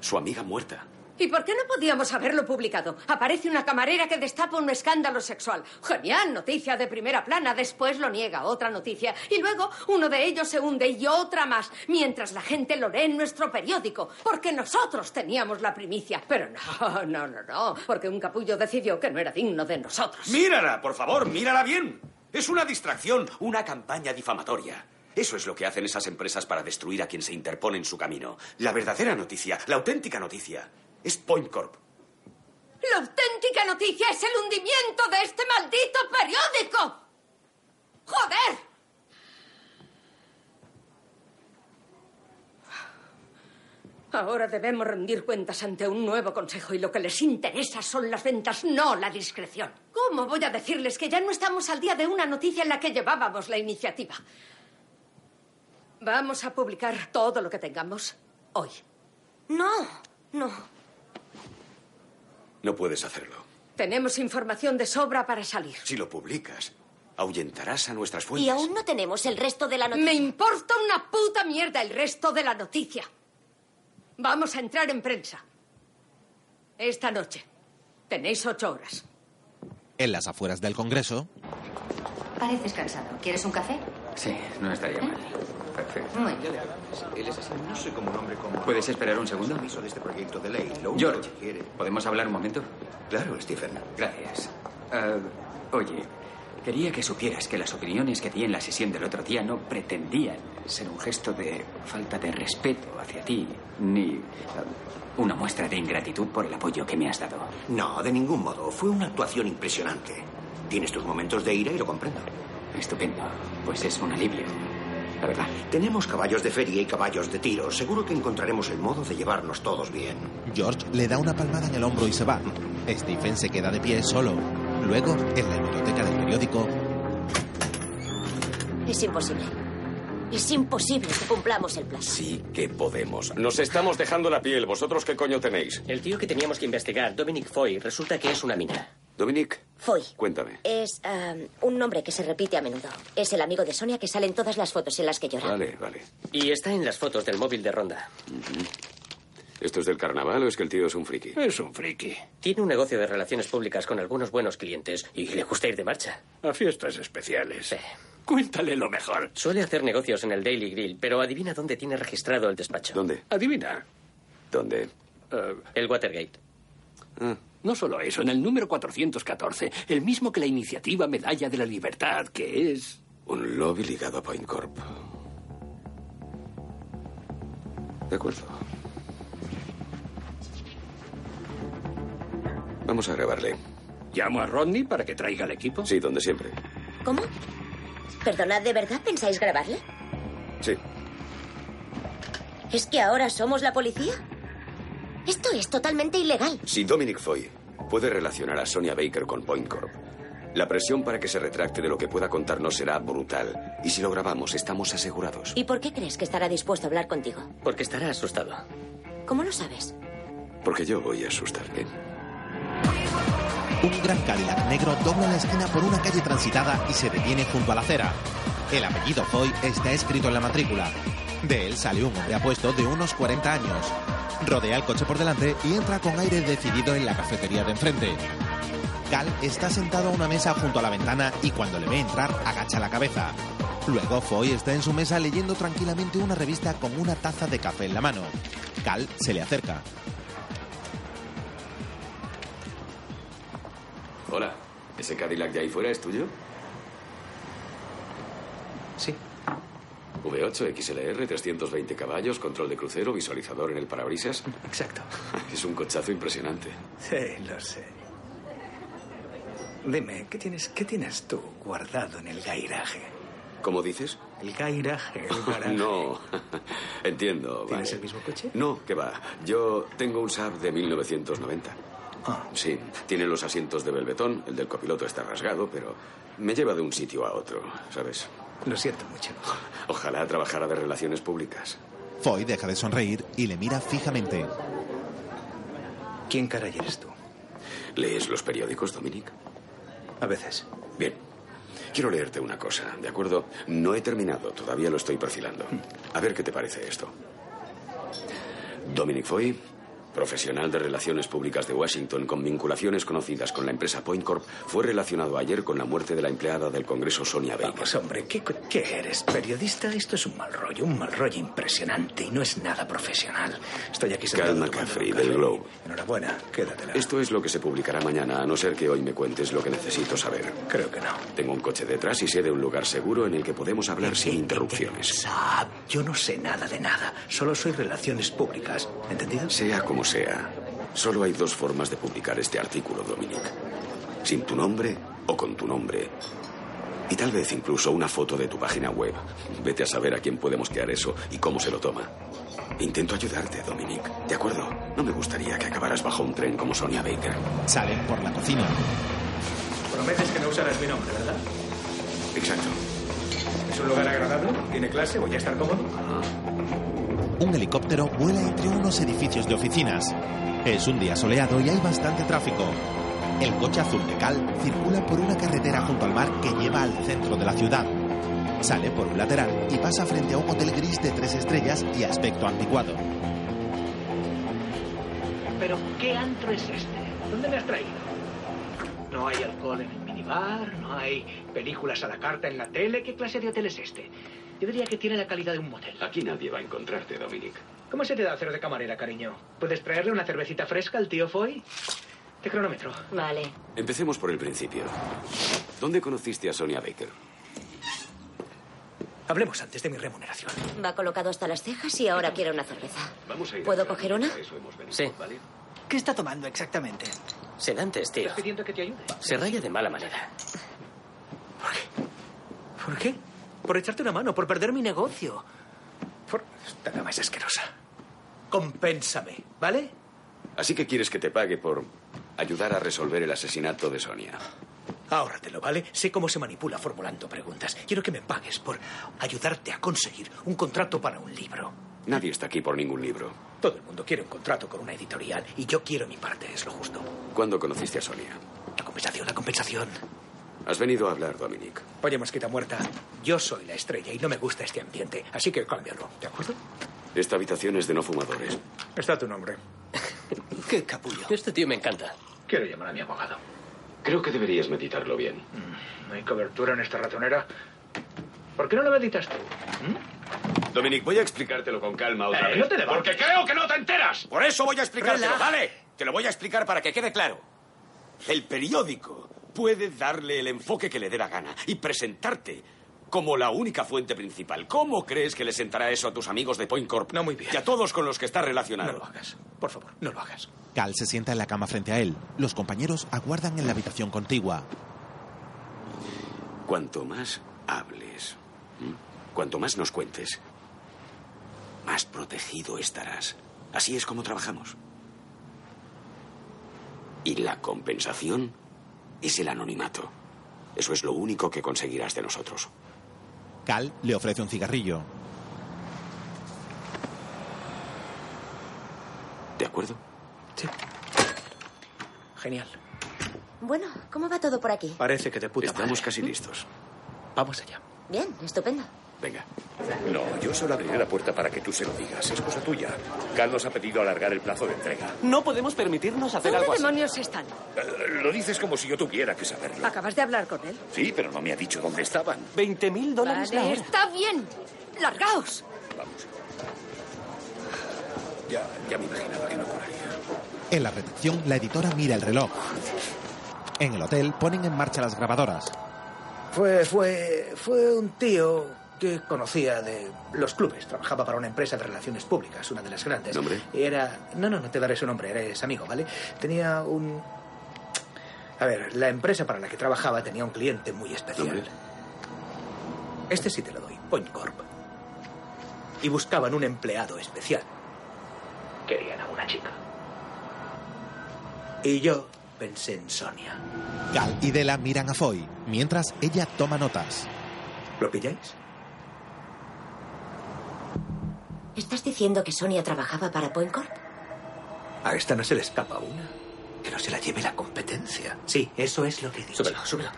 Su amiga muerta. ¿Y por qué no podíamos haberlo publicado? Aparece una camarera que destapa un escándalo sexual. Genial, noticia de primera plana. Después lo niega, otra noticia. Y luego uno de ellos se hunde y otra más. Mientras la gente lo lee en nuestro periódico. Porque nosotros teníamos la primicia. Pero no, [laughs] no, no, no. Porque un capullo decidió que no era digno de nosotros. Mírala, por favor, mírala bien. Es una distracción, una campaña difamatoria. Eso es lo que hacen esas empresas para destruir a quien se interpone en su camino. La verdadera noticia, la auténtica noticia, es Point Corp. La auténtica noticia es el hundimiento de este maldito periódico. ¡Joder! Ahora debemos rendir cuentas ante un nuevo consejo y lo que les interesa son las ventas, no la discreción. ¿Cómo voy a decirles que ya no estamos al día de una noticia en la que llevábamos la iniciativa? Vamos a publicar todo lo que tengamos hoy. No, no. No puedes hacerlo. Tenemos información de sobra para salir. Si lo publicas, ahuyentarás a nuestras fuentes. Y aún no tenemos el resto de la noticia. Me importa una puta mierda el resto de la noticia. Vamos a entrar en prensa. Esta noche. Tenéis ocho horas. en las afueras del Congreso, Pareces cansado. ¿Quieres un café? Sí, no estaría mal. Perfecto. Muy bien. Él es así, no sé como un hombre como... ¿Puedes esperar un segundo? De este proyecto de ley. George, que quiere... ¿podemos hablar un momento? Claro, Stephen. Gracias. Ah, oye, quería que supieras que las opiniones que di en la sesión del otro día no pretendían ser un gesto de falta de respeto hacia ti, ni ah, una muestra de ingratitud por el apoyo que me has dado. No, de ningún modo. Fue una actuación impresionante. Tienes tus momentos de ira y lo comprendo. Estupendo. Pues es un alivio. La verdad. Tenemos caballos de feria y caballos de tiro. Seguro que encontraremos el modo de llevarnos todos bien. George le da una palmada en el hombro y se va. Stephen se queda de pie solo. Luego, en la biblioteca del periódico, Es imposible. Es imposible que cumplamos el plan. Sí que podemos. Nos estamos dejando la piel. ¿Vosotros qué coño tenéis? El tío que teníamos que investigar, Dominic Foy, resulta que es una mina. Dominic, Foy. cuéntame. Es um, un nombre que se repite a menudo. Es el amigo de Sonia que sale en todas las fotos en las que llora. Vale, vale. Y está en las fotos del móvil de Ronda. ¿Esto es del carnaval o es que el tío es un friki? Es un friki. Tiene un negocio de relaciones públicas con algunos buenos clientes y le gusta ir de marcha. A fiestas especiales. Cuéntale lo mejor. Suele hacer negocios en el Daily Grill, pero adivina dónde tiene registrado el despacho. ¿Dónde? Adivina. ¿Dónde? el Watergate. No solo eso, en el número 414, el mismo que la iniciativa Medalla de la Libertad, que es... Un lobby ligado a Point Corp. De acuerdo. Vamos a grabarle. ¿Llamo a Rodney para que traiga el equipo? Sí, donde siempre. ¿Cómo? Perdona, ¿de verdad pensáis grabarle? Sí. ¿Es que ahora somos la policía? Esto es totalmente ilegal. Si Dominic Foy puede relacionar a Sonia Baker con Point Corp, la presión para que se retracte de lo que pueda contarnos será brutal. Y si lo grabamos, estamos asegurados. ¿Y por qué crees que estará dispuesto a hablar contigo? Porque estará asustado. ¿Cómo lo sabes? Porque yo voy a asustarle. Un gran Cadillac negro dobla la esquina por una calle transitada y se detiene junto a la acera. El apellido Foy está escrito en la matrícula. De él sale un hombre apuesto de unos 40 años. Rodea el coche por delante y entra con aire decidido en la cafetería de enfrente. Cal está sentado a una mesa junto a la ventana y cuando le ve entrar agacha la cabeza. Luego Foy está en su mesa leyendo tranquilamente una revista con una taza de café en la mano. Cal se le acerca. Hola, ¿ese Cadillac de ahí fuera es tuyo? Sí. V8, XLR, 320 caballos, control de crucero, visualizador en el parabrisas. Exacto. [laughs] Es un cochazo impresionante. Sí, lo sé. Dime, ¿qué tienes, ¿qué tienes tú guardado en el gairaje? ¿Cómo dices? El gairaje, el [laughs] garaje. No, [laughs] entiendo. ¿Tienes vale. el mismo coche? No, que va. Yo tengo un Saab de 1990. Ah. Sí, tiene los asientos de velvetón, el del copiloto está rasgado, pero me lleva de un sitio a otro, ¿sabes? Lo siento mucho. Ojalá trabajara de relaciones públicas. Foy deja de sonreír y le mira fijamente. ¿Quién caray eres tú? ¿Lees los periódicos, Dominic? A veces. Bien. Quiero leerte una cosa, ¿de acuerdo? No he terminado, todavía lo estoy perfilando. A ver qué te parece esto. Dominic Foy, profesional de Relaciones Públicas de Washington con vinculaciones conocidas con la empresa Point Corp, fue relacionado ayer con la muerte de la empleada del Congreso Sonia Baker. Vamos, hombre, ¿qué, qué eres? ¿Periodista? Esto es un mal rollo, un mal rollo impresionante y no es nada profesional. Estoy aquí sentado Cal tomando McCaffrey, un café. del Globe. Enhorabuena, quédatela. Esto es lo que se publicará mañana, a no ser que hoy me cuentes lo que necesito saber. Creo que no. Tengo un coche detrás y sé de un lugar seguro en el que podemos hablar sin interrupciones. Yo no sé nada de nada. Solo soy relaciones públicas. ¿Entendido? Sea como sea, solo hay dos formas de publicar este artículo, Dominic. Sin tu nombre o con tu nombre. Y tal vez incluso una foto de tu página web. Vete a saber a quién puede mosquear eso y cómo se lo toma. Intento ayudarte, Dominic. ¿De acuerdo? No me gustaría que acabaras bajo un tren como Sonia Baker. Salen por la cocina. Prometes que no usarás mi nombre, ¿verdad? Exacto. ¿Es un lugar agradable? ¿Tiene clase? ¿Voy a estar cómodo? Un helicóptero vuela entre unos edificios de oficinas. Es un día soleado y hay bastante tráfico. El coche azul de Cal circula por una carretera junto al mar que lleva al centro de la ciudad. Sale por un lateral y pasa frente a un hotel gris de tres estrellas y aspecto anticuado. Pero, ¿qué antro es este? ¿Dónde me has traído? No hay alcohol en el no hay películas a la carta en la tele. ¿Qué clase de hotel es este? Yo diría que tiene la calidad de un motel. Aquí nadie va a encontrarte, Dominic. ¿Cómo se te da hacer de camarera, cariño? ¿Puedes traerle una cervecita fresca al tío Foy? Te cronómetro. Vale. Empecemos por el principio. ¿Dónde conociste a Sonia Baker? Hablemos antes de mi remuneración. Va colocado hasta las cejas y ahora quiere una cerveza. Vamos a ir ¿Puedo a- coger una? a eso hemos venido, Sí. ¿vale? ¿Qué está tomando exactamente? Sedantes, tío. ¿Estás pidiendo que te ayude? Se raya de mala manera. ¿Por qué? Por echarte una mano, por perder mi negocio. Por... Esta dama es asquerosa. Compénsame, ¿vale? Así que quieres que te pague por ayudar a resolver el asesinato de Sonia. Ahórratelo, ¿vale? Sé cómo se manipula formulando preguntas. Quiero que me pagues por ayudarte a conseguir un contrato para un libro. Nadie está aquí por ningún libro. Todo el mundo quiere un contrato con una editorial y yo quiero mi parte, es lo justo. ¿Cuándo conociste a Sonia? La compensación, la compensación. Has venido a hablar, Dominic. Oye, mosquita muerta, yo soy la estrella y no me gusta este ambiente, así que cámbialo, ¿de acuerdo? Esta habitación es de no fumadores. Está tu nombre. [laughs] Qué capullo. Este tío me encanta. Quiero llamar a mi abogado. Creo que deberías meditarlo bien. ¿No hay cobertura en esta ratonera? ¿Por qué no lo meditas tú? Dominic, voy a explicártelo con calma otra Eh, vez. no te levantes. Porque creo que no te enteras. Por eso voy a explicártelo, Relaja. ¿vale? Te lo voy a explicar para que quede claro. El periódico puede darle el enfoque que le dé la gana y presentarte como la única fuente principal. ¿Cómo crees que le sentará eso a tus amigos de Point Corp? No muy bien. Y a todos con los que está No relacionado. lo hagas. Por favor, no lo hagas. Cal se sienta en la cama frente a él. Los compañeros aguardan en la habitación contigua. Cuanto más hables. Cuanto más nos cuentes, más protegido estarás. Así es como trabajamos. Y la compensación es el anonimato. Eso es lo único que conseguirás de nosotros. Cal le ofrece un cigarrillo. ¿De acuerdo? Sí. Genial. Bueno, ¿cómo va todo por aquí? Parece que de puta Estamos madre. casi listos. Vamos allá. Bien, estupendo. Venga. No, yo solo abriré la puerta para que tú se lo digas. Es cosa tuya. Cal nos ha pedido alargar el plazo de entrega. No podemos permitirnos hacer ¿Dónde algo así. demonios están? Eh, Lo dices como si yo tuviera que saberlo. ¿Acabas de hablar con él? Sí, pero no me ha dicho dónde estaban. 20 mil dólares la Vale, hora. está bien. ¡Largaos! Vamos. Ya, ya me imaginaba que no curaría. En la redacción, la editora mira el reloj. En el hotel ponen en marcha las grabadoras. Fue, fue, fue un tío que conocía de los clubes. Trabajaba para una empresa de relaciones públicas, una de las grandes. ¿Nombre? Y era... No, no, no te daré su nombre, eres amigo, ¿vale? Tenía un... A ver, la empresa para la que trabajaba tenía un cliente muy especial. ¿Nombre? Este sí te lo doy, Point Corp. Y buscaban un empleado especial. Querían a una chica. Y yo pensé en Sonia. Cal y Della miran a Foy, mientras ella toma notas. ¿Lo pilláis? ¿Estás diciendo que Sonia trabajaba para Point Corp? A esta no se le escapa una. Que no se la lleve la competencia. Sí, eso es lo que he dicho. Súbelo, súbelo.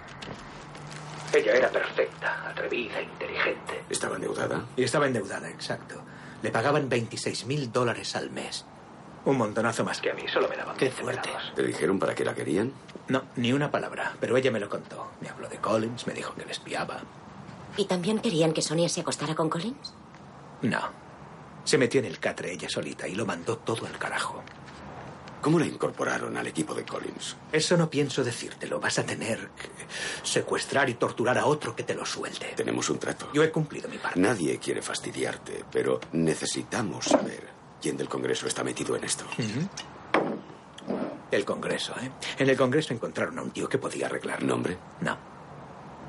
Ella era perfecta, atrevida, inteligente. ¿Estaba endeudada? Y estaba endeudada, exacto. Le pagaban 26 mil dólares al mes. Un montonazo más que a mí, solo me daban Qué 15 fuerte. ¿Te dijeron para qué la querían? No, ni una palabra, pero ella me lo contó. Me habló de Collins, me dijo que le espiaba. ¿Y también querían que Sonia se acostara con Collins? No. Se metió en el catre ella solita y lo mandó todo al carajo. ¿Cómo la incorporaron al equipo de Collins? Eso no pienso decírtelo. Vas a tener que secuestrar y torturar a otro que te lo suelte. Tenemos un trato. Yo he cumplido mi parte. Nadie quiere fastidiarte, pero necesitamos saber quién del Congreso está metido en esto. El Congreso, ¿eh? En el Congreso encontraron a un tío que podía arreglarlo. ¿Nombre? No.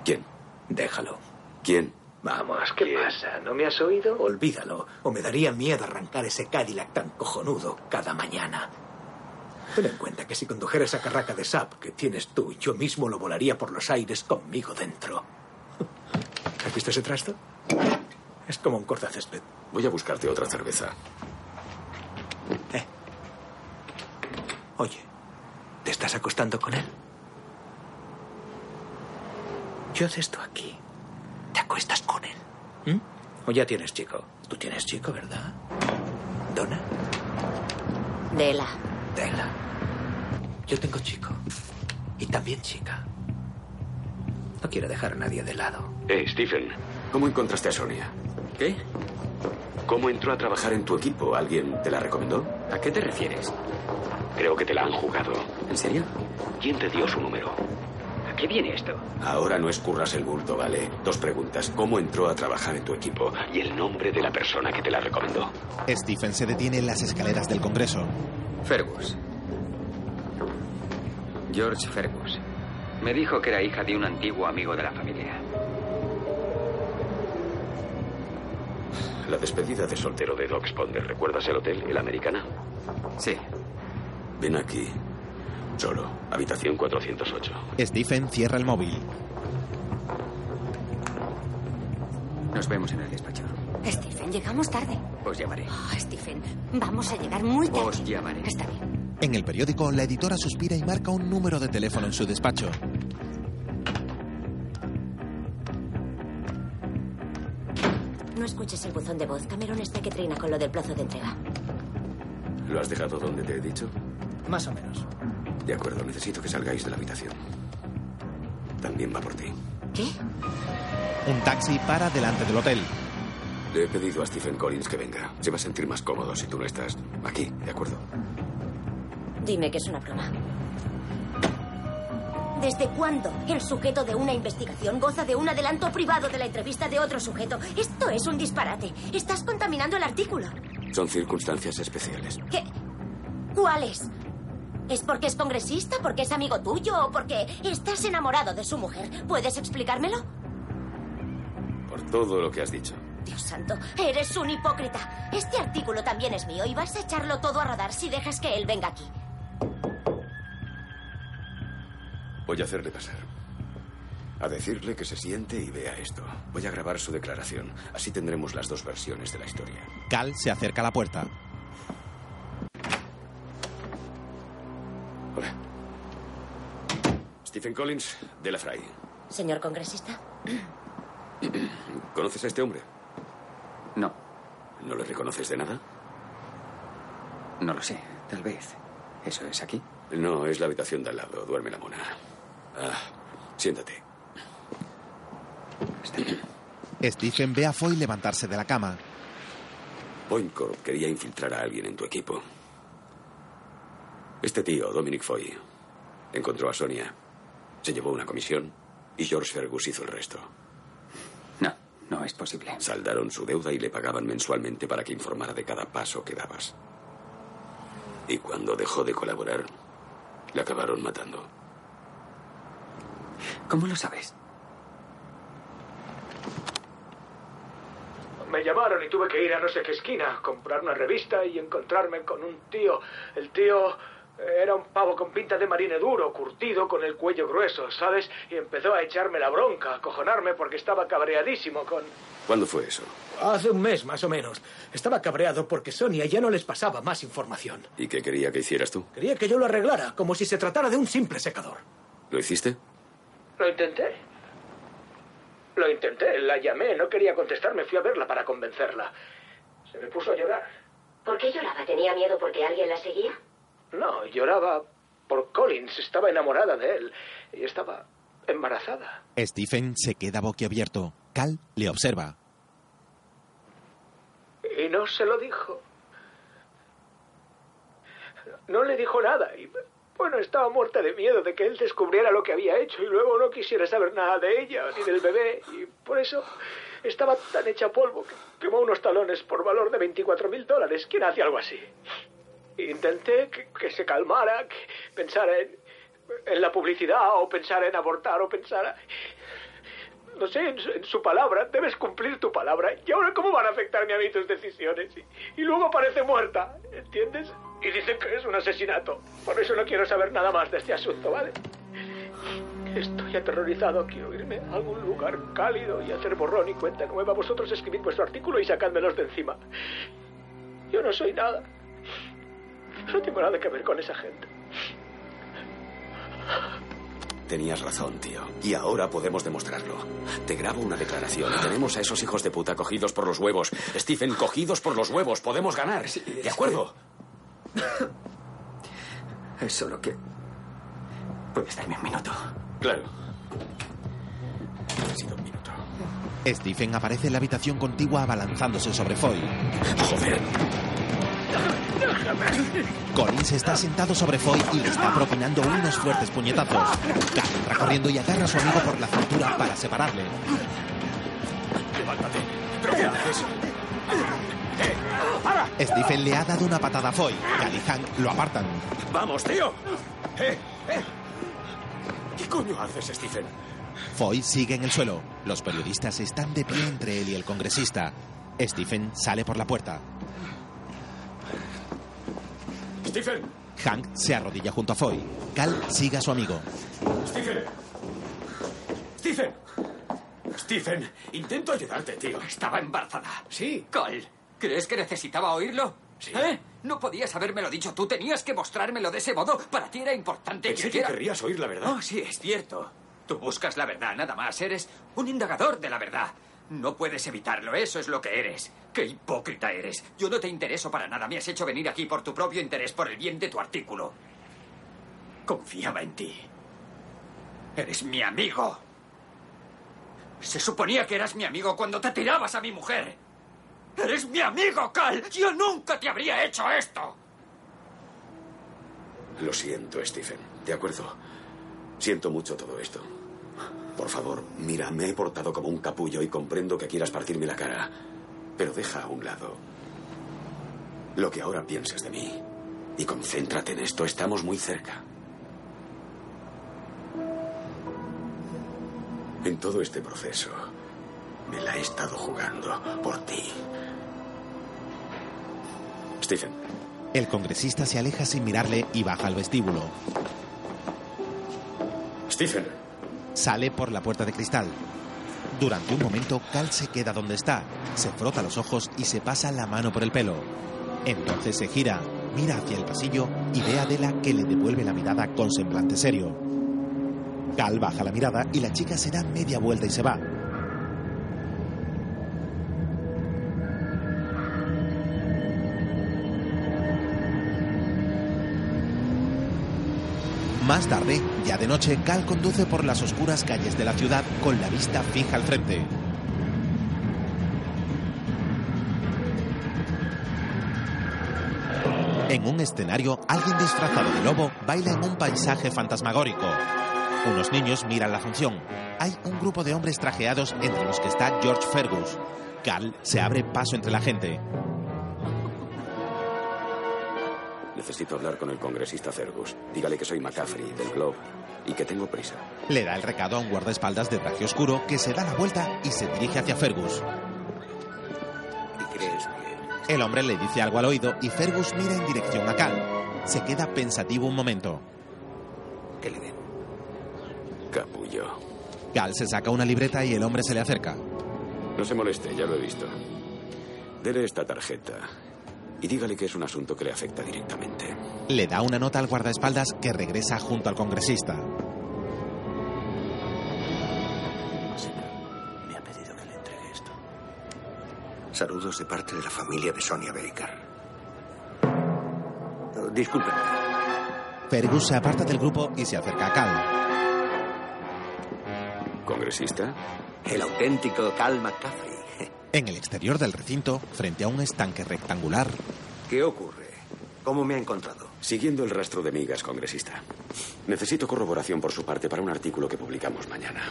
¿Quién? Déjalo. ¿Quién? Vamos, ¿qué pasa? ¿No me has oído? Olvídalo. O me daría miedo arrancar ese Cadillac tan cojonudo cada mañana. Ten en cuenta que si condujera esa carraca de sap que tienes tú, yo mismo lo volaría por los aires conmigo dentro. [laughs] ¿Has visto ese trasto? Es como un cortacésped. Voy a buscarte otra cerveza. Eh. Oye, ¿te estás acostando con él? Yo haces esto aquí. ¿Te acuestas con él? ¿Mm? ¿O ya tienes chico? Tú tienes chico, ¿verdad? ¿Donna? Dela. Dela. Yo tengo chico. Y también chica. No quiero dejar a nadie de lado. Eh, Stephen, ¿cómo encontraste a Sonia? ¿Qué? ¿Cómo entró a trabajar en tu equipo? ¿Alguien te la recomendó? ¿A qué te refieres? Creo que te la han jugado. ¿En serio? ¿Quién te dio su número? ¿A qué viene esto? Ahora no escurras el bulto, ¿vale? Dos preguntas. ¿Cómo entró a trabajar en tu equipo? Y el nombre de la persona que te la recomendó. Stephen se detiene en las escaleras del Congreso. Fergus. George Fergus. Me dijo que era hija de un antiguo amigo de la familia. La despedida de soltero de Doc Sponder. ¿Recuerdas el hotel, el Americana? Sí. Ven aquí. Solo. Habitación 408. Stephen cierra el móvil. Nos vemos en el despacho. Stephen, llegamos tarde. Os llamaré. Oh, Stephen, vamos a llegar muy tarde. Os llamaré. Está bien. En el periódico, la editora suspira y marca un número de teléfono en su despacho. No escuches el buzón de voz. Cameron está que trina con lo del plazo de entrega. ¿Lo has dejado donde te he dicho? Más o menos. De acuerdo, necesito que salgáis de la habitación. También va por ti. ¿Qué? Un taxi para delante del hotel. Le he pedido a Stephen Collins que venga. Se va a sentir más cómodo si tú no estás aquí, ¿de acuerdo? Dime que es una broma. ¿Desde cuándo el sujeto de una investigación goza de un adelanto privado de la entrevista de otro sujeto? Esto es un disparate. Estás contaminando el artículo. Son circunstancias especiales. ¿Qué? ¿Cuáles? ¿Es porque es congresista, porque es amigo tuyo o porque estás enamorado de su mujer? ¿Puedes explicármelo? Por todo lo que has dicho. Dios santo, eres un hipócrita. Este artículo también es mío y vas a echarlo todo a rodar si dejas que él venga aquí. Voy a hacerle pasar. A decirle que se siente y vea esto. Voy a grabar su declaración. Así tendremos las dos versiones de la historia. Cal se acerca a la puerta. Hola. Stephen Collins, de la Fray. Señor congresista. ¿Conoces a este hombre? No. ¿No le reconoces de nada? No lo sé, tal vez. ¿Eso es aquí? No, es la habitación de al lado. Duerme la mona. Ah, siéntate. Stephen ve a Foy levantarse de la cama. Point Corp quería infiltrar a alguien en tu equipo. Este tío, Dominic Foy, encontró a Sonia, se llevó una comisión y George Fergus hizo el resto. No, no es posible. Saldaron su deuda y le pagaban mensualmente para que informara de cada paso que dabas. Y cuando dejó de colaborar, le acabaron matando. ¿Cómo lo sabes? Me llamaron y tuve que ir a no sé qué esquina, comprar una revista y encontrarme con un tío. El tío era un pavo con pinta de marine duro, curtido, con el cuello grueso, ¿sabes? Y empezó a echarme la bronca, a acojonarme porque estaba cabreadísimo con... ¿Cuándo fue eso? Hace un mes, más o menos. Estaba cabreado porque Sonia ya no les pasaba más información. ¿Y qué quería que hicieras tú? Quería que yo lo arreglara, como si se tratara de un simple secador. ¿Lo hiciste? Lo intenté. Lo intenté, la llamé, no quería contestarme, fui a verla para convencerla. Se me puso a llorar. ¿Por qué lloraba? ¿Tenía miedo porque alguien la seguía? No, lloraba por Collins, estaba enamorada de él y estaba embarazada. Stephen se queda boquiabierto. Cal le observa. Y no se lo dijo. No le dijo nada y bueno, estaba muerta de miedo de que él descubriera lo que había hecho y luego no quisiera saber nada de ella ni del bebé. Y por eso estaba tan hecha polvo que quemó unos talones por valor de 24 mil dólares. ¿Quién hace algo así? Intenté que, que se calmara, que pensara en, en, la publicidad o pensara en abortar o pensara... No sé, en su, palabra. Debes cumplir tu palabra. ¿Y ahora cómo van a afectarme a mí tus decisiones? Y, y luego parece muerta, ¿entiendes? Y dicen que es un asesinato. Por eso no quiero saber nada más de este asunto, ¿vale? Estoy aterrorizado. Quiero irme a algún lugar cálido y hacer borrón y cuenta nueva. Vosotros escribid vuestro artículo y sacádmelos de encima. Yo no soy nada. No tengo nada que ver con esa gente. Tenías razón, tío. Y ahora podemos demostrarlo. Te grabo una declaración tenemos a esos hijos de puta cogidos por los huevos. Stephen, cogidos por los huevos. Podemos ganar. Sí, ¿De acuerdo? Es solo que... ¿Puedes darme un minuto? Claro. Ha sido un minuto. Stephen aparece en la habitación contigua abalanzándose sobre Foy. ¡Joder! Collins está sentado sobre Foy y le está propinando unos fuertes puñetazos. Cal entra corriendo y agarra a su amigo por la cintura para separarle. ¡Levántate! ¿Pero qué haces? Stephen le ha dado una patada a Foy. Cal y Hank lo apartan. ¡Vamos, tío! ¡Eh! ¡Eh! ¿Qué coño haces, Stephen? Foy sigue en el suelo. Los periodistas están de pie entre él y el congresista. Stephen sale por la puerta. ¡Stephen! Hank se arrodilla junto a Foy. Cal sigue a su amigo. ¡Stephen! ¡Stephen! Stephen, intento ayudarte, tío. Estaba embarazada. Sí. Cole, ¿crees que necesitaba oírlo? Sí. ¿Eh? No podías habérmelo dicho tú. Tenías que mostrármelo de ese modo. Para ti era importante Pensé que que querrías oír la verdad. Oh, sí, es cierto. Tú buscas la verdad, nada más. Eres un indagador de la verdad. No puedes evitarlo, eso es lo que eres. ¡Qué hipócrita eres! Yo no te intereso para nada. Me has hecho venir aquí por tu propio interés, por el bien de tu artículo. Confiaba en ti. Eres mi amigo. Se suponía que eras mi amigo cuando te tirabas a mi mujer. ¡Eres mi amigo, Cal! ¡Yo nunca te habría hecho esto! Lo siento, Stephen. De acuerdo. Siento mucho todo esto. Por favor, mira, me he portado como un capullo y comprendo que quieras partirme la cara. Pero deja a un lado lo que ahora pienses de mí. Y concéntrate en esto. Estamos muy cerca. En todo este proceso, me la he estado jugando por ti. Stephen, El congresista se aleja sin mirarle y baja al vestíbulo. Stephen. Sale por la puerta de cristal. Durante un momento, Cal se queda donde está, se frota los ojos y se pasa la mano por el pelo. Entonces se gira, mira hacia el pasillo y ve a Adela que le devuelve la mirada con semblante serio. Cal baja la mirada y la chica se da media vuelta y se va. Más tarde, ya de noche, Cal conduce por las oscuras calles de la ciudad con la vista fija al frente. En un escenario, alguien disfrazado de lobo baila en un paisaje fantasmagórico. Unos niños miran la función. Hay un grupo de hombres trajeados entre los que está George Fergus. Cal se abre paso entre la gente. Necesito hablar con el congresista Fergus. Dígale que soy McCaffrey, del Globe, y que tengo prisa. Le da el recado a un guardaespaldas de traje oscuro que se da la vuelta y se dirige hacia Fergus. ¿Y crees que El hombre le dice algo al oído y Fergus mira en dirección a Cal. Se queda pensativo un momento. ¿Qué le den? Capullo. Cal se saca una libreta y el hombre se le acerca. No se moleste, ya lo he visto. Dele esta tarjeta y dígale que es un asunto que le afecta directamente. Le da una nota al guardaespaldas que regresa junto al congresista. Me ha pedido que le entregue esto. Saludos de parte de la familia de Sonia Baker. Discúlpenme. Fergus se aparta del grupo y se acerca a Cal. ¿Congresista? El auténtico Cal McCaffrey. En el exterior del recinto, frente a un estanque rectangular, ¿Qué ocurre? ¿Cómo me ha encontrado? Siguiendo el rastro de migas, congresista. Necesito corroboración por su parte para un artículo que publicamos mañana.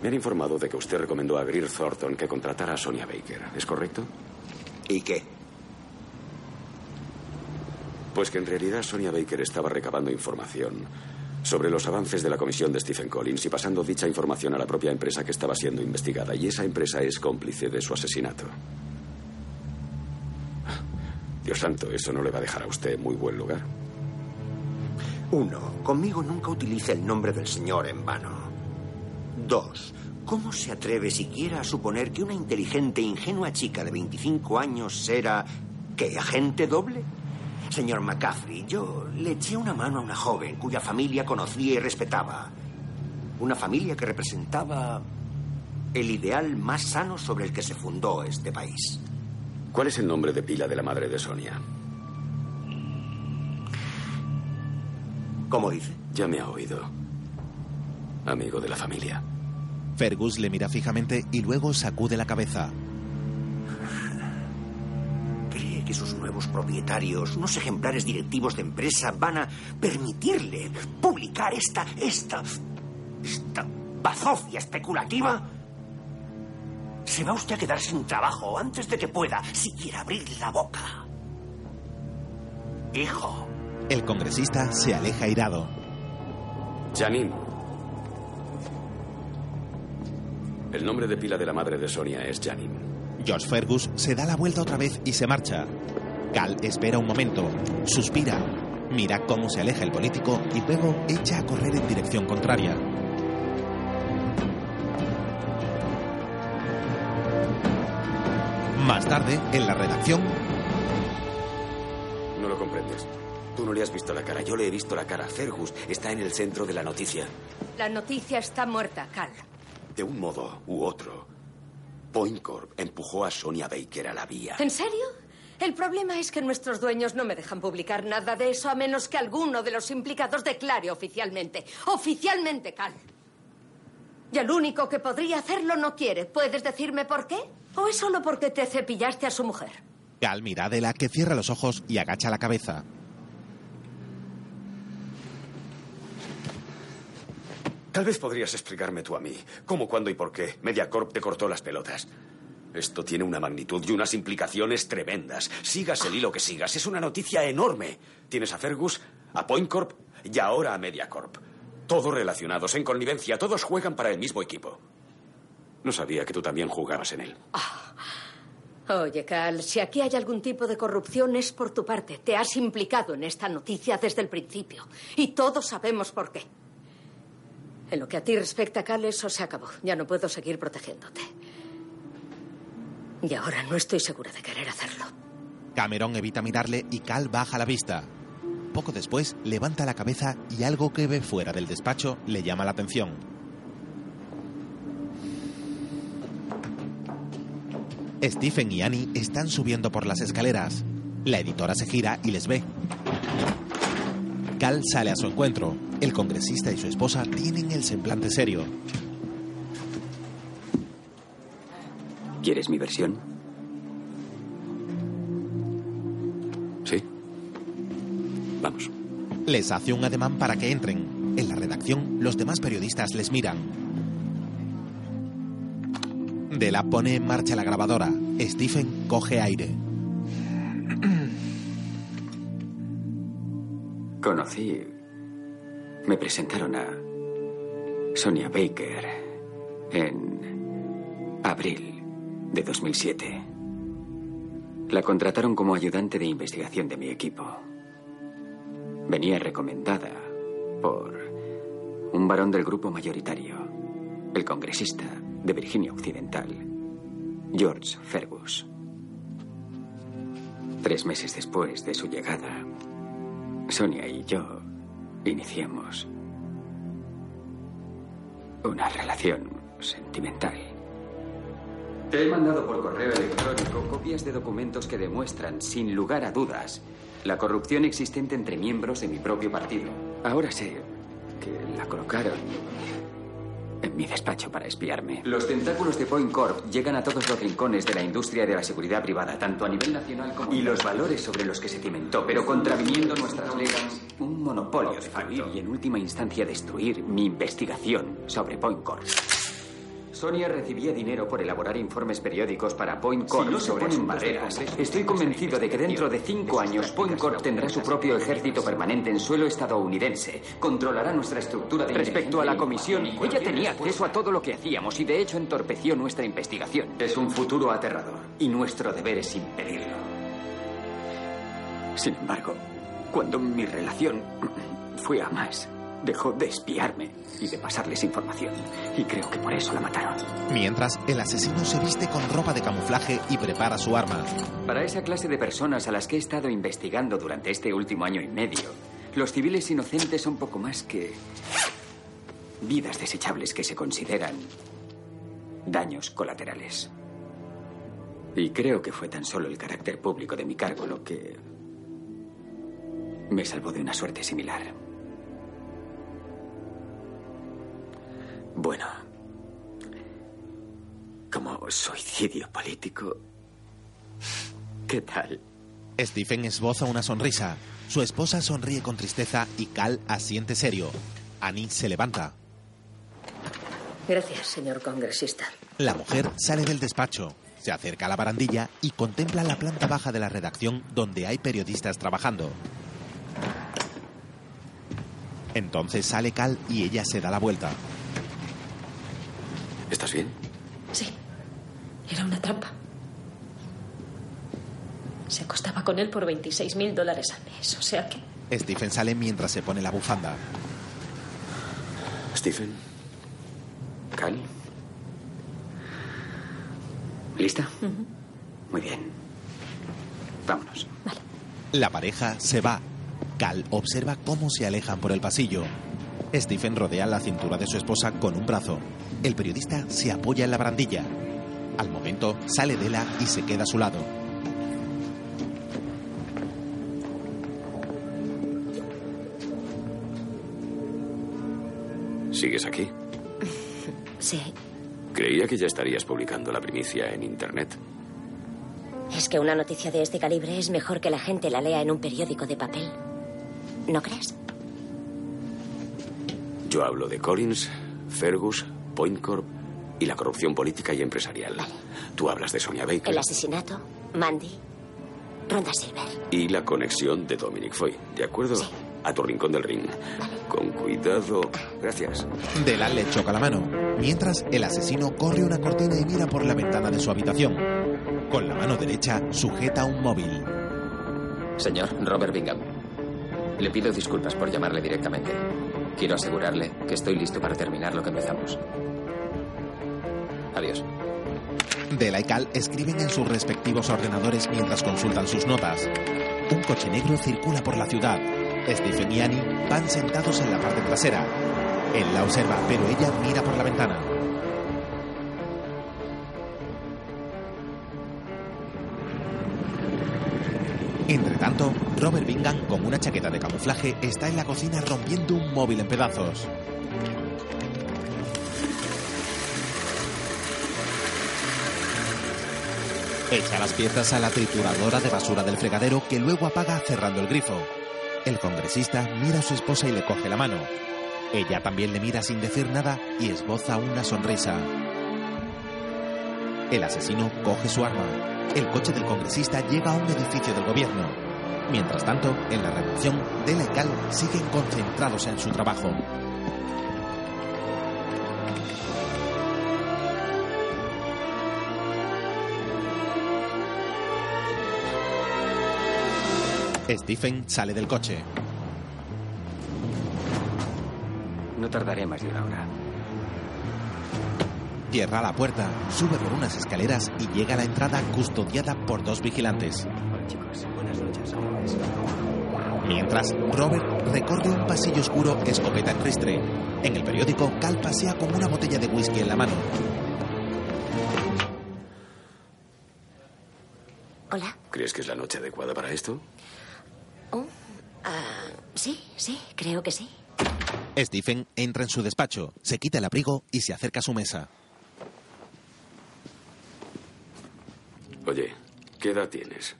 Me han informado de que usted recomendó a Greer Thornton que contratara a Sonia Baker. ¿Es correcto? ¿Y qué? Pues que en realidad Sonia Baker estaba recabando información sobre los avances de la comisión de Stephen Collins y pasando dicha información a la propia empresa que estaba siendo investigada. Y esa empresa es cómplice de su asesinato. Dios santo, eso no le va a dejar a usted muy buen lugar. Uno, conmigo nunca utilice el nombre del señor en vano. Dos, ¿cómo se atreve siquiera a suponer que una inteligente e ingenua chica de 25 años era... ¿qué? ¿Agente doble? Señor McCaffrey, yo le eché una mano a una joven cuya familia conocía y respetaba. Una familia que representaba el ideal más sano sobre el que se fundó este país. ¿Cuál es el nombre de pila de la madre de Sonia? ¿Cómo dice? Ya me ha oído. Amigo de la familia. Fergus le mira fijamente y luego sacude la cabeza. Que sus nuevos propietarios, unos ejemplares directivos de empresa, van a permitirle publicar esta, esta, esta bazofia especulativa? Se va usted a quedar sin trabajo antes de que pueda siquiera abrir la boca. Hijo. El congresista se aleja irado. Janine. El nombre de pila de la madre de Sonia es Janine. George Fergus se da la vuelta otra vez y se marcha. Cal espera un momento, suspira, mira cómo se aleja el político y luego echa a correr en dirección contraria. Más tarde, en la redacción, No lo comprendes. Tú no le has visto la cara, yo le he visto la cara. Fergus está en el centro de la noticia. La noticia está muerta, Cal. De un modo u otro, Point Corp empujó a Sonia Baker a la vía. ¿En serio? El problema es que nuestros dueños no me dejan publicar nada de eso a menos que alguno de los implicados declare oficialmente. Oficialmente, Cal. Y el único que podría hacerlo no quiere. ¿Puedes decirme por qué? ¿O es solo porque te cepillaste a su mujer? Cal mira a Adela que cierra los ojos y agacha la cabeza. Tal vez podrías explicarme tú a mí cómo, cuándo y por qué MediaCorp te cortó las pelotas. Esto tiene una magnitud y unas implicaciones tremendas. Sigas el hilo que sigas, es una noticia enorme. Tienes a Fergus, a Point Corp y ahora a MediaCorp. Todos relacionados, en connivencia, todos juegan para el mismo equipo. No sabía que tú también jugabas en él. Oye, Cal, si aquí hay algún tipo de corrupción es por tu parte. Te has implicado en esta noticia desde el principio. Y todos sabemos por qué. En lo que a ti respecta, Cal, eso se acabó. Ya no puedo seguir protegiéndote. Y ahora no estoy segura de querer hacerlo. Cameron evita mirarle y Cal baja la vista. Poco después levanta la cabeza y algo que ve fuera del despacho le llama la atención. Stephen y Annie están subiendo por las escaleras. La editora se gira y les ve. Cal sale a su encuentro. El congresista y su esposa tienen el semblante serio. ¿Quieres mi versión? Sí. Vamos. Les hace un ademán para que entren. En la redacción, los demás periodistas les miran. Della pone en marcha la grabadora. Stephen coge aire. Conocí. Me presentaron a Sonia Baker en abril de 2007. La contrataron como ayudante de investigación de mi equipo. Venía recomendada por un varón del grupo mayoritario, el congresista de Virginia Occidental, George Fergus. Tres meses después de su llegada, Sonia y yo iniciamos una relación sentimental. Te he mandado por correo electrónico copias de documentos que demuestran, sin lugar a dudas, la corrupción existente entre miembros de mi propio partido. Ahora sé que la colocaron en mi despacho para espiarme. Los tentáculos de Point Corp llegan a todos los rincones de la industria de la seguridad privada, tanto a nivel nacional como... Y los valores sobre los que se cimentó, pero contraviniendo nuestras leyes, un monopolio de facto. Y en última instancia destruir mi investigación sobre Point Corp. Sonia recibía dinero por elaborar informes periódicos para Point Corp Si no se sobre ponen barreras. Estoy convencido de que dentro de cinco años Point Corp tendrá su propio ejército permanente en suelo estadounidense. Controlará nuestra estructura de Respecto a la comisión, ella tenía acceso a todo lo que hacíamos y de hecho entorpeció nuestra investigación. Es un futuro aterrador y nuestro deber es impedirlo. Sin embargo, cuando mi relación fue a más, dejó de espiarme y de pasarles información. Y creo que por eso la mataron. Mientras, el asesino se viste con ropa de camuflaje y prepara su arma. Para esa clase de personas a las que he estado investigando durante este último año y medio, los civiles inocentes son poco más que vidas desechables que se consideran daños colaterales. Y creo que fue tan solo el carácter público de mi cargo lo que me salvó de una suerte similar. Bueno, como suicidio político, ¿qué tal? Stephen esboza una sonrisa. Su esposa sonríe con tristeza y Cal asiente serio. Annie se levanta. Gracias, señor congresista. La mujer sale del despacho, se acerca a la barandilla y contempla la planta baja de la redacción donde hay periodistas trabajando. Entonces sale Cal y ella se da la vuelta. ¿Estás bien? Sí. Era una trampa. Se acostaba con él por 26 mil dólares al mes. O sea que. Stephen sale mientras se pone la bufanda. Stephen. ¿Cal? ¿Lista? Muy bien. Vámonos. La pareja se va. Cal observa cómo se alejan por el pasillo. Stephen rodea la cintura de su esposa con un brazo. El periodista se apoya en la barandilla. Al momento sale Dela y se queda a su lado. ¿Sigues aquí? [laughs] Sí. Creía que ya estarías publicando la primicia en Internet. Es que una noticia de este calibre es mejor que la gente la lea en un periódico de papel. ¿No crees? Yo hablo de Collins, Fergus, Point Corp y la corrupción política y empresarial. Tú hablas de Sonia Baker El asesinato, Mandy, Ronda Silver. y la conexión de Dominic Foy. ¿De acuerdo? A tu rincón del ring. Con cuidado. Gracias. Dela le choca la mano. Mientras, el asesino corre una cortina y mira por la ventana de su habitación. Con la mano derecha sujeta un móvil. Señor Robert Bingham, le pido disculpas por llamarle directamente. Quiero asegurarle que estoy listo para terminar lo que empezamos. Adiós. Dela y Cal escriben en sus respectivos ordenadores mientras consultan sus notas. Un coche negro circula por la ciudad. Stephen y Annie van sentados en la parte trasera. Él la observa, pero ella mira por la ventana. Entre tanto, Robert Bingham, con una chaqueta de camuflaje, está en la cocina rompiendo un móvil en pedazos. Echa las piezas a la trituradora de basura del fregadero que luego apaga cerrando el grifo. El congresista mira a su esposa y le coge la mano. Ella también le mira sin decir nada y esboza una sonrisa. El asesino coge su arma. El coche del congresista llega a un edificio del gobierno. Mientras tanto, en la redacción, Dela y Cal siguen concentrados en su trabajo. Stephen sale del coche. No tardaré más de una hora. Cierra la puerta, sube por unas escaleras y llega a la entrada custodiada por dos vigilantes. Mientras, Robert recorre un pasillo oscuro escopeta en ristre. En el periódico, Cal pasea con una botella de whisky en la mano. Hola. ¿Crees que es la noche adecuada para esto? Oh, ah, sí, sí, creo que sí. Stephen entra en su despacho, se quita el abrigo y se acerca a su mesa. Oye, ¿qué edad tienes?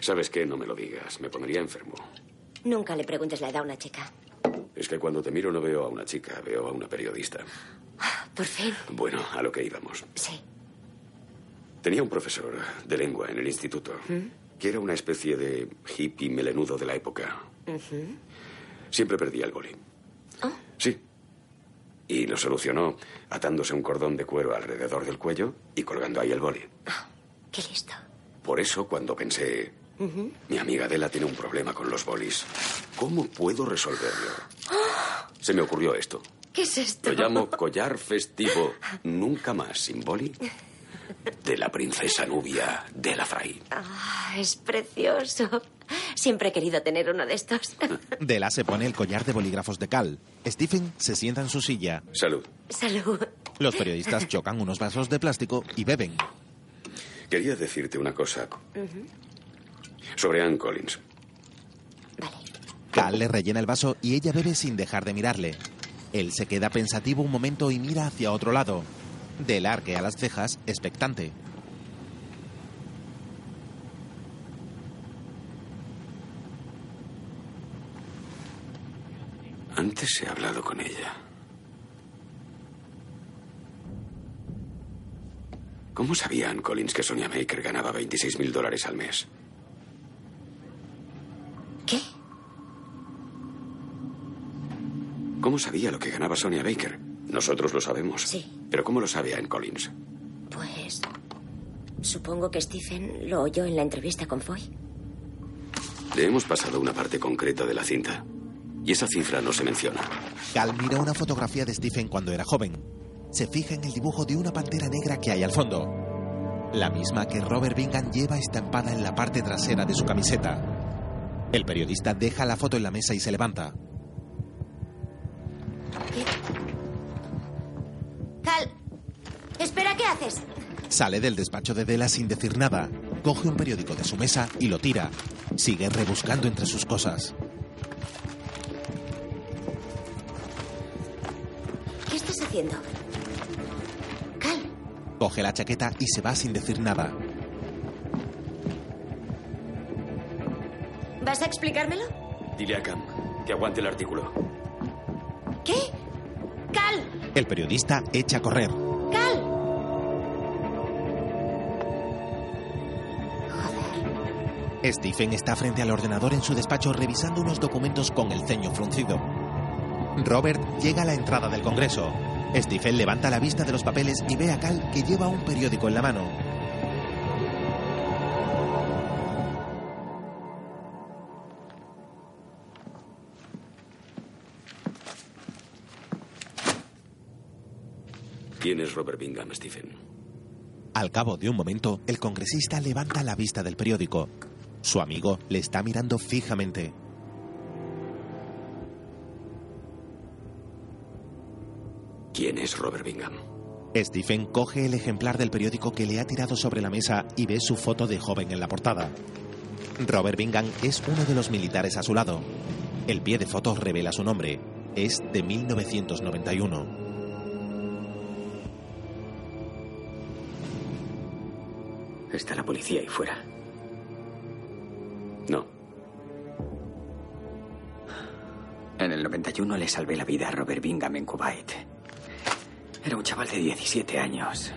¿Sabes qué? No me lo digas. Me pondría enfermo. Nunca le preguntes la edad a una chica. Es que cuando te miro no veo a una chica, veo a una periodista. Por fin. Bueno, a lo que íbamos. Sí. Tenía un profesor de lengua en el instituto, ¿Mm? que era una especie de hippie melenudo de la época. Siempre perdía el boli. Oh. Sí. Y lo solucionó atándose un cordón de cuero alrededor del cuello y colgando ahí el boli. Qué listo. Por eso, cuando pensé, mi amiga Adela tiene un problema con los bolis, ¿cómo puedo resolverlo? [gasps] Se me ocurrió esto. ¿Qué es esto? Lo llamo collar festivo Nunca más sin boli de la princesa Nubia de la Fray. Ah, es precioso. Siempre he querido tener uno de estos. [laughs] Dela se pone el collar de bolígrafos de Cal. Stephen se sienta en su silla. Salud. Salud. Los periodistas chocan unos vasos de plástico y beben. Quería decirte una cosa sobre Ann Collins. Cal le rellena el vaso y ella bebe sin dejar de mirarle. Él se queda pensativo un momento y mira hacia otro lado. Dela arquea las cejas, expectante. Antes he hablado con ella. ¿Cómo sabía Ann Collins que Sonia Maker ganaba 26 mil dólares al mes? ¿Qué? ¿Cómo sabía lo que ganaba Sonia Baker? Nosotros lo sabemos. Sí. Pero ¿cómo lo sabe Ann Collins? Pues. Supongo que Stephen lo oyó en la entrevista con Foy. Le hemos pasado una parte concreta de la cinta. Y esa cifra no se menciona. Cal mira una fotografía de Stephen cuando era joven. Se fija en el dibujo de una pantera negra que hay al fondo. La misma que Robert Bingham lleva estampada en la parte trasera de su camiseta. El periodista deja la foto en la mesa y se levanta. Cal, espera, ¿qué haces? Sale del despacho de Dela sin decir nada. Coge un periódico de su mesa y lo tira. Sigue rebuscando entre sus cosas. ¿Qué estás haciendo? Coge la chaqueta y se va sin decir nada. ¿vas a explicármelo? Dile a Cam que aguante el artículo. ¿Qué? Cal, El periodista echa a correr. Cal. Stephen está frente al ordenador en su despacho revisando unos documentos con el ceño fruncido. Robert llega a la entrada del Congreso. Stephen levanta la vista de los papeles y ve a Cal que lleva un periódico en la mano. ¿Quién es Robert Bingham, Stephen? Al cabo de un momento, el congresista levanta la vista del periódico. Su amigo le está mirando fijamente. ¿Quién es Robert Bingham? Stephen coge el ejemplar del periódico que le ha tirado sobre la mesa y ve su foto de joven en la portada. Robert Bingham es uno de los militares a su lado. El pie de foto revela su nombre. Es de 1991. Está la policía ahí fuera. No. En el 91 le salvé la vida a Robert Bingham en Kuwait. Era un chaval de 17 años.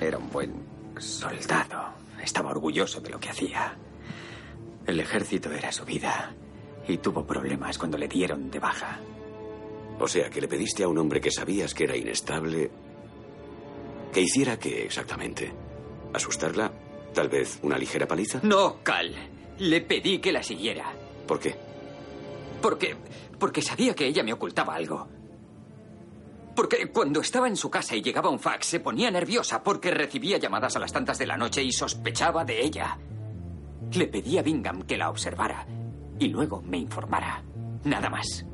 Era un buen soldado. Estaba orgulloso de lo que hacía. El ejército era su vida. Y tuvo problemas cuando le dieron de baja. O sea, que le pediste a un hombre que sabías que era inestable que hiciera qué exactamente. ¿Asustarla? ¿Tal vez una ligera paliza? No, Cal. Le pedí que la siguiera. ¿Por qué? Porque. porque sabía que ella me ocultaba algo. Porque cuando estaba en su casa y llegaba un fax, se ponía nerviosa porque recibía llamadas a las tantas de la noche y sospechaba de ella. Le pedí a Bingham que la observara y luego me informara. Nada más.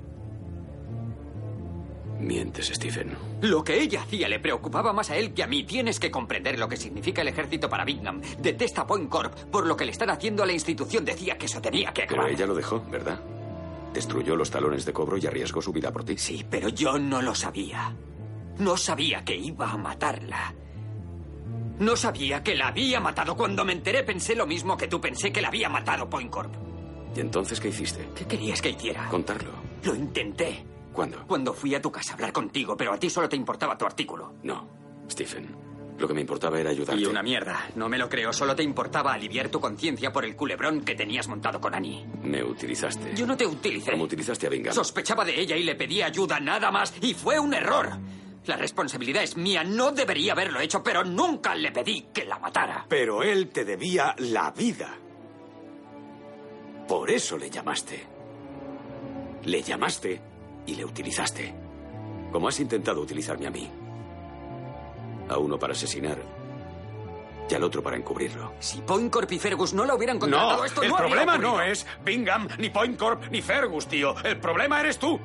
Mientes, Stephen. Lo que ella hacía le preocupaba más a él que a mí. Tienes que comprender lo que significa el ejército para Bingham. Detesta Point Corp por lo que le están haciendo a la institución. Decía que eso tenía que acabar. Pero ella lo dejó, ¿verdad? Destruyó los talones de cobro y arriesgó su vida por ti. Sí, pero yo no lo sabía. No sabía que iba a matarla. No sabía que la había matado. Cuando me enteré pensé lo mismo que tú. Pensé que la había matado Point Corp. ¿Y entonces qué hiciste? ¿Qué querías que hiciera? Contarlo. Lo intenté. ¿Cuándo? Cuando fui a tu casa a hablar contigo, pero a ti solo te importaba tu artículo. No, Stephen. Lo que me importaba era ayudarte. Y una mierda. No me lo creo. Solo te importaba aliviar tu conciencia por el culebrón que tenías montado con Annie. Me utilizaste. Yo no te utilicé. Como utilizaste a Bingham. Sospechaba de ella y le pedí ayuda, nada más. Y fue un error. La responsabilidad es mía. No debería haberlo hecho, pero nunca le pedí que la matara. Pero él te debía la vida. Por eso le llamaste. Le llamaste y le utilizaste. Como has intentado utilizarme a mí. A uno para asesinar y al otro para encubrirlo. Si Point Corp y Fergus no la hubieran contratado, No, esto el no habría problema no es Bingham, ni Point Corp, ni Fergus, tío. El problema eres tú.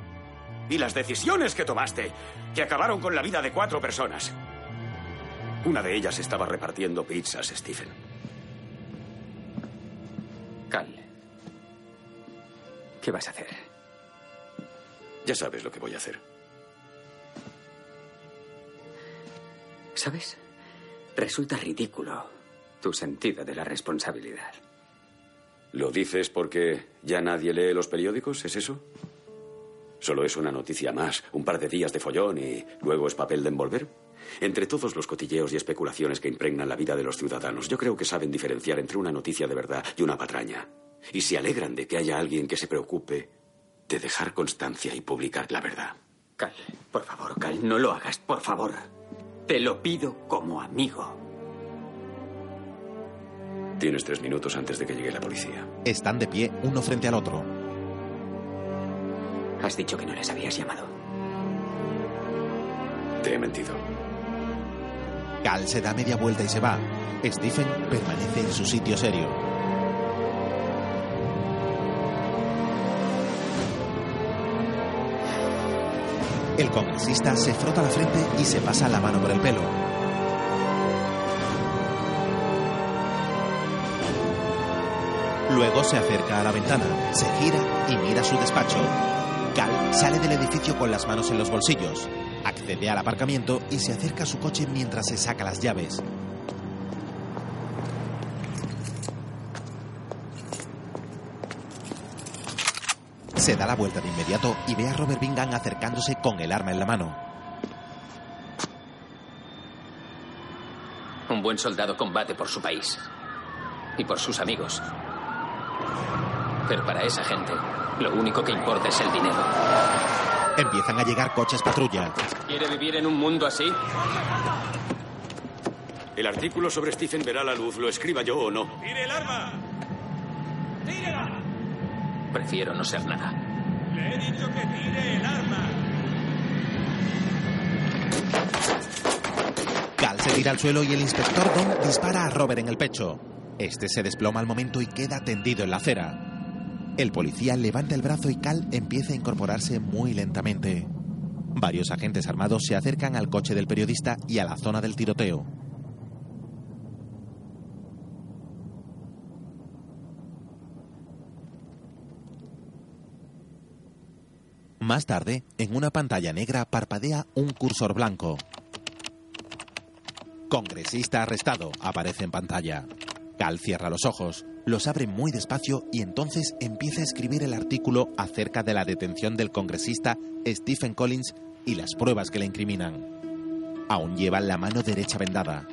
Y las decisiones que tomaste, que acabaron con la vida de cuatro personas. Una de ellas estaba repartiendo pizzas, Stephen. Cal. ¿Qué vas a hacer? Ya sabes lo que voy a hacer. ¿Sabes? Resulta ridículo tu sentido de la responsabilidad. ¿Lo dices porque ya nadie lee los periódicos? ¿Es eso? Solo es una noticia más, un par de días de follón y luego es papel de envolver. Entre todos los cotilleos y especulaciones que impregnan la vida de los ciudadanos, yo creo que saben diferenciar entre una noticia de verdad y una patraña. Y se alegran de que haya alguien que se preocupe de dejar constancia y publicar la verdad. Cal, por favor, Cal, no lo hagas, por favor. Te lo pido como amigo. Tienes tres minutos antes de que llegue la policía. Están de pie uno frente al otro. Has dicho que no les habías llamado. Te he mentido. Cal se da media vuelta y se va. Stephen permanece en su sitio serio. El congresista se frota la frente y se pasa la mano por el pelo. Luego se acerca a la ventana, se gira y mira su despacho. Cal sale del edificio con las manos en los bolsillos. Accede al aparcamiento y se acerca a su coche mientras se saca las llaves. Se da la vuelta de inmediato y ve a Robert Bingham acercándose con el arma en la mano. Un buen soldado combate por su país y por sus amigos. Pero para esa gente, lo único que importa es el dinero. Empiezan a llegar coches patrulla. ¿Quiere vivir en un mundo así? El artículo sobre Stephen verá la luz, lo escriba yo o no. ¡Tire el arma! ¡Tírela! Prefiero no ser nada. Le he dicho que tire el arma. se tira al suelo y el inspector Don dispara a Robert en el pecho. Este se desploma al momento y queda tendido en la acera. El policía levanta el brazo y Cal empieza a incorporarse muy lentamente. Varios agentes armados se acercan al coche del periodista y a la zona del tiroteo. Más tarde, en una pantalla negra parpadea un cursor blanco. Congresista arrestado aparece en pantalla. Cal cierra los ojos, los abre muy despacio y entonces empieza a escribir el artículo acerca de la detención del congresista Stephen Collins y las pruebas que le incriminan. Aún lleva la mano derecha vendada.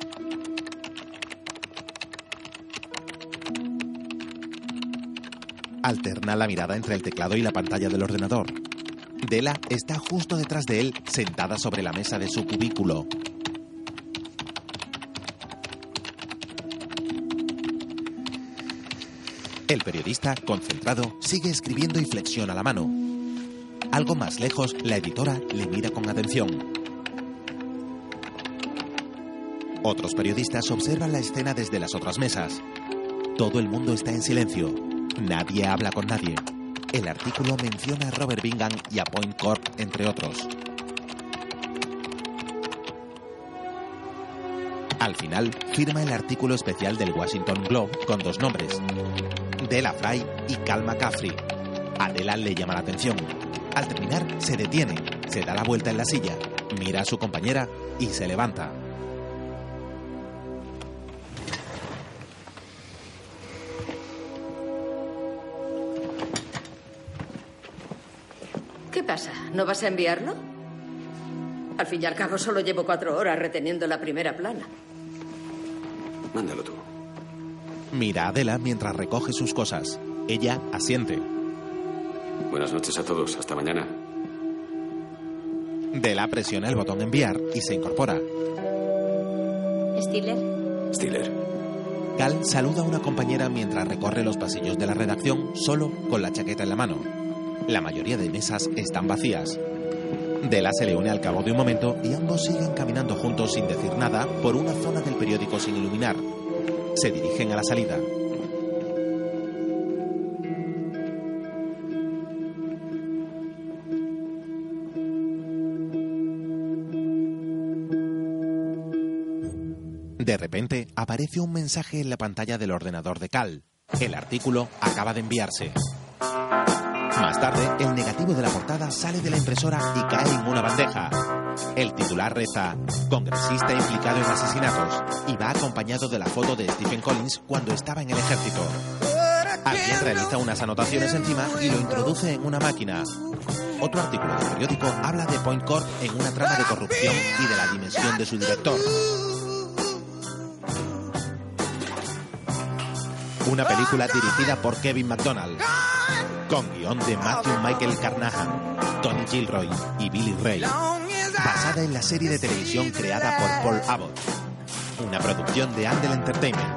Alterna la mirada entre el teclado y la pantalla del ordenador. Dela está justo detrás de él, sentada sobre la mesa de su cubículo. El periodista, concentrado, sigue escribiendo y flexiona la mano. Algo más lejos, la editora le mira con atención. Otros periodistas observan la escena desde las otras mesas. Todo el mundo está en silencio. Nadie habla con nadie. El artículo menciona a Robert Bingham y a Point Corp, entre otros. Al final, firma el artículo especial del Washington Globe con dos nombres, Della Fry y Cal McCaffrey. Adela le llama la atención. Al terminar, se detiene, se da la vuelta en la silla, mira a su compañera y se levanta. ¿Qué pasa? ¿No vas a enviarlo? Al fin y al cabo solo llevo cuatro horas reteniendo la primera plana. Mándalo tú. Mira a Adela mientras recoge sus cosas. Ella asiente. Buenas noches a todos. Hasta mañana. Dela presiona el botón enviar y se incorpora. ¿Stiller? Stiller. Cal saluda a una compañera mientras recorre los pasillos de la redacción solo con la chaqueta en la mano. La mayoría de mesas están vacías. Dela se le une al cabo de un momento y ambos siguen caminando juntos sin decir nada por una zona del periódico sin iluminar. Se dirigen a la salida. De repente aparece un mensaje en la pantalla del ordenador de Cal. El artículo acaba de enviarse. El negativo de la portada sale de la impresora y cae en una bandeja. El titular reza, congresista implicado en asesinatos, y va acompañado de la foto de Stephen Collins cuando estaba en el ejército. Alguien realiza unas anotaciones encima y lo introduce en una máquina. Otro artículo del periódico habla de Point Corp en una trama de corrupción y de la dimensión de su director. Una película dirigida por Kevin McDonald, con guion de Matthew Michael Carnahan, Tony Gilroy y Billy Ray, basada en la serie de televisión creada por Paul Abbott, una producción de Andel Entertainment,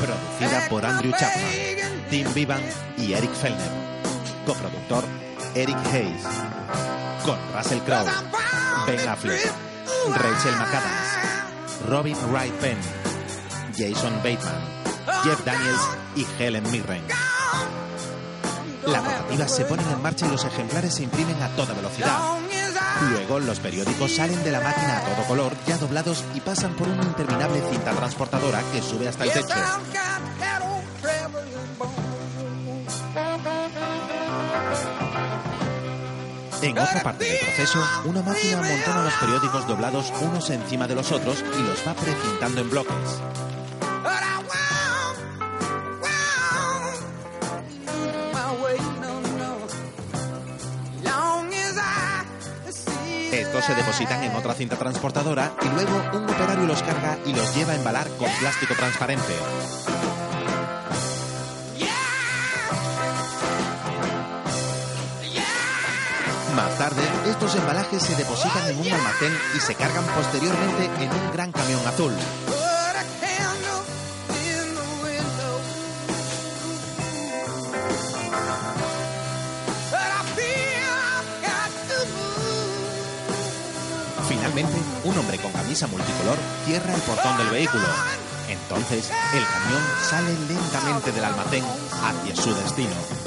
producida por Andrew Chapman, Tim Vivan y Eric Fellner, coproductor Eric Hayes, con Russell Crowe, Ben Affleck, Rachel McAdams, Robin Wright Penn, Jason Bateman, Jeff Daniels y Helen Mirren. Las rotativas se ponen en marcha y los ejemplares se imprimen a toda velocidad. Luego los periódicos salen de la máquina a todo color, ya doblados y pasan por una interminable cinta transportadora que sube hasta el techo. En otra parte del proceso, una máquina amontona los periódicos doblados unos encima de los otros y los va precintando en bloques. Se depositan en otra cinta transportadora y luego un operario los carga y los lleva a embalar con plástico transparente. Más tarde, estos embalajes se depositan en un almacén y se cargan posteriormente en un gran camión azul. Un hombre con camisa multicolor cierra el portón del vehículo. Entonces, el camión sale lentamente del almacén hacia su destino.